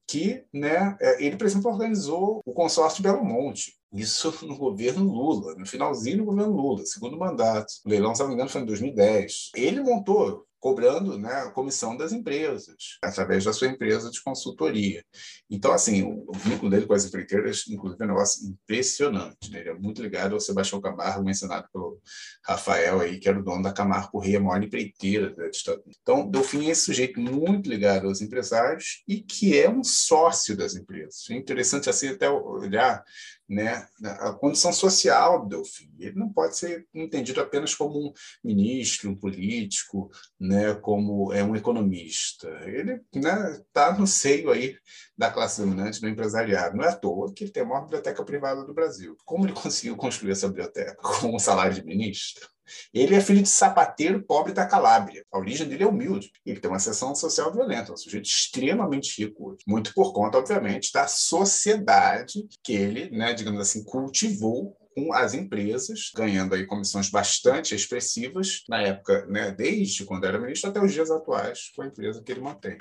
que, né, é, ele, por exemplo, organizou o consórcio Belo Monte. Isso no governo Lula, no finalzinho do governo Lula, segundo mandato. O leilão, se não me engano, foi em 2010. Ele montou cobrando né, a comissão das empresas, através da sua empresa de consultoria. Então, assim, o, o vínculo dele com as empreiteiras, inclusive, é um negócio impressionante. Né? Ele é muito ligado ao Sebastião Camargo, mencionado pelo Rafael, aí, que era o dono da Camargo Rei, a maior empreiteira da ditadura. Então, Delfim é esse sujeito muito ligado aos empresários e que é um sócio das empresas. É interessante, assim, até olhar né, a condição social do Delfim. Ele não pode ser entendido apenas como um ministro, um político, né, como é um economista. Ele né, tá no seio aí da classe dominante do empresariado. Não é à toa que ele tem a maior biblioteca privada do Brasil. Como ele conseguiu construir essa biblioteca? Com um salário de ministro? Ele é filho de sapateiro pobre da Calábria. A origem dele é humilde. Ele tem uma seção social violenta, um sujeito extremamente rico, muito por conta, obviamente, da sociedade que ele, né, digamos assim, cultivou com as empresas, ganhando aí comissões bastante expressivas na época, né, desde quando era ministro até os dias atuais, com a empresa que ele mantém.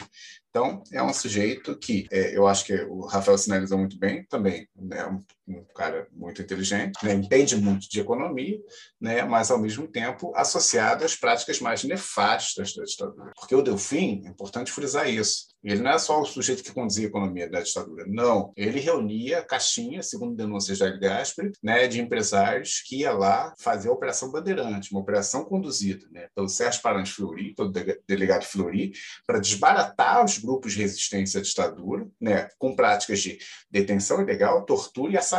Então, é um sujeito que é, eu acho que o Rafael sinalizou muito bem também, né, um, cara muito inteligente, né, entende muito de economia, né, mas, ao mesmo tempo, associado às práticas mais nefastas da ditadura. Porque o Delfim, é importante frisar isso, ele não é só o sujeito que conduzia a economia da ditadura, não. Ele reunia caixinhas, segundo denúncias da Gasperi, né, de empresários que ia lá fazer a Operação Bandeirante, uma operação conduzida né, pelo Sérgio Paranhos Flori, pelo delegado Flori, para desbaratar os grupos de resistência à ditadura, né, com práticas de detenção ilegal, tortura e assassinato.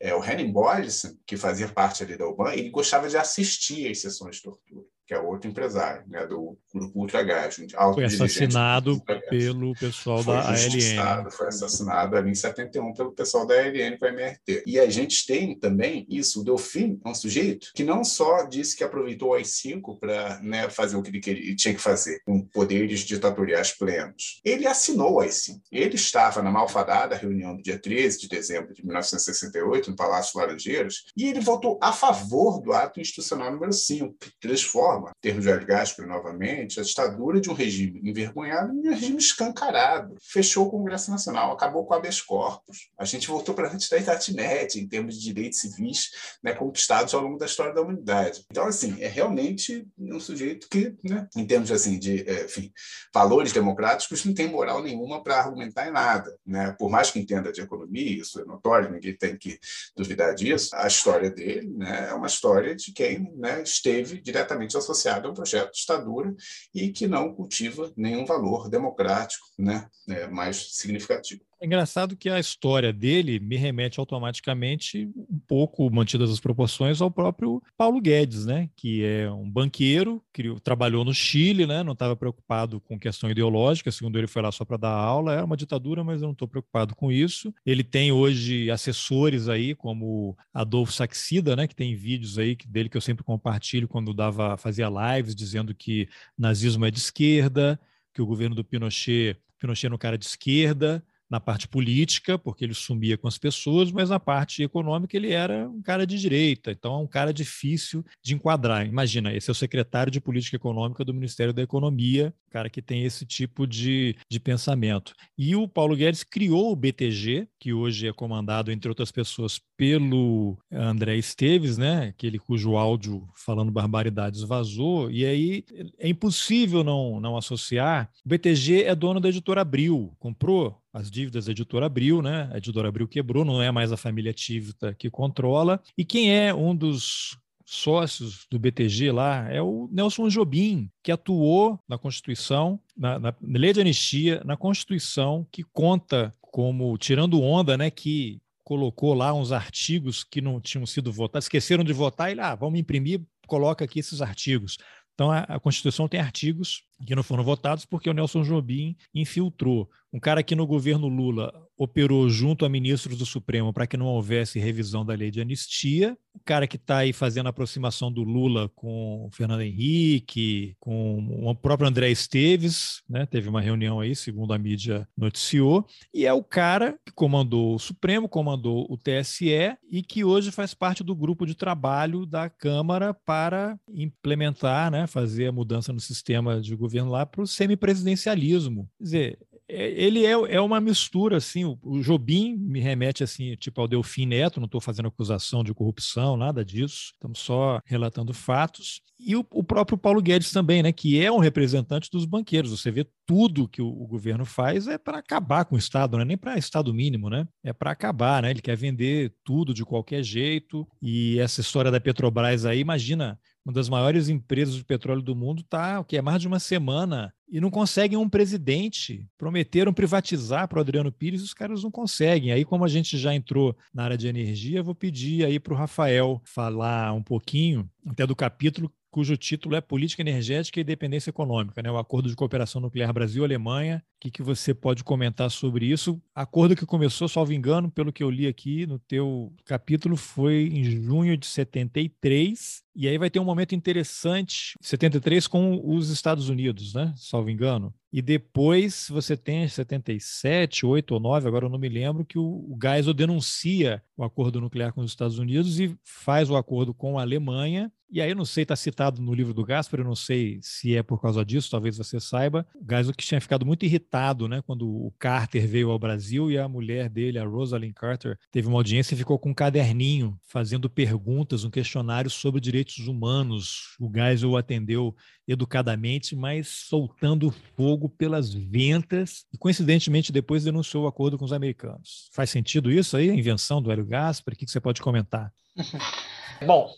É, o Henning Boyleson, que fazia parte ali da UBAN, ele gostava de assistir às sessões de tortura que é outro empresário né, do grupo Ultragás. Foi assassinado pelo pessoal foi da ALN. Foi assassinado ali em 71 pelo pessoal da ALN com a MRT. E a gente tem também isso, o Delfim é um sujeito que não só disse que aproveitou o AI-5 para né, fazer o que ele queria, tinha que fazer, com poderes ditatoriais plenos. Ele assinou o AI-5. Ele estava na malfadada reunião do dia 13 de dezembro de 1968, no Palácio Laranjeiras, e ele votou a favor do ato institucional número 5, que transforma transforma, termo de Gasperi novamente, a ditadura de um regime envergonhado em um regime escancarado. Fechou o Congresso Nacional, acabou com o habeas corpus. A gente voltou para antes da Média, em termos de direitos civis né, conquistados ao longo da história da humanidade. Então, assim, é realmente um sujeito que, né, em termos assim, de é, enfim, valores democráticos, não tem moral nenhuma para argumentar em nada. Né? Por mais que entenda de economia, isso é notório, ninguém tem que duvidar disso, a história dele né, é uma história de quem né, esteve diretamente associado associado a um projeto de ditadura e que não cultiva nenhum valor democrático né, é, mais significativo. É engraçado que a história dele me remete automaticamente, um pouco mantidas as proporções, ao próprio Paulo Guedes, né? que é um banqueiro, que trabalhou no Chile, né? não estava preocupado com questão ideológica, segundo ele foi lá só para dar aula, era uma ditadura, mas eu não estou preocupado com isso. Ele tem hoje assessores aí, como Adolfo Saxida, né? que tem vídeos aí dele que eu sempre compartilho quando dava fazia lives dizendo que nazismo é de esquerda, que o governo do Pinochet, Pinochet era um cara de esquerda, na parte política, porque ele sumia com as pessoas, mas na parte econômica ele era um cara de direita, então é um cara difícil de enquadrar. Imagina, esse é o secretário de Política Econômica do Ministério da Economia, cara que tem esse tipo de, de pensamento. E o Paulo Guedes criou o BTG, que hoje é comandado, entre outras pessoas, pelo André Esteves, né, aquele cujo áudio falando barbaridades vazou, e aí é impossível não, não associar. O BTG é dono da editora Abril, comprou as dívidas da editora Abril, né? A editora Abril quebrou, não é mais a família Tivita que controla. E quem é um dos sócios do BTG lá é o Nelson Jobim, que atuou na Constituição, na, na, lei de anistia, na Constituição, que conta como, tirando onda, né, que colocou lá uns artigos que não tinham sido votados, esqueceram de votar, e lá, ah, vamos imprimir, coloca aqui esses artigos. Então, a, a Constituição tem artigos que não foram votados porque o Nelson Jobim infiltrou. Um cara que no governo Lula operou junto a ministros do Supremo para que não houvesse revisão da lei de anistia. O cara que está aí fazendo a aproximação do Lula com o Fernando Henrique, com o próprio André Esteves, né? teve uma reunião aí, segundo a mídia noticiou, e é o cara que comandou o Supremo, comandou o TSE e que hoje faz parte do grupo de trabalho da Câmara para implementar, né? fazer a mudança no sistema de governo lá para o semipresidencialismo. Quer dizer, ele é, é uma mistura, assim, o, o Jobim me remete, assim, tipo ao Delfim Neto, não estou fazendo acusação de corrupção, nada disso, estamos só relatando fatos. E o, o, próprio Paulo Guedes também, né, que é um representante dos banqueiros. Você vê tudo que o, o governo faz é para acabar com o Estado, não é nem para Estado mínimo, né? É para acabar, né? Ele quer vender tudo de qualquer jeito. E essa história da Petrobras aí, imagina, uma das maiores empresas de petróleo do mundo está, o que é mais de uma semana e não conseguem um presidente. Prometeram privatizar para o Adriano Pires, os caras não conseguem. Aí, como a gente já entrou na área de energia, vou pedir aí para o Rafael falar um pouquinho, até do capítulo cujo título é Política Energética e Dependência Econômica, né? o Acordo de Cooperação Nuclear Brasil-Alemanha. O que, que você pode comentar sobre isso? Acordo que começou, salvo engano, pelo que eu li aqui no teu capítulo, foi em junho de 73 e aí vai ter um momento interessante, 73 com os Estados Unidos, né? Salvo engano. E depois você tem 77, 8 ou 9, agora eu não me lembro, que o, o Geisel denuncia o acordo nuclear com os Estados Unidos e faz o acordo com a Alemanha. E aí não sei, está citado no livro do Gasper, eu não sei se é por causa disso, talvez você saiba. O Geisel que tinha ficado muito irritado, né? Quando o Carter veio ao Brasil e a mulher dele, a Rosalind Carter, teve uma audiência e ficou com um caderninho fazendo perguntas, um questionário sobre direitos humanos. O Geisel atendeu educadamente, mas soltando fogo pelas ventas e, coincidentemente, depois denunciou o acordo com os americanos. Faz sentido isso aí, a invenção do Hélio Gaspar? O que você pode comentar? Bom,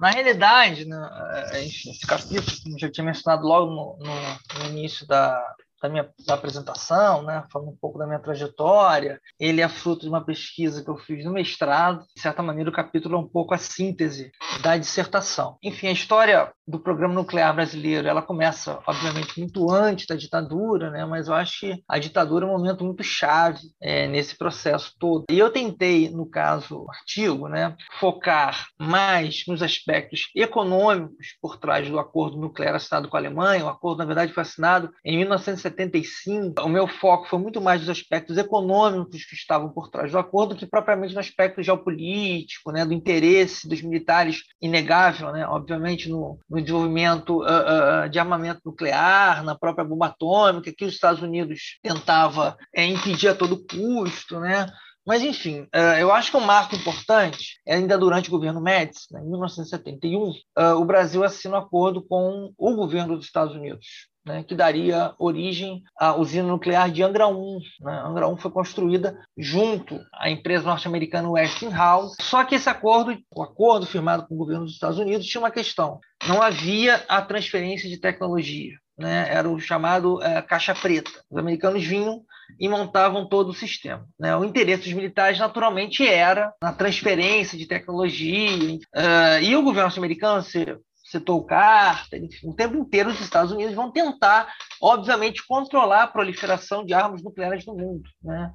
na realidade, né, é, enfim, esse capítulo, como já tinha mencionado logo no, no início da, da minha da apresentação, né, falando um pouco da minha trajetória. Ele é fruto de uma pesquisa que eu fiz no mestrado. De certa maneira, o capítulo é um pouco a síntese da dissertação. Enfim, a história do programa nuclear brasileiro, ela começa, obviamente, muito antes da ditadura, né, mas eu acho que a ditadura é um momento muito chave é, nesse processo todo. E eu tentei, no caso, artigo, né, focar mais nos aspectos econômicos por trás do acordo nuclear assinado com a Alemanha. O acordo, na verdade, foi assinado em 1970 75, o meu foco foi muito mais nos aspectos econômicos que estavam por trás do acordo que propriamente no aspecto geopolítico, né, do interesse dos militares inegável, né, obviamente no, no desenvolvimento uh, uh, de armamento nuclear, na própria bomba atômica, que os Estados Unidos tentava é, impedir a todo custo, né, mas, enfim, eu acho que um marco importante, ainda durante o governo Médici, né, em 1971, o Brasil assina um acordo com o governo dos Estados Unidos né, que daria origem à usina nuclear de Angra 1. Né? Angra 1 foi construída junto à empresa norte-americana Westinghouse. Só que esse acordo, o acordo firmado com o governo dos Estados Unidos, tinha uma questão: não havia a transferência de tecnologia. Né? Era o chamado é, caixa preta. Os americanos vinham e montavam todo o sistema. Né? O interesse dos militares, naturalmente, era na transferência de tecnologia. Uh, e o governo norte-americano, citou o Carter, enfim, o tempo inteiro os Estados Unidos vão tentar, obviamente, controlar a proliferação de armas nucleares no mundo. Né?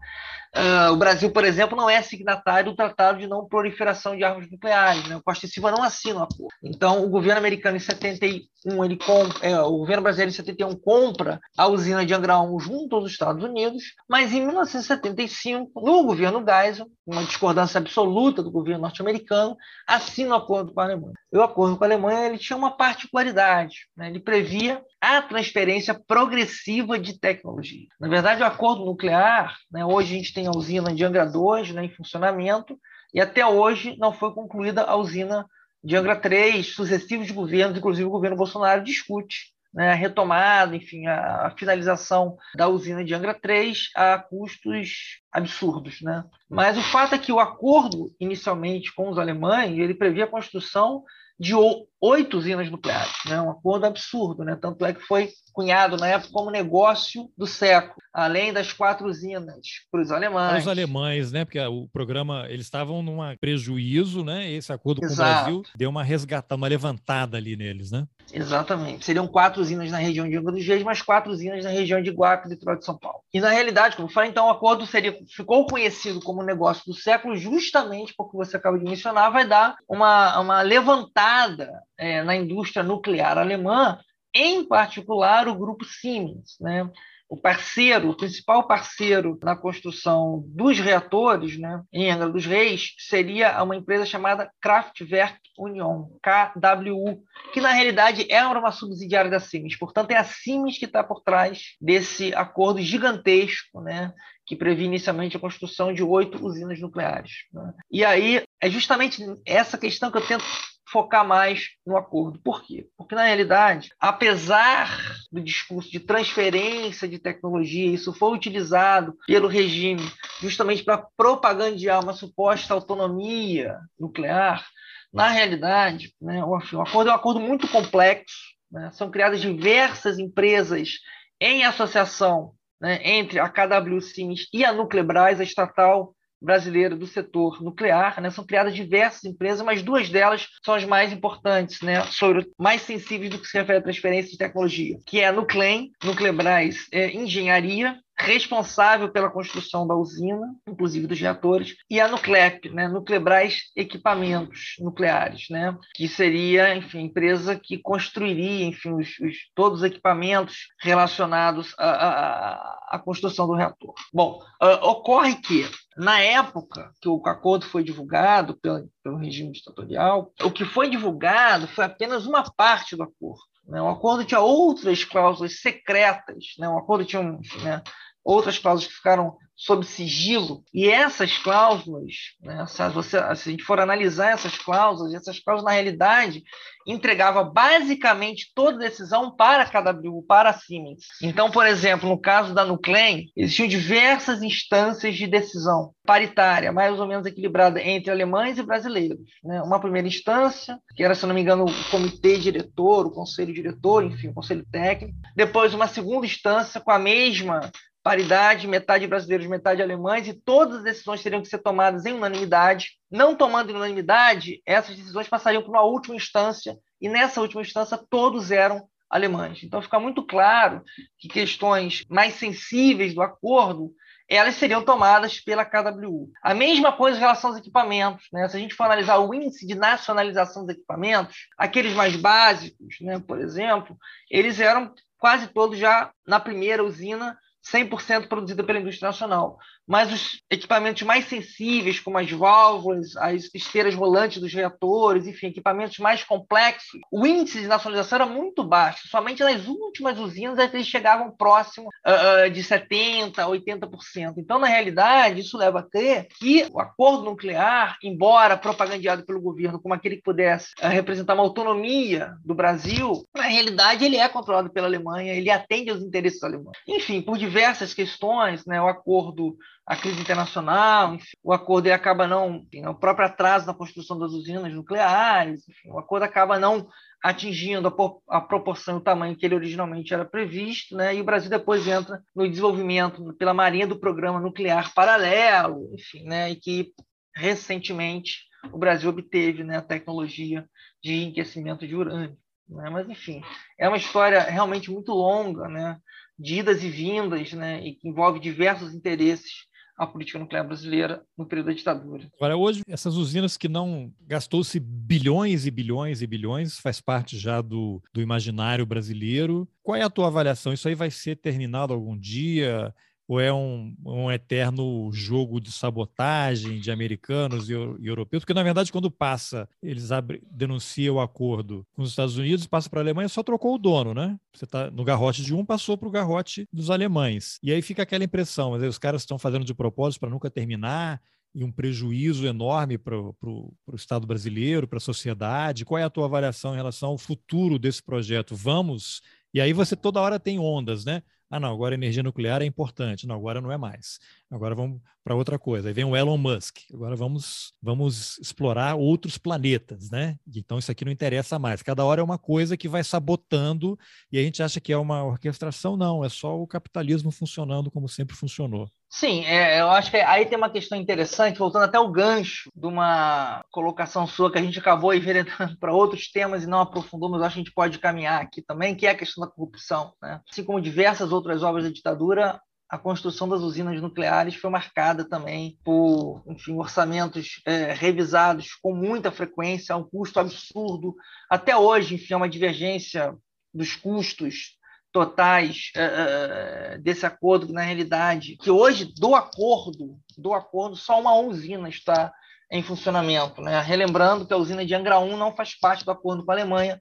Uh, o Brasil, por exemplo, não é signatário do Tratado de Não Proliferação de Armas Nucleares. Né? O Costa e Silva não assina o acordo. Então, o governo americano, em 71, ele é, o governo brasileiro, em 71, compra a usina de Angra 1 junto aos Estados Unidos, mas em 1975, no governo Geisel, uma discordância absoluta do governo norte-americano, assina o acordo com a Alemanha. E o acordo com a Alemanha ele tinha uma particularidade. Né? Ele previa a transferência progressiva de tecnologia. Na verdade, o acordo nuclear, né, hoje a gente tem a usina de Angra 2 né, em funcionamento, e até hoje não foi concluída a usina de Angra 3, sucessivos governos, inclusive o governo Bolsonaro, discute né, a retomada, enfim, a, a, finalização da usina de Angra 3 a custos absurdos. Né? Mas o fato é que o acordo, inicialmente com os alemães, ele previa a construção de oito usinas nucleares, né? um acordo absurdo, né? tanto é que foi cunhado na época como negócio do século, além das quatro usinas para os alemães. Para os alemães, né? Porque o programa, eles estavam num prejuízo, né? Esse acordo com Exato. o Brasil deu uma resgatada, uma levantada ali neles, né? Exatamente. Seriam quatro usinas na região de Angra dos Reis, mais quatro usinas na região de Guape, Detroit de São Paulo. E na realidade, como eu falei, então o acordo seria, ficou conhecido como negócio do século justamente porque você acaba de mencionar, vai dar uma, uma levantada é, na indústria nuclear alemã em particular o grupo Siemens, né? o parceiro, o principal parceiro na construção dos reatores né, em Angra dos Reis seria uma empresa chamada Kraftwerk Union, KWU, que na realidade era é uma subsidiária da Siemens. Portanto, é a Siemens que está por trás desse acordo gigantesco né, que previa inicialmente a construção de oito usinas nucleares. Né? E aí é justamente essa questão que eu tento focar mais no acordo. Por quê? Porque, na realidade, apesar do discurso de transferência de tecnologia, isso foi utilizado pelo regime justamente para propagandear uma suposta autonomia nuclear, na realidade, né, o acordo é um acordo muito complexo, né? são criadas diversas empresas em associação né, entre a KW Siemens e a Nuclebras, a estatal brasileira do setor nuclear. Né? São criadas diversas empresas, mas duas delas são as mais importantes, né? sobre, mais sensíveis do que se refere à transferência de tecnologia, que é a Nuclem, Nuclebras é, Engenharia, responsável pela construção da usina, inclusive dos reatores, e a Nuclep, né, Nuclebras Equipamentos Nucleares, né, que seria, enfim, empresa que construiria, enfim, os, os, todos os equipamentos relacionados à, à, à construção do reator. Bom, uh, ocorre que na época que o acordo foi divulgado pelo, pelo regime ditatorial, o que foi divulgado foi apenas uma parte do acordo. Né? O acordo tinha outras cláusulas secretas, né? o acordo tinha né, outras cláusulas que ficaram sob sigilo. E essas cláusulas, né, se, você, se a gente for analisar essas cláusulas, essas cláusulas, na realidade, entregava basicamente toda decisão para a KW, para a Siemens. Então, por exemplo, no caso da Nuclein, existiam diversas instâncias de decisão paritária, mais ou menos equilibrada entre alemães e brasileiros. Né? Uma primeira instância, que era, se não me engano, o comitê diretor, o conselho diretor, enfim, o conselho técnico. Depois, uma segunda instância com a mesma paridade, metade brasileiros, metade alemães, e todas as decisões teriam que ser tomadas em unanimidade. Não tomando em unanimidade, essas decisões passariam para uma última instância, e nessa última instância todos eram alemães. Então fica muito claro que questões mais sensíveis do acordo elas seriam tomadas pela KWU. A mesma coisa em relação aos equipamentos. Né? Se a gente for analisar o índice de nacionalização dos equipamentos, aqueles mais básicos, né, por exemplo, eles eram quase todos já na primeira usina 100% produzida pela indústria nacional. Mas os equipamentos mais sensíveis, como as válvulas, as esteiras rolantes dos reatores, enfim, equipamentos mais complexos, o índice de nacionalização era muito baixo. Somente nas últimas usinas é eles chegavam próximo uh, de 70%, 80%. Então, na realidade, isso leva a crer que o acordo nuclear, embora propagandeado pelo governo como aquele que pudesse uh, representar uma autonomia do Brasil, na realidade ele é controlado pela Alemanha, ele atende aos interesses alemães. Enfim, por diversas questões, né? o acordo, a crise internacional, enfim, o acordo acaba não, enfim, o próprio atraso na construção das usinas nucleares, enfim, o acordo acaba não atingindo a, proporção e o tamanho que ele originalmente era previsto, né? e o Brasil depois entra no desenvolvimento pela Marinha do programa nuclear paralelo, enfim, né? e que recentemente o Brasil obteve né, a tecnologia de enriquecimento de urânio. Né? Mas, enfim, é uma história realmente muito longa, né? de idas e vindas, né, e que envolve diversos interesses a política nuclear brasileira no período da ditadura. Agora, hoje, essas usinas que não gastou-se bilhões e bilhões e bilhões, faz parte já do, do imaginário brasileiro. Qual é a tua avaliação? Isso aí vai ser terminado algum dia? Ou é um, um eterno jogo de sabotagem de americanos e, e, europeus? Porque, na verdade, quando passa, eles abre, denunciam o acordo com os Estados Unidos, passa para a Alemanha, só trocou o dono, né? Você está no garrote de um, passou para o garrote dos alemães. E aí fica aquela impressão, mas aí os caras estão fazendo de propósito para nunca terminar, e um prejuízo enorme para o Estado brasileiro, para a sociedade. Qual é a tua avaliação em relação ao futuro desse projeto? Vamos. E aí você toda hora tem ondas, né? Ah, não, agora a energia nuclear é importante. Não, agora não é mais. Agora vamos para outra coisa. Aí vem o Elon Musk. Agora vamos, vamos explorar outros planetas, né? Então isso aqui não interessa mais. Cada hora é uma coisa que vai sabotando e a gente acha que é uma orquestração. Não, é só o capitalismo funcionando como sempre funcionou. Sim, é, eu acho que aí tem uma questão interessante, voltando até o gancho de uma colocação sua que a gente acabou enveredando para outros temas e não aprofundou, mas acho que a gente pode caminhar aqui também, que é a questão da corrupção. Né? Assim como diversas outras obras da ditadura, a construção das usinas nucleares foi marcada também por enfim, orçamentos é, revisados com muita frequência, um custo absurdo. Até hoje, enfim, é uma divergência dos custos totais uh, desse acordo, na realidade, que hoje do acordo, do acordo, só uma usina está em funcionamento. Né? Relembrando que a usina de Angra 1 não faz parte do acordo com a Alemanha,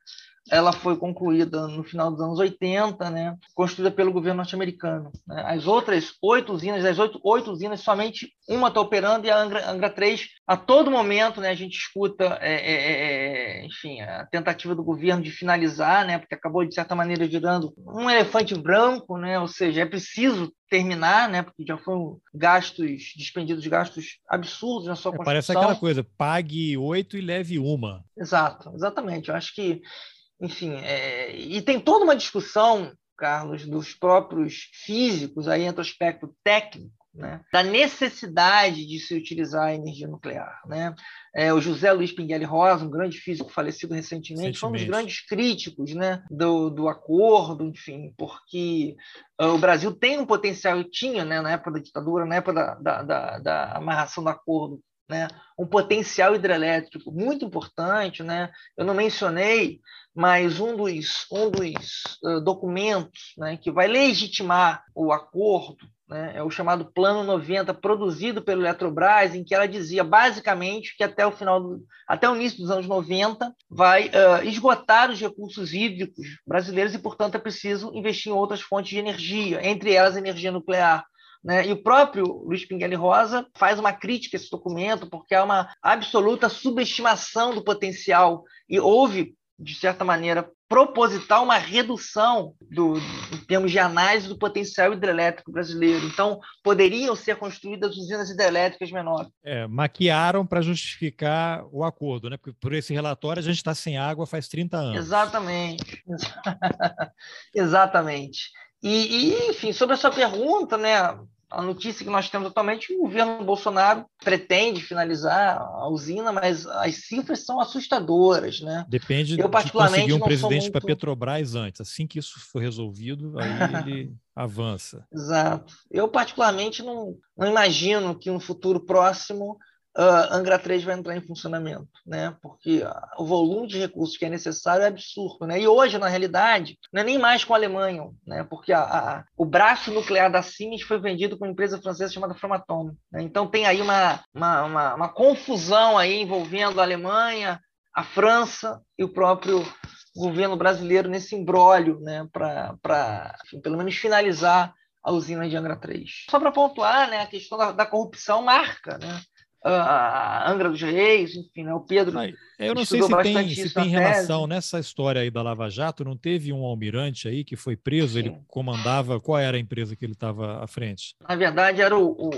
ela foi concluída no final dos anos 80, né, construída pelo governo norte-americano. Né. As outras oito usinas, das oito, oito usinas, somente uma está operando e a Angra, Angra 3, a todo momento, né, a gente escuta, é, é, é, é, enfim, a tentativa do governo de finalizar, né, porque acabou, de certa maneira, virando um elefante branco, né, ou seja, é preciso terminar, né, porque já foram gastos, despendidos gastos absurdos na sua construção. É, parece aquela coisa, pague oito e leve uma. Exato, exatamente. Eu acho que enfim, é, e tem toda uma discussão Carlos, dos próprios físicos, aí entra o aspecto técnico, né, da necessidade de se utilizar a energia nuclear. Né? É, o José Luiz Pinguelli Rosa, um grande físico falecido recentemente, foi um dos grandes críticos né, do, do acordo, enfim, porque uh, o Brasil tem um potencial, tinha né, na época da ditadura, na época da, da, da, da amarração do acordo, né, um potencial hidrelétrico muito importante. Né? Eu não mencionei, mas um dos, um dos uh, documentos né, que vai legitimar o acordo né, é o chamado Plano 90, produzido pelo Eletrobras, em que ela dizia basicamente que até o final, do, até o início dos anos 90, vai uh, esgotar os recursos hídricos brasileiros e, portanto, é preciso investir em outras fontes de energia, entre elas energia nuclear. Né? E o próprio Luiz Pinguelli Rosa faz uma crítica a esse documento, porque há uma absoluta subestimação do potencial, e houve, de certa maneira, proposital uma redução do, em termos de análise do potencial hidrelétrico brasileiro. Então, poderiam ser construídas usinas hidrelétricas menores. É, maquiaram para justificar o acordo, né? Porque por esse relatório a gente está sem água faz 30 anos. Exatamente. Exatamente. E, e, enfim, sobre a sua pergunta, né? a notícia que nós temos atualmente, o governo Bolsonaro pretende finalizar a usina, mas as cifras são assustadoras, né? Depende Eu, de conseguir um presidente muito... para Petrobras antes. Assim que isso for resolvido, aí ele avança. Exato. Eu, particularmente, não, não imagino que no futuro próximo uh, Angra 3 vai entrar em funcionamento, né? Porque o volume de recursos que é necessário é absurdo, né? E hoje, na realidade, não é nem mais com a Alemanha, né? Porque a, a, o braço nuclear da Siemens foi vendido com uma empresa francesa chamada Framatome. Né? Então tem aí uma, uma, uma, uma confusão aí envolvendo a Alemanha, a França e o próprio governo brasileiro nesse embrólio, né? Para, pelo menos, finalizar a usina de Angra 3. Só para pontuar, né, a questão da, da corrupção marca, né? A Angra dos Reis, enfim, né? o Pedro. eu não sei se tem, se tem relação tese. nessa história aí da Lava Jato, não teve um almirante aí que foi preso, Sim. ele comandava, qual era a empresa que ele estava à frente? Na verdade, era o, o,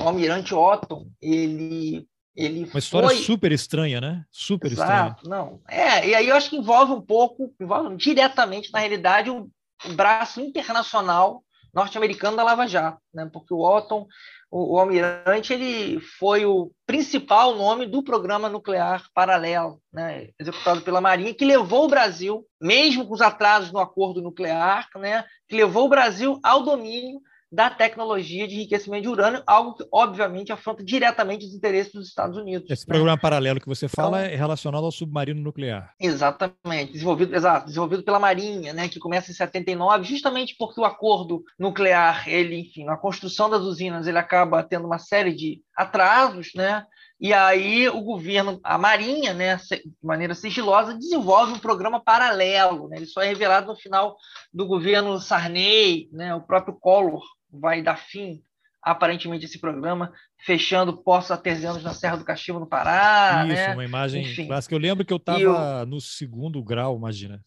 o almirante Otton, ele ele Uma história foi... super estranha, né? Super Exato, estranha. Não, é, e aí eu acho que envolve um pouco, envolve diretamente, na realidade, o, o braço internacional norte-americano da Lava Jato, né? Porque o Otton o, o Almirante ele foi o principal nome do programa nuclear paralelo, né, executado pela Marinha, que levou o Brasil, mesmo com os atrasos no acordo nuclear, né, que levou o Brasil ao domínio da tecnologia de enriquecimento de urânio, algo que, obviamente, afronta diretamente os interesses dos Estados Unidos. Esse né? programa paralelo que você fala então, é relacionado ao submarino nuclear. Exatamente, desenvolvido, exato, desenvolvido pela Marinha, né, que começa em 79, justamente porque o acordo nuclear, ele, enfim, na construção das usinas, ele acaba tendo uma série de atrasos, né, e aí o governo, a Marinha, né, de maneira sigilosa, desenvolve um programa paralelo. Né? Ele só é revelado no final do governo Sarney, né? o próprio Collor vai dar fim aparentemente esse programa, fechando poços artesianos na Serra do Cachimbo, no Pará. Isso, né? uma imagem Enfim. clássica. Eu lembro que eu estava eu... no segundo grau, imagina,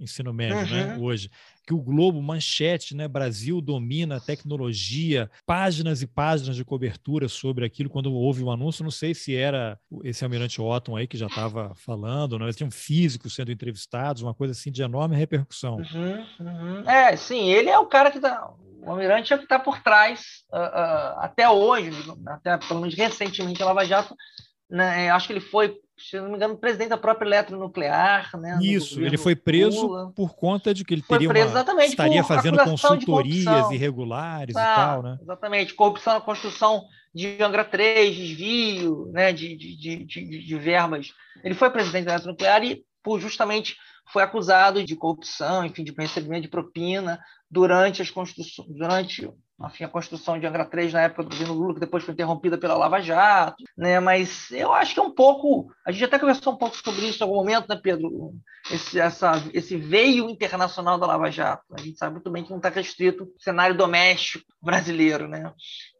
ensino médio, né, uhum. né? Hoje. Que o Globo, manchete, né? Brasil domina a tecnologia, páginas e páginas de cobertura sobre aquilo quando houve o um anúncio. Não sei se era esse Almirante Otton aí que já estava falando? Eles tinham físicos sendo entrevistados, uma coisa assim de enorme repercussão. Uhum, uhum. É, sim, ele é o cara que dá o Almirante é o que está por trás, uh, uh, até hoje, até pelo menos recentemente, a Lava Jato, né, acho que ele foi, se não me engano, presidente da própria eletronuclear. Né, Isso, ele foi preso Lula. por conta de que ele teria preso, uma, estaria fazendo consultorias irregulares tá, e tal. Né? Exatamente, corrupção na construção de Angra 3, desvio né, de, de, de, de, de verbas. Ele foi presidente da eletronuclear e, por justamente foi acusado de corrupção, enfim, de recebimento de propina durante as construções, durante enfim, a construção de Angra 3 na época do governo Lula, que depois foi interrompida pela Lava Jato, né? Mas eu acho que é um pouco, a gente até conversou um pouco sobre isso em algum momento, né, Pedro? Esse, essa, esse veio internacional da Lava Jato. A gente sabe muito bem que não está restrito ao cenário doméstico brasileiro, né?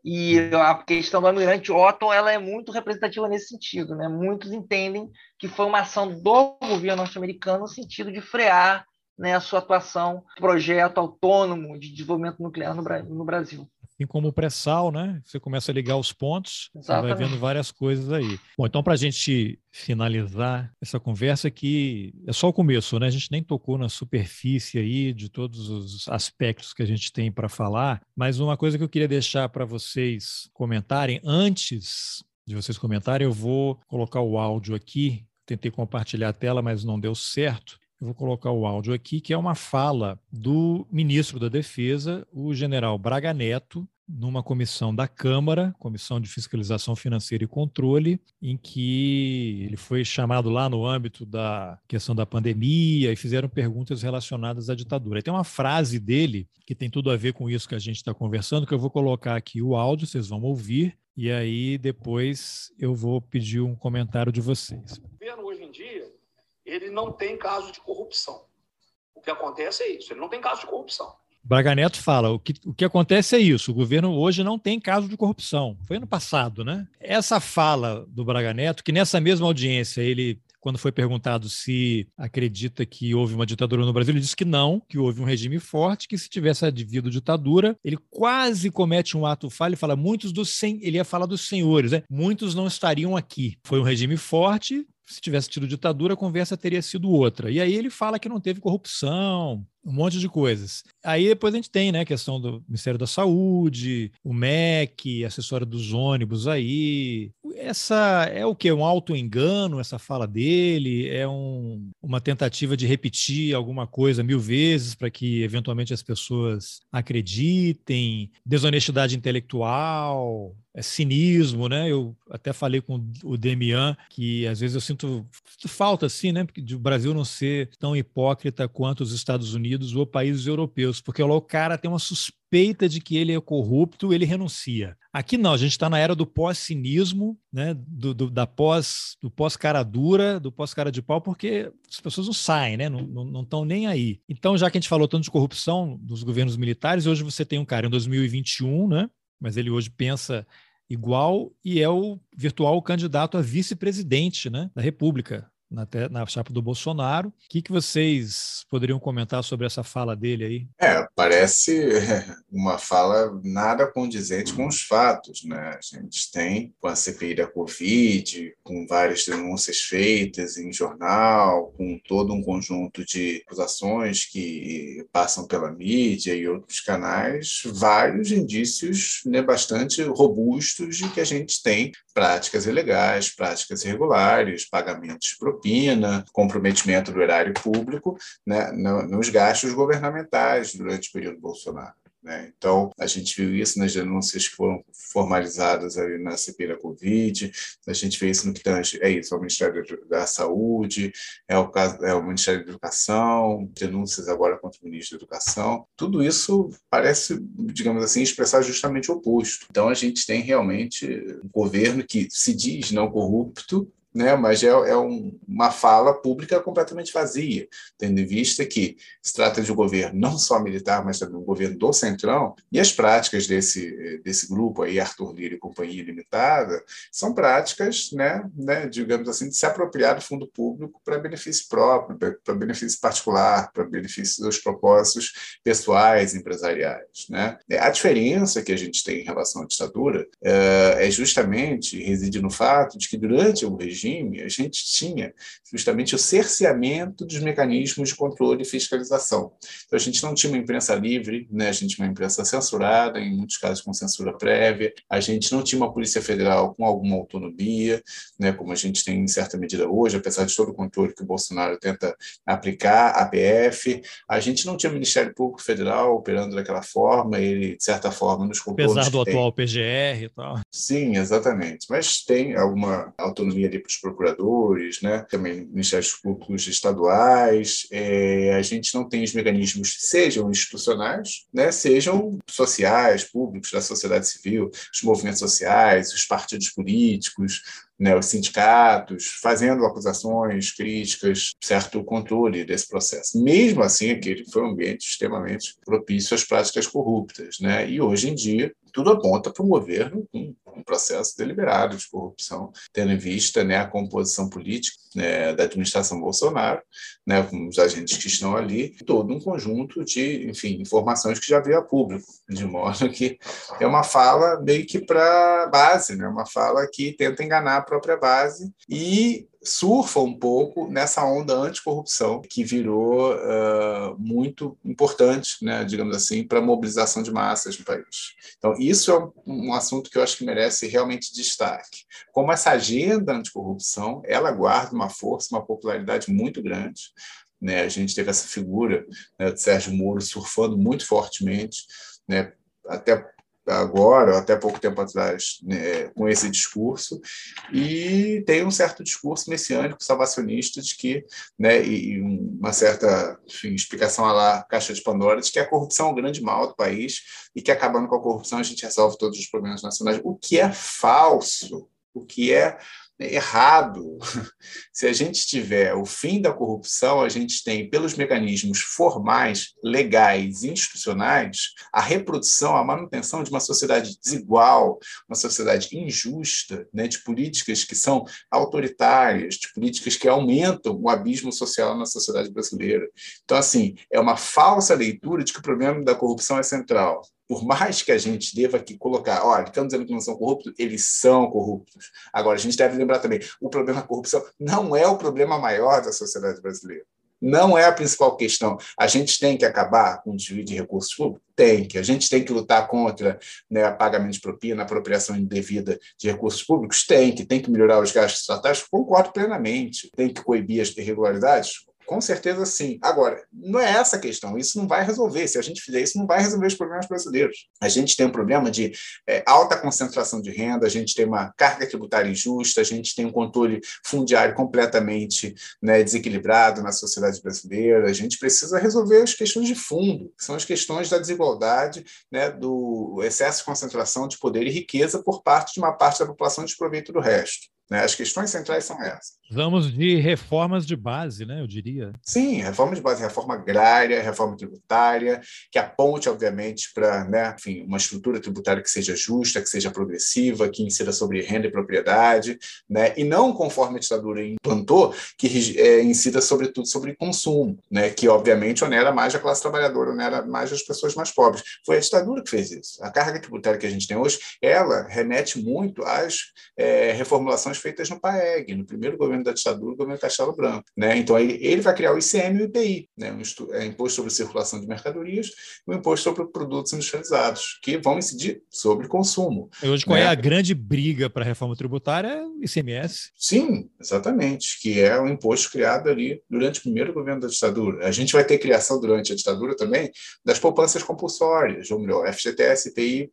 E a questão do Almirante Otton ela é muito representativa nesse sentido, né? Muitos entendem que foi uma ação do governo norte-americano no sentido de frear né, a sua atuação, projeto autônomo de desenvolvimento nuclear no, Brasil. Tem como pré-sal, né? Você começa a ligar os pontos, vai vendo várias coisas aí. Bom, então para a gente finalizar essa conversa aqui, é só o começo, né? A gente nem tocou na superfície aí de todos os aspectos que a gente tem para falar, mas uma coisa que eu queria deixar para vocês comentarem antes de vocês comentarem, eu vou colocar o áudio aqui. Tentei compartilhar a tela, mas não deu certo. Eu vou colocar o áudio aqui, que é uma fala do ministro da Defesa, o general Braga Neto, numa comissão da Câmara, Comissão de Fiscalização Financeira e Controle, em que ele foi chamado lá no âmbito da questão da pandemia e fizeram perguntas relacionadas à ditadura. E tem uma frase dele que tem tudo a ver com isso que a gente está conversando, que eu vou colocar aqui o áudio, vocês vão ouvir, e aí depois eu vou pedir um comentário de vocês. Hoje em dia ele não tem caso de corrupção. O que acontece é isso, ele não tem caso de corrupção. Braga Neto fala: o que, o que acontece é isso, o governo hoje não tem caso de corrupção. Foi ano passado, né? Essa fala do Braga Neto, que nessa mesma audiência ele quando foi perguntado se acredita que houve uma ditadura no Brasil, ele disse que não, que houve um regime forte, que se tivesse havido ditadura, ele quase comete um ato falho e fala muitos dos sen... ele ia falar dos senhores, né? Muitos não estariam aqui. Foi um regime forte, se tivesse tido ditadura, a conversa teria sido outra. E aí ele fala que não teve corrupção, um monte de coisas. Aí depois a gente tem, né, a questão do Ministério da Saúde, o MEC, assessora dos ônibus aí. Essa é o que? Um auto-engano, essa fala dele? É um, uma tentativa de repetir alguma coisa mil vezes para que eventualmente as pessoas acreditem? Desonestidade intelectual? é cinismo, né? Eu até falei com o Demian que às vezes eu sinto falta assim, né, de o Brasil não ser tão hipócrita quanto os Estados Unidos ou países europeus, porque lá o cara tem uma suspeita de que ele é corrupto, ele renuncia. Aqui não, a gente está na era do pós-cinismo, né, do, do, da pós, do pós-cara dura, do pós-cara de pau, porque as pessoas não saem, né, não estão nem aí. Então, já que a gente falou tanto de corrupção dos governos militares, hoje você tem um cara em 2021, né, mas ele hoje pensa igual e é o virtual candidato a vice-presidente né, da República na, na chapa do Bolsonaro. O que, que vocês poderiam comentar sobre essa fala dele aí? É, parece uma fala nada condizente com os fatos. Né? A gente tem com a CPI da Covid, com várias denúncias feitas em jornal, com todo um conjunto de acusações que passam pela mídia e outros canais, vários indícios né, bastante robustos de que a gente tem práticas ilegais, práticas irregulares, pagamentos propina, comprometimento do erário público né, nos gastos governamentais durante o período Bolsonaro. Né? Então, a gente viu isso nas denúncias que foram formalizadas ali na CPI da Covid, a gente vê isso no que tange, é isso, é o Ministério da Saúde, é o, caso, é o Ministério da Educação, denúncias agora contra o Ministro da Educação. Tudo isso parece, digamos assim, expressar justamente o oposto. Então, a gente tem realmente um governo que se diz não corrupto, né? mas é, é um, uma fala pública completamente vazia, tendo em vista que se trata de um governo não só militar, mas também um governo do Centrão, e as práticas desse, desse grupo aí, Arthur Lira e Companhia Limitada, são práticas, né, né, digamos assim, de se apropriar do fundo público para benefício próprio, para benefício particular, para benefício dos propósitos pessoais, empresariais. Né? A diferença que a gente tem em relação à ditadura é, é justamente, reside no fato de que durante o regime regime, a gente tinha justamente o cerceamento dos mecanismos de controle e fiscalização. Então, a gente não tinha uma imprensa livre, né? a gente tinha uma imprensa censurada, em muitos casos com censura prévia, a gente não tinha uma Polícia Federal com alguma autonomia, né? como a gente tem em certa medida hoje, apesar de todo o controle que o Bolsonaro tenta aplicar, a PF, a gente não tinha Ministério Público Federal operando daquela forma, ele, de certa forma, nos controles. Apesar do atual PGR e tal. Sim, exatamente. Mas tem alguma autonomia ali os procuradores, né? também ministérios públicos estaduais. É, a gente não tem os mecanismos, sejam institucionais, né? sejam sociais, públicos, da sociedade civil, os movimentos sociais, os partidos políticos, né, os sindicatos, fazendo acusações, críticas, certo controle desse processo. Mesmo assim, aquele foi um ambiente extremamente propício às práticas corruptas. Né? E hoje em dia, tudo aponta para um governo com um processo deliberado de corrupção, tendo em vista né, a composição política né, da administração Bolsonaro, né, com os agentes que estão ali, todo um conjunto de, enfim, informações que já veio a público, de modo que é uma fala meio que para base, né, uma fala que tenta enganar a própria base e surfa um pouco nessa onda anticorrupção que virou uh, muito importante, né, digamos assim, para a mobilização de massas no país. Então, isso é um, assunto que eu acho que merece realmente destaque. Como essa agenda anticorrupção, ela guarda uma força, uma popularidade muito grande. Né? A gente teve essa figura né, de Sérgio Moro surfando muito fortemente, né, até agora, até pouco tempo atrás, né, com esse discurso, e tem um certo discurso messiânico, salvacionista, de que, né, e uma certa enfim, explicação lá caixa de Pandora, de que a corrupção é o grande mal do país e que acabando com a corrupção a gente resolve todos os problemas nacionais, o que é falso, o que é errado. Se a gente tiver o fim da corrupção, a gente tem, pelos mecanismos formais, legais, institucionais, a reprodução, a manutenção de uma sociedade desigual, uma sociedade injusta, né, de políticas que são autoritárias, de políticas que aumentam o abismo social na sociedade brasileira. Então, assim, é uma falsa leitura de que o problema da corrupção é central por mais que a gente deva aqui colocar, olha, estamos dizendo que não são corruptos, eles são corruptos. Agora, a gente deve lembrar também, o problema da corrupção não é o problema maior da sociedade brasileira. Não é a principal questão. A gente tem que acabar com o desvio de recursos públicos? Tem que. A gente tem que lutar contra né, pagamento de propina, apropriação indevida de recursos públicos? Tem que. Tem que melhorar os gastos estatais? Concordo plenamente. Tem que coibir as irregularidades? Com certeza sim. Agora, não é essa a questão. Isso não vai resolver. Se a gente fizer isso, não vai resolver os problemas brasileiros. A gente tem um problema de é, alta concentração de renda, a gente tem uma carga tributária injusta, a gente tem um controle fundiário completamente né, desequilibrado na sociedade brasileira. A gente precisa resolver as questões de fundo, que são as questões da desigualdade, né, do excesso de concentração de poder e riqueza por parte de uma parte da população desproveito do resto. Né? As questões centrais são essas. Vamos de reformas de base, né? Eu diria. Sim, reforma de base, reforma agrária, reforma tributária, que aponte, obviamente, para né, enfim, uma estrutura tributária que seja justa, que seja progressiva, que incida sobre renda e propriedade, né? e não conforme a ditadura implantou, que é, incida sobretudo sobre consumo, né? que obviamente onera mais a classe trabalhadora, onera mais as pessoas mais pobres. Foi a ditadura que fez isso. A carga tributária que a gente tem hoje, ela remete muito às é, reformulações feitas no PAEG, no primeiro governo da ditadura, o governo Castelo Branco. Né? Então, ele, ele vai criar o ICM e o IPI, né? um é, Imposto sobre Circulação de Mercadorias e o Imposto sobre Produtos Industrializados, que vão incidir sobre consumo. E hoje, qual é né? é a grande briga para a reforma tributária? É o ICMS? Sim, exatamente, que é um imposto criado ali durante o primeiro governo da ditadura. A gente vai ter criação durante a ditadura também das poupanças compulsórias, ou melhor, FGTS, IPI,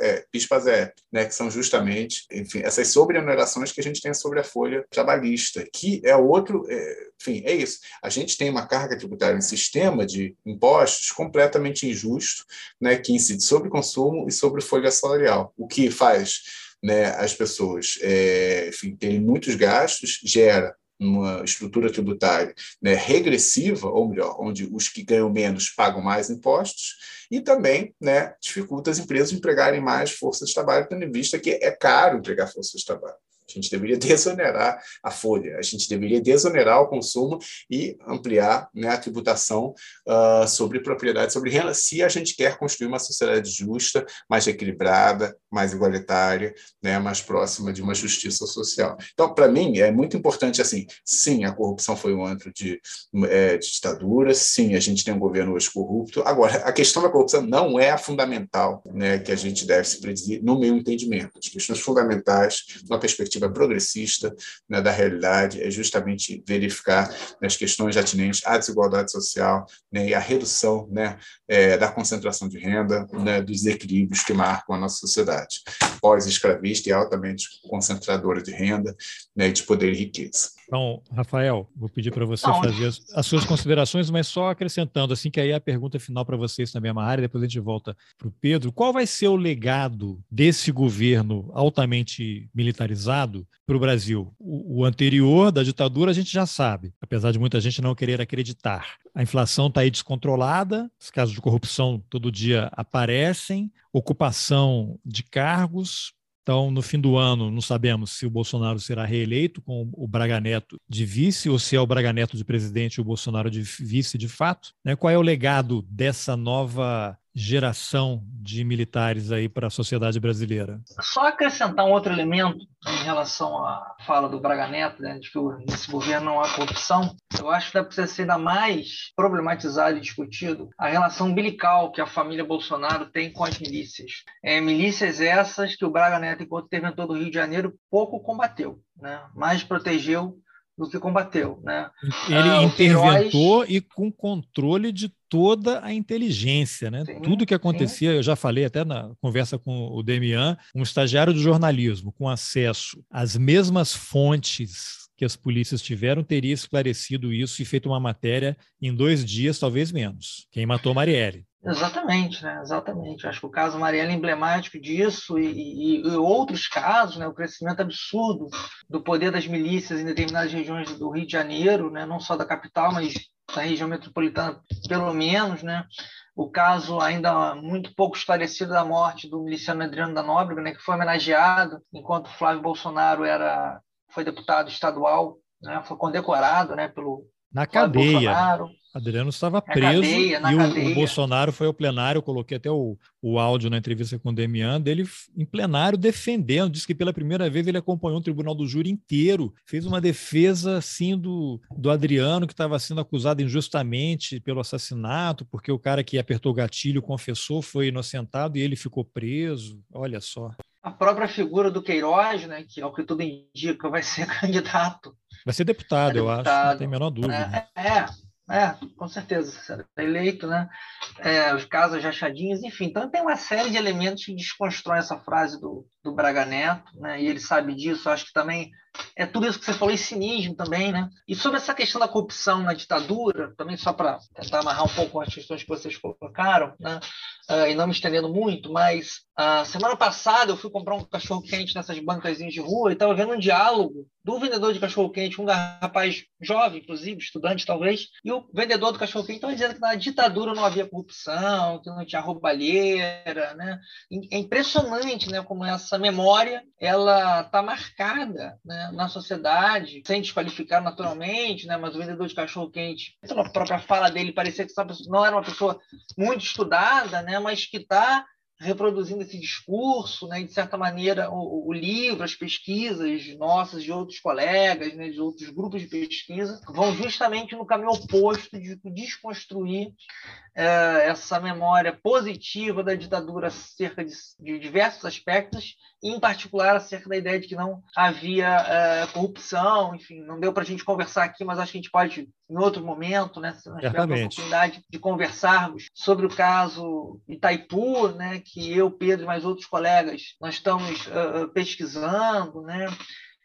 é, PIS-PASEP, né? que são justamente, enfim, essas sobreonerações que a gente gente tem sobre a folha trabalhista, que é outro. É, enfim, é isso. A gente tem uma carga tributária, um sistema de impostos completamente injusto, né, que incide sobre consumo e sobre folha salarial, o que faz né, as pessoas é, enfim, terem muitos gastos, gera uma estrutura tributária né, regressiva, ou melhor, onde os que ganham menos pagam mais impostos, e também né, dificulta as empresas empregarem mais força de trabalho, tendo em vista que é caro empregar força de trabalho. A gente deveria desonerar a folha, a gente deveria desonerar o consumo e ampliar né, a tributação uh, sobre propriedade, sobre renda, se a gente quer construir uma sociedade justa, mais equilibrada, mais igualitária, né, mais próxima de uma justiça social. Então, para mim, é muito importante assim, sim, a corrupção foi um antro de, é, de ditadura, sim, a gente tem um governo hoje corrupto. Agora, a questão da corrupção não é a fundamental né, que a gente deve se presidir, no meu entendimento. As questões fundamentais, numa perspectiva progressista né, da realidade é justamente verificar né, as questões atinentes à desigualdade social né, e à redução né, é, da concentração de renda, né, dos equilíbrios que marcam a nossa sociedade pós-escravista e altamente concentradora de renda né, de poder e riqueza. Então, Rafael, vou pedir para você fazer as, as, suas considerações, mas só acrescentando, assim, que aí é a pergunta final para vocês na mesma área, depois a gente volta para o Pedro. Qual vai ser o legado desse governo altamente militarizado para o Brasil? O anterior, da ditadura, a gente já sabe, apesar de muita gente não querer acreditar. A inflação está aí descontrolada, os casos de corrupção todo dia aparecem, ocupação de cargos, Então, no fim do ano, não sabemos se o Bolsonaro será reeleito com o Braga Neto de vice ou se é o Braga Neto de presidente e o Bolsonaro de vice de fato. Né? Qual é o legado dessa nova geração de militares aí para a sociedade brasileira. Só acrescentar um outro elemento em relação à fala do Braga Neto, né, de que nesse governo não há corrupção, eu acho que deve ser ainda mais problematizado e discutido a relação umbilical que a família Bolsonaro tem com as milícias. É, milícias essas que o Braga Neto, enquanto interventor do Rio de Janeiro, pouco combateu, né, mais protegeu do que combateu. Né? Ele ah, interventou Queiroz... e com controle de toda a inteligência. Né? Sim, Tudo que acontecia, sim. eu já falei até na conversa com o Demian, um estagiário de jornalismo com acesso às mesmas fontes que as polícias tiveram teria esclarecido isso e feito uma matéria em dois dias, talvez menos. Quem matou Marielle. Exatamente, né? Exatamente. Acho que o caso Marielle é emblemático disso e, e, e, outros casos, né? O crescimento absurdo do poder das milícias em determinadas regiões do Rio de Janeiro, né? Não só da capital, mas da região metropolitana, pelo menos, né? O caso ainda muito pouco esclarecido da morte do miliciano Adriano da Nóbrega, né? Que foi homenageado enquanto Flávio Bolsonaro era foi deputado estadual, né? Foi condecorado, né? Pelo na cadeia. Adriano estava preso cadeia, e o, o, Bolsonaro foi ao plenário, eu coloquei até o, o áudio na entrevista com o Demian, dele em plenário defendendo, disse que pela primeira vez ele acompanhou o tribunal do júri inteiro, fez uma defesa assim do, do Adriano, que estava sendo acusado injustamente pelo assassinato, porque o cara que apertou o gatilho confessou, foi inocentado e ele ficou preso, olha só. A própria figura do Queiroz, né, que ao que tudo indica vai ser candidato Vai ser deputado, é deputado, eu acho, não tem a menor dúvida. É, é, é com certeza, será eleito, né? É, os casos achadinhos, enfim. Então tem uma série de elementos que desconstroem essa frase do, do Braga Neto, né? E ele sabe disso, acho que também é tudo isso que você falou, e cinismo também, né? E sobre essa questão da corrupção na ditadura, também só para tentar amarrar um pouco as questões que vocês colocaram, né? Uh, e não me estendendo muito, mas a uh, semana passada eu fui comprar um cachorro-quente nessas bancas de rua e estava vendo um diálogo do vendedor de cachorro-quente, um rapaz jovem, inclusive, estudante talvez, e o vendedor do cachorro-quente estava dizendo que na ditadura não havia corrupção, que não tinha roubalheira, né? É impressionante, né, como essa memória ela está marcada, né? na sociedade, sem desqualificar naturalmente, né? mas o vendedor de cachorro-quente, pela própria fala dele, parecia que não era uma pessoa muito estudada, né? mas que está reproduzindo esse discurso, né, de certa maneira, o, o, livro, as pesquisas nossas, de outros colegas, né, de outros grupos de pesquisa, vão justamente no caminho oposto de desconstruir é, essa memória positiva da ditadura acerca de, de, diversos aspectos, em particular acerca da ideia de que não havia é, corrupção, enfim, não deu para a gente conversar aqui, mas acho que a gente pode, em outro momento, né, se nós tivermos a oportunidade de conversarmos sobre o caso Itaipu, né, que eu, Pedro e mais outros colegas, nós estamos uh, pesquisando, né,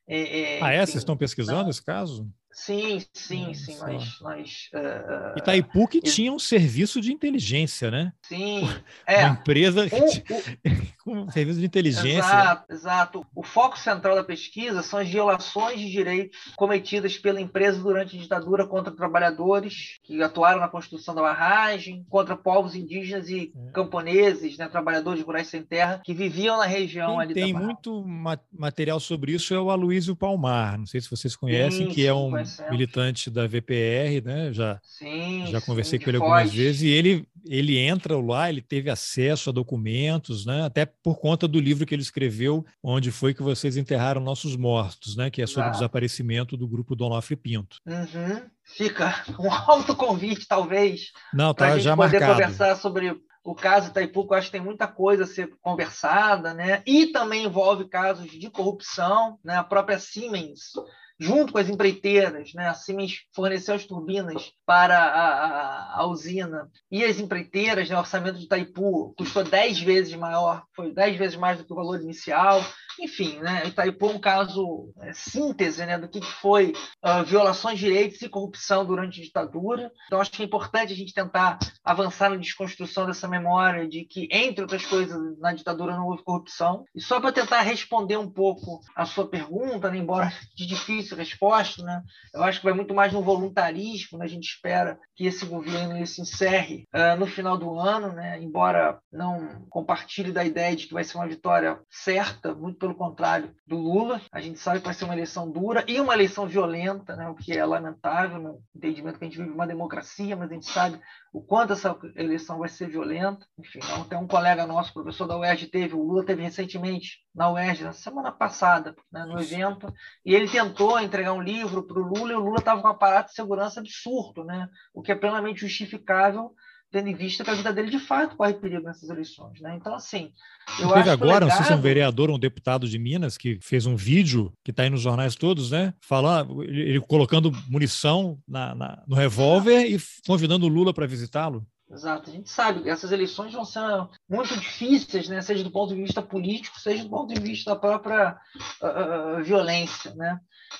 é, é, ah, é? Enfim, Vocês estão pesquisando não, esse caso? Sim, sim, sim. Nós, nós, uh, Itaipu que tinha um serviço de inteligência, né? Sim. É. Uma empresa com serviço de inteligência. Exato, exato. O foco central da pesquisa são as violações de direitos cometidas pela empresa durante a ditadura contra trabalhadores que atuaram na construção da barragem, contra povos indígenas e é. camponeses, né, trabalhadores rurais sem terra, que viviam na região Quem ali Tem muito material sobre isso é o Aloysio Palmar, não sei se vocês conhecem, sim, que é um militante da VPR, né? Já, sim, já conversei sim, com ele algumas vezes e ele ele entra lá, ele teve acesso a documentos, né? Até por conta do livro que ele escreveu, onde foi que vocês enterraram nossos mortos, né? Que é sobre o desaparecimento do grupo Donofre Pinto. Uhum. Fica um alto convite, talvez. Não, tá já poder marcado. conversar sobre o caso Itaipu, eu acho que tem muita coisa a ser conversada, né? E também envolve casos de corrupção, né? A própria Siemens junto com as empreiteiras, né? a Siemens forneceu as turbinas para a, a, a usina e as empreiteiras, né? o orçamento de Itaipu custou 10 vezes maior, foi 10 vezes mais do que o valor inicial. Enfim, né? Itaipu é um caso é, síntese né? do que foi uh, violações de direitos e corrupção durante a ditadura. Então, acho que é importante a gente tentar avançar na desconstrução dessa memória de que, entre outras coisas, na ditadura não houve corrupção. E só para tentar responder um pouco a sua pergunta, né? embora de difícil difícil resposta, né? Eu acho que vai muito mais no voluntarismo, né? A gente espera que esse governo se encerre uh, no final do ano, né? Embora não compartilhe da ideia de que vai ser uma vitória certa, muito pelo contrário do Lula. A gente sabe que vai ser uma eleição dura e uma eleição violenta, né? O que é lamentável no entendimento que a gente vive uma democracia, mas a gente sabe o quanto essa eleição vai ser violenta. Enfim, então, tem um colega nosso, professor da UERJ, teve, o Lula teve recentemente na UERJ, na semana passada, né, no evento, e ele tentou entregar um livro para o Lula e o Lula estava com um aparato de segurança absurdo, né, o que é plenamente justificável tendo em vista que a vida dele de fato corre perigo nessas eleições. Né? Então, assim, eu Teve acho agora, legado... não sei se é um vereador ou um deputado de Minas que fez um vídeo que está aí nos jornais todos, né? Falando, ele colocando munição na, na no revólver e convidando o Lula para visitá-lo. Exato. A gente sabe que essas eleições vão ser muito difíceis, né? seja do ponto de vista político, seja do ponto de vista da própria uh, violência. Né?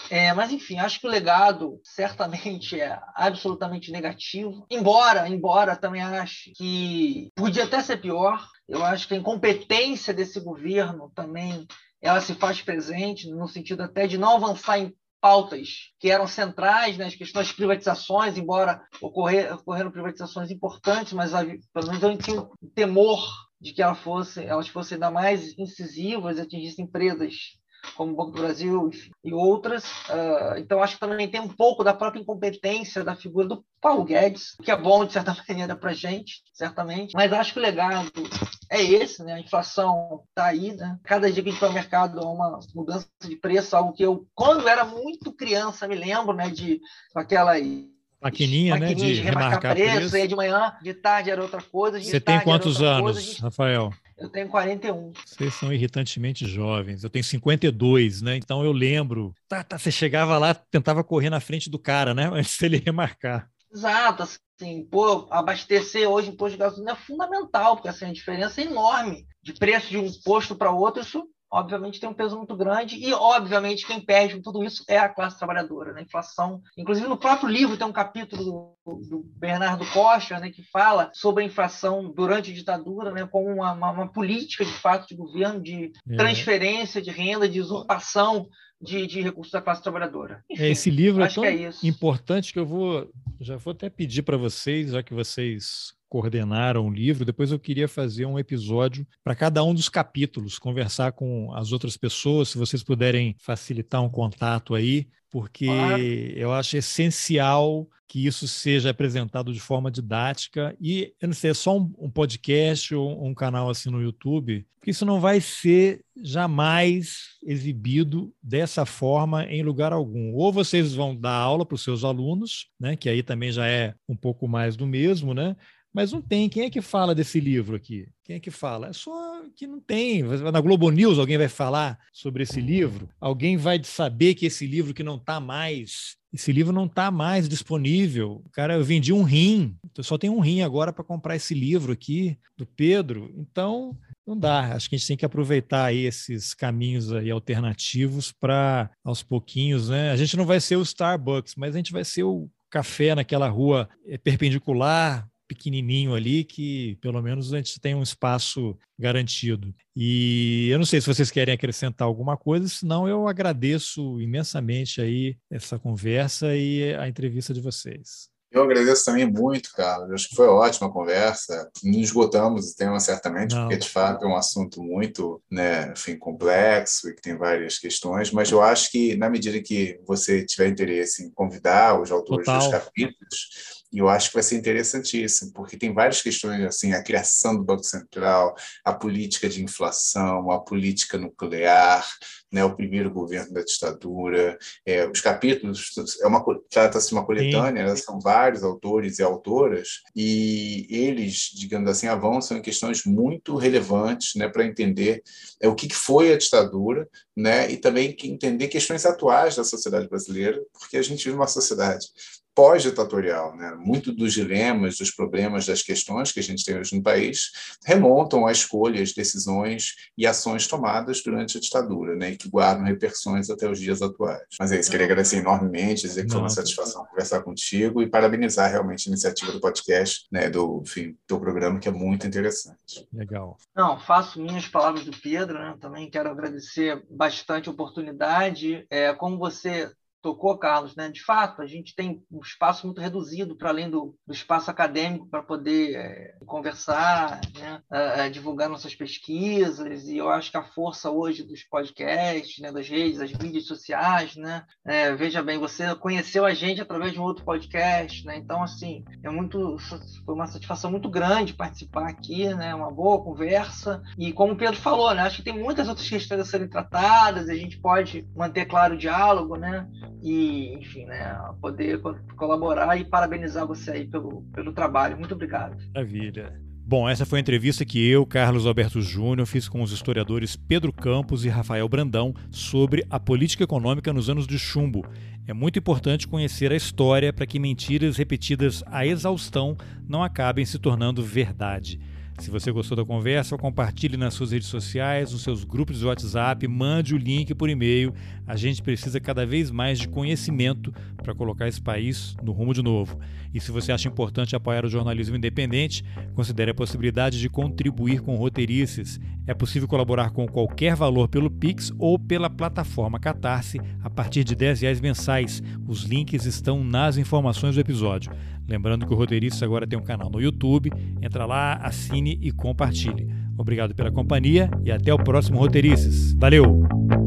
É, mas, enfim, acho que o legado certamente é absolutamente negativo. Embora, embora também ache que podia até ser pior. Eu acho que a incompetência desse governo também ela se faz presente no sentido até de não avançar em pautas que eram centrais, né, as questões de privatizações, embora ocorrer, ocorreram privatizações importantes, mas pelo menos eu tinha um temor de que ela fosse, elas fossem ainda mais incisivas e atingissem empresas como o Banco do Brasil e outras. Uh, então, acho que também tem um pouco da própria incompetência da figura do Paulo Guedes, que é bom, de certa maneira, para a gente, certamente. Mas acho que o legado é esse, né? A inflação está aí, né? Cada dia que a gente vai ao mercado há uma mudança de preço, algo que eu, quando era muito criança, me lembro, né? De aquelas maquininha, né, de, de remarcar, preço, preço. E de manhã, de tarde era outra coisa. Você tem quantos anos, coisa, Rafael? Eu tenho 41. Vocês são irritantemente jovens. Eu tenho 52, né? Então eu lembro. Tá, tá, você chegava lá, tentava correr na frente do cara, né? Antes dele remarcar. Exato, assim, pô, abastecer hoje em posto de gasolina é fundamental, porque assim, a diferença é enorme de preço de um posto para outro, isso obviamente tem um peso muito grande e obviamente quem perde com tudo isso é a classe trabalhadora, né? Inflação, inclusive no próprio livro tem um capítulo do, do Bernardo Costa, né, que fala sobre a inflação durante a ditadura, né, como uma, uma, uma política de fato de governo de é. transferência de renda, de usurpação de, de, recursos da classe trabalhadora. Enfim, Esse livro é tão que é importante que eu vou já vou até pedir para vocês, já que vocês coordenaram o livro, depois eu queria fazer um episódio para cada um dos capítulos, conversar com as outras pessoas, se vocês puderem facilitar um contato aí, porque claro. eu acho essencial que isso seja apresentado de forma didática e, eu não sei, é só um, um podcast ou um canal assim no YouTube, porque isso não vai ser jamais exibido dessa forma em lugar algum. Ou vocês vão dar aula para os seus alunos, né, que aí também já é um pouco mais do mesmo, né? Mas não tem. Quem é que fala desse livro aqui? Quem é que fala? É só que não tem. Na Globo News alguém vai falar sobre esse livro? Alguém vai saber que esse livro que não está mais, esse livro não está mais disponível. Cara, eu vendi um rim, eu só tenho um rim agora para comprar esse livro aqui do Pedro. Então, não dá. Acho que a gente tem que aproveitar aí esses caminhos aí alternativos para aos pouquinhos, né? A gente não vai ser o Starbucks, mas a gente vai ser o café naquela rua eh, perpendicular, pequenininho ali que pelo menos a gente tem um espaço garantido. E eu não sei se vocês querem acrescentar alguma coisa, senão eu agradeço imensamente aí essa conversa e a entrevista de vocês. Eu agradeço também muito, Carlos. Acho que foi ótima conversa. Não esgotamos o tema, certamente, Não. porque de fato é um assunto muito né, enfim, complexo e que tem várias questões, mas eu acho que, na medida que você tiver interesse em convidar os autores Total. dos capítulos, e eu acho que vai ser interessantíssimo, porque tem várias questões, assim, a criação do Banco Central, a política de inflação, a política nuclear, né, o primeiro governo da ditadura, é, os capítulos, é uma, trata-se de uma coletânea, né, são vários autores e autoras, e eles, digamos assim, avançam em questões muito relevantes né, para entender é, o que foi a ditadura, né, e também entender questões atuais da sociedade brasileira, porque a gente vive uma sociedade pós-ditatorial. Né? Muito dos dilemas, dos problemas, das questões que a gente tem hoje no país remontam a escolhas, decisões e ações tomadas durante a ditadura, né? e que guardam repercussões até os dias atuais. Mas é isso, queria agradecer enormemente, dizer que foi uma satisfação conversar contigo e parabenizar realmente a iniciativa do podcast, né? do, enfim, do programa, que é muito interessante. Legal. Não, faço minhas palavras do Pedro, né? também quero agradecer bastante a oportunidade. É, como você tocou, Carlos, né? De fato, a gente tem um espaço muito reduzido para além do, do, espaço acadêmico para poder é, conversar, né? É, divulgar nossas pesquisas. E eu acho que a força hoje dos podcasts, né? das redes, das mídias sociais, né? É, veja bem, você conheceu a gente através de um outro podcast, né? Então, assim, é muito, foi uma satisfação muito grande participar aqui, né? Uma boa conversa. E como o Pedro falou, né? Acho que tem muitas outras questões a serem tratadas. A gente pode manter claro o diálogo, né? E, enfim, né? Poder colaborar e parabenizar você aí pelo, pelo trabalho. Muito obrigado. Maravilha. Bom, essa foi a entrevista que eu, Carlos Alberto Júnior, fiz com os historiadores Pedro Campos e Rafael Brandão sobre a política econômica nos anos de chumbo. É muito importante conhecer a história para que mentiras repetidas à exaustão não acabem se tornando verdade. Se você gostou da conversa, compartilhe nas suas redes sociais, nos seus grupos de WhatsApp, mande o link por e-mail. A gente precisa cada vez mais de conhecimento para colocar esse país no rumo de novo. E se você acha importante apoiar o jornalismo independente, considere a possibilidade de contribuir com roteirices. É possível colaborar com qualquer valor pelo Pix ou pela plataforma Catarse a partir de 10 reais mensais. Os links estão nas informações do episódio. Lembrando que o Roteiristas agora tem um canal no YouTube. Entra lá, assine e compartilhe. Obrigado pela companhia e até o próximo Roteiristas. Valeu!